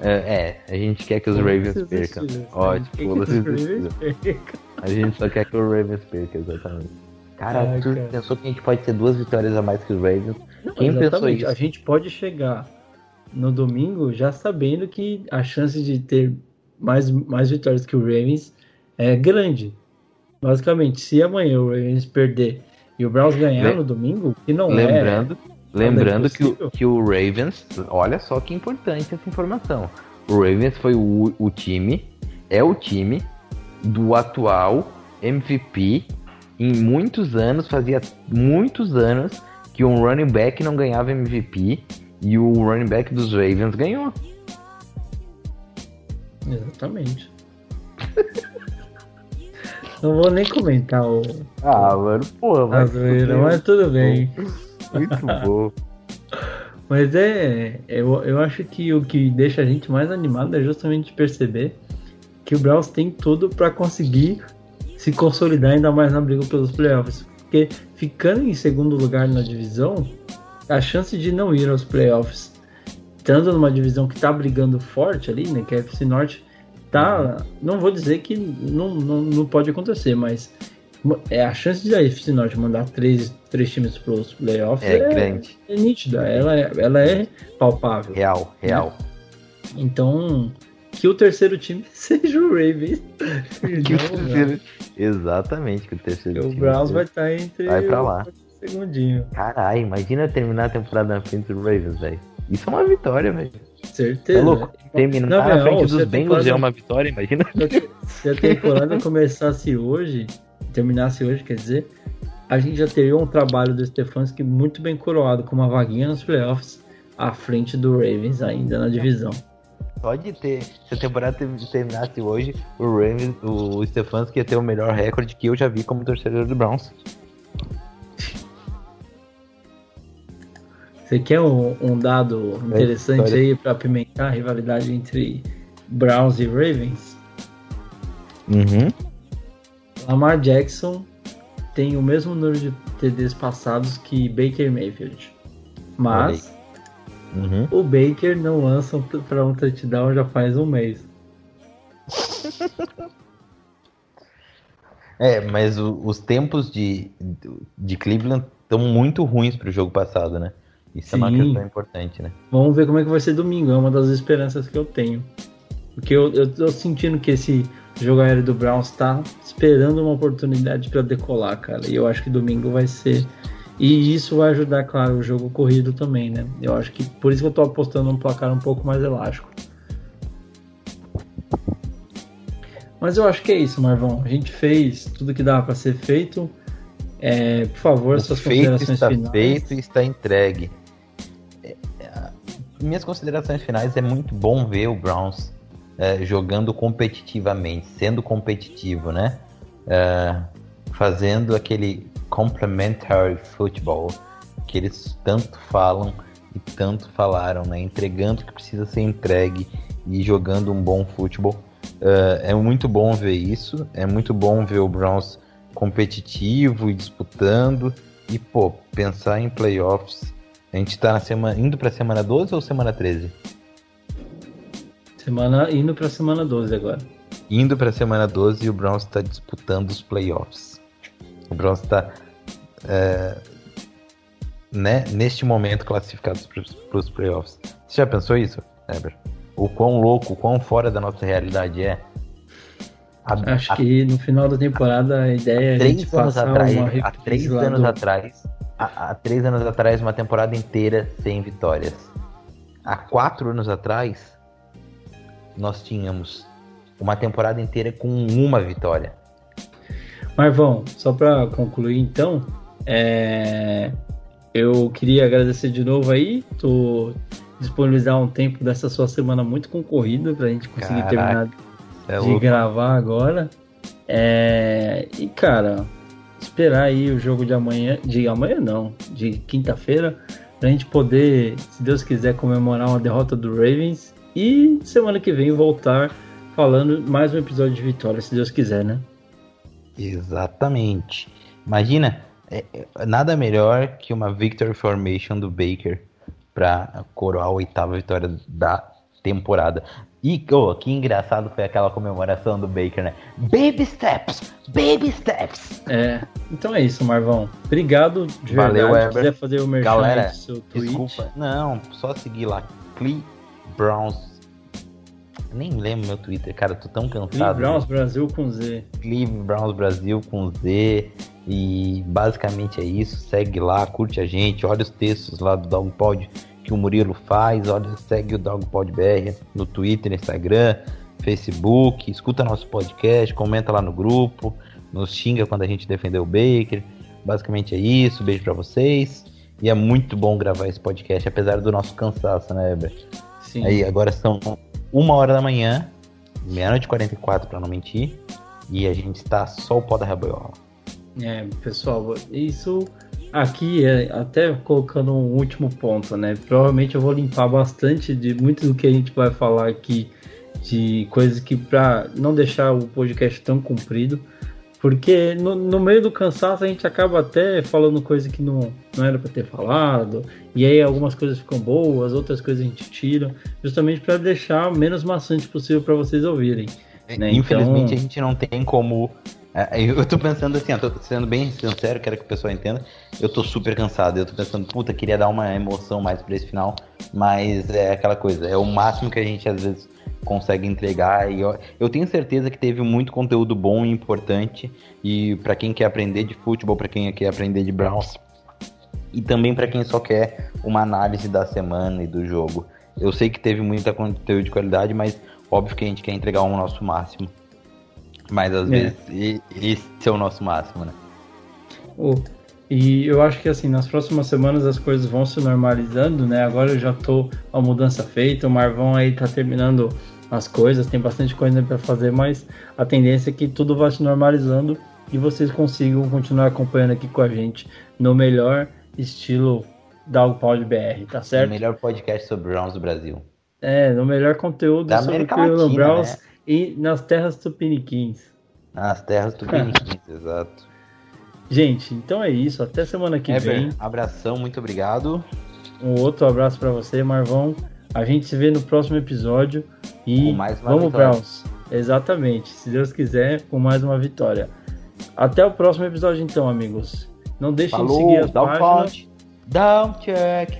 É, é, a gente quer que os Ravens percam. Né? Ótimo, os. Ravens percam? A gente só quer que o Ravens perca, exatamente. Cara, tu pensou que a gente pode ter duas vitórias a mais que os Ravens? Não, Quem pensou exatamente. isso? A gente pode chegar no domingo já sabendo que a chance de ter mais, mais vitórias que o Ravens é grande. Basicamente, se amanhã o Ravens perder e o Browns ganhar Le- no domingo, que não Lembrando, lembrando que, o, que o Ravens, olha só que importante essa informação. O Ravens foi o, o time, é o time do atual MVP em muitos anos, fazia muitos anos que um running back não ganhava MVP e o running back dos Ravens ganhou. é. Exatamente. não vou nem comentar o, Ah, mano, porra, a zoeira, mas tudo bem. Muito bom. Mas é, eu, eu acho que o que deixa a gente mais animado é justamente perceber que o Browns tem tudo para conseguir se consolidar ainda mais na briga pelos playoffs. Porque ficando em segundo lugar na divisão, a chance de não ir aos playoffs, estando numa divisão que tá brigando forte ali, né, que é a FC Norte, tá, não vou dizer que não, não, não pode acontecer, mas é a chance de a FC Norte mandar três, três times para os playoffs É grande. é nítida, ela é, ela é palpável. Real, real. Então, que o terceiro time seja o Ravens. Que o Não, terceiro- Exatamente, que o terceiro não. o time Browns vai estar entre Vai pra lá. o segundinho. Caralho, imagina terminar a temporada na frente do Ravens, velho. Isso é uma vitória, velho. Certeza. É louco. Terminar Na real, frente se dos Bengals temporada- é uma vitória, imagina. Se a temporada começasse hoje, terminasse hoje, quer dizer, a gente já teria um trabalho do Stefanski muito bem coroado, com uma vaguinha nos playoffs à frente do Ravens ainda na divisão. Só de ter, se a temporada ter- terminasse hoje, o Ravens, o Stefanski ia ter o melhor recorde que eu já vi como torcedor do Browns. Você quer um, um dado interessante história. aí para apimentar a rivalidade entre Browns e Ravens? Uhum. Lamar Jackson tem o mesmo número de TDs passados que Baker Mayfield. Mas Uhum. o Baker não lança para um touchdown já faz um mês. É, mas o- os tempos de, de Cleveland estão muito ruins pro jogo passado, né? Isso é uma Sim. questão importante, né? Vamos ver como é que vai ser domingo, é uma das esperanças que eu tenho. Porque eu, eu tô sentindo que esse jogo aéreo do Browns tá esperando uma oportunidade para decolar, cara. E eu acho que domingo vai ser. E isso vai ajudar, claro, o jogo corrido também, né? Eu acho que por isso que eu tô apostando num placar um pouco mais elástico. Mas eu acho que é isso, Marvão. A gente fez tudo que dava para ser feito. É, por favor, O suas feito considerações está finais. feito e está entregue. É, é, minhas considerações finais é muito bom ver o Browns é, jogando competitivamente, sendo competitivo, né? é, fazendo aquele complementary football que eles tanto falam e tanto falaram, né? Entregando o que precisa ser entregue e jogando um bom futebol. Uh, é muito bom ver isso, é muito bom ver o Browns competitivo e disputando. E, pô, pensar em playoffs. A gente tá na semana, indo pra semana 12 ou semana 13? Semana, indo pra semana 12 agora. Indo pra semana 12 e o Browns tá disputando os playoffs. O Browns tá. É, né, neste momento classificados para os playoffs. Você já pensou isso, Eber? O quão louco, o quão fora da nossa realidade é? A, Acho a, que no final da temporada a ideia é a gente passar atrás, uma há três anos do... atrás, há, há três anos atrás uma temporada inteira sem vitórias. Há quatro anos atrás nós tínhamos uma temporada inteira com uma vitória. Marvão, só para concluir então, é... Eu queria agradecer de novo aí, tu disponibilizar um tempo dessa sua semana muito concorrida pra gente conseguir Caraca, terminar é de louco. gravar agora. É... E cara, esperar aí o jogo de amanhã, de amanhã não, de quinta-feira, pra gente poder, se Deus quiser, comemorar uma derrota do Ravens e semana que vem voltar falando mais um episódio de vitória, se Deus quiser, né? Exatamente. Imagina, é, é, nada melhor que uma Victory Formation do Baker para coroar a oitava vitória da temporada. E oh, que engraçado foi aquela comemoração do Baker, né? Baby steps! Baby steps! É, então é isso, Marvão. Obrigado de Valeu, verdade. Se quiser fazer o merchan Galera, seu tweet. Desculpa, não, só seguir lá. Cle Browns nem lembro meu Twitter, cara, tô tão cansado. Cleve Browns Brasil com Z. Cleve Browns Brasil com Z. E basicamente é isso. Segue lá, curte a gente, olha os textos lá do Dogpod que o Murilo faz, olha, segue o Dogpod BR no Twitter, Instagram, Facebook, escuta nosso podcast, comenta lá no grupo, nos xinga quando a gente defendeu o Baker. Basicamente é isso. Beijo para vocês. E é muito bom gravar esse podcast, apesar do nosso cansaço, né, Eber? Sim. Aí agora são uma hora da manhã, meia-noite e 44 para não mentir, e a gente está só o pó da raboiola. É, pessoal, isso aqui é até colocando um último ponto, né? Provavelmente eu vou limpar bastante de muito do que a gente vai falar aqui, de coisas que para não deixar o podcast tão comprido, porque no, no, meio do cansaço a gente acaba até falando coisa que não, não era para ter falado, e aí algumas coisas ficam boas, outras coisas a gente tira, justamente para deixar menos maçante possível para vocês ouvirem. Né? Infelizmente então... a gente não tem como. É, eu tô pensando assim, eu tô sendo bem sincero, quero que o pessoal entenda. Eu tô super cansado, eu tô pensando, puta, queria dar uma emoção mais pra esse final, mas é aquela coisa, é o máximo que a gente às vezes consegue entregar. E eu, eu tenho certeza que teve muito conteúdo bom e importante. E para quem quer aprender de futebol, para quem quer aprender de Browns, e também para quem só quer uma análise da semana e do jogo. Eu sei que teve muita conteúdo de qualidade, mas óbvio que a gente quer entregar o nosso máximo. Mas às é. vezes esse é o nosso máximo, né? Oh, e eu acho que assim, nas próximas semanas as coisas vão se normalizando, né? Agora eu já tô a mudança feita, o Marvão aí tá terminando as coisas, tem bastante coisa para fazer, mas a tendência é que tudo vá se normalizando e vocês consigam continuar acompanhando aqui com a gente no melhor estilo Dogpod BR, tá certo? O melhor podcast sobre Browns do Brasil. É, no melhor conteúdo da sobre Cleveland Browns né? E nas terras tupiniquins. Nas terras tupiniquins, exato. Gente, então é isso. Até semana que Eber, vem. Abração, muito obrigado. Um outro abraço para você, Marvão. A gente se vê no próximo episódio e vamos Browns. Exatamente, se Deus quiser, com mais uma vitória. Até o próximo episódio então, amigos. Não deixem Falou, de seguir as down páginas. Down check.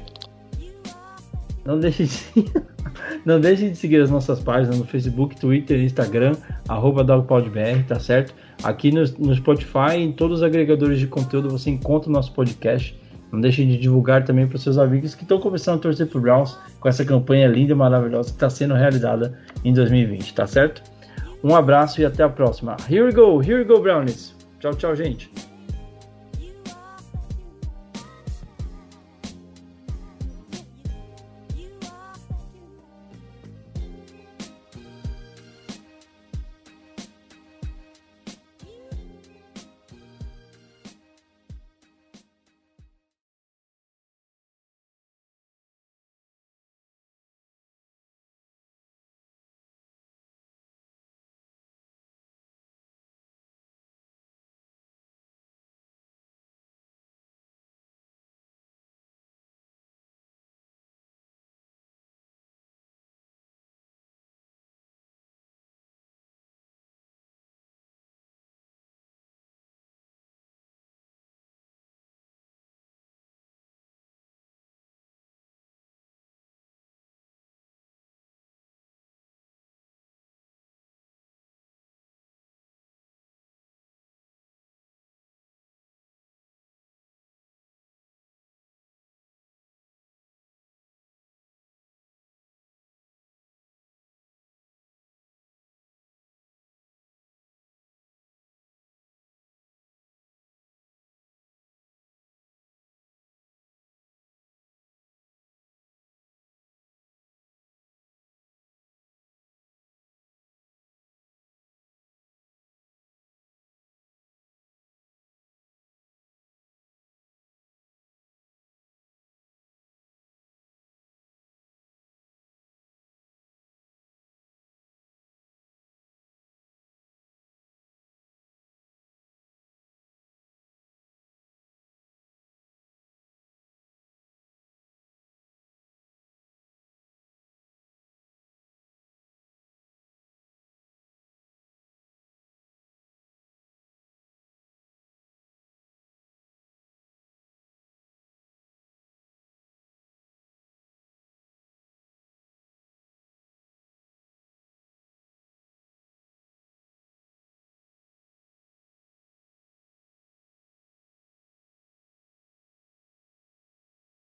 Não deixem de... Não deixem de seguir as nossas páginas no Facebook, Twitter, Instagram, arroba DogPodBR, tá certo? Aqui no, no Spotify, em todos os agregadores de conteúdo, você encontra o nosso podcast. Não deixe de divulgar também para seus amigos que estão começando a torcer para o Browns com essa campanha linda e maravilhosa que está sendo realizada em 2020, tá certo? Um abraço e até a próxima. Here we go, here we go, Brownies. Tchau, tchau, gente.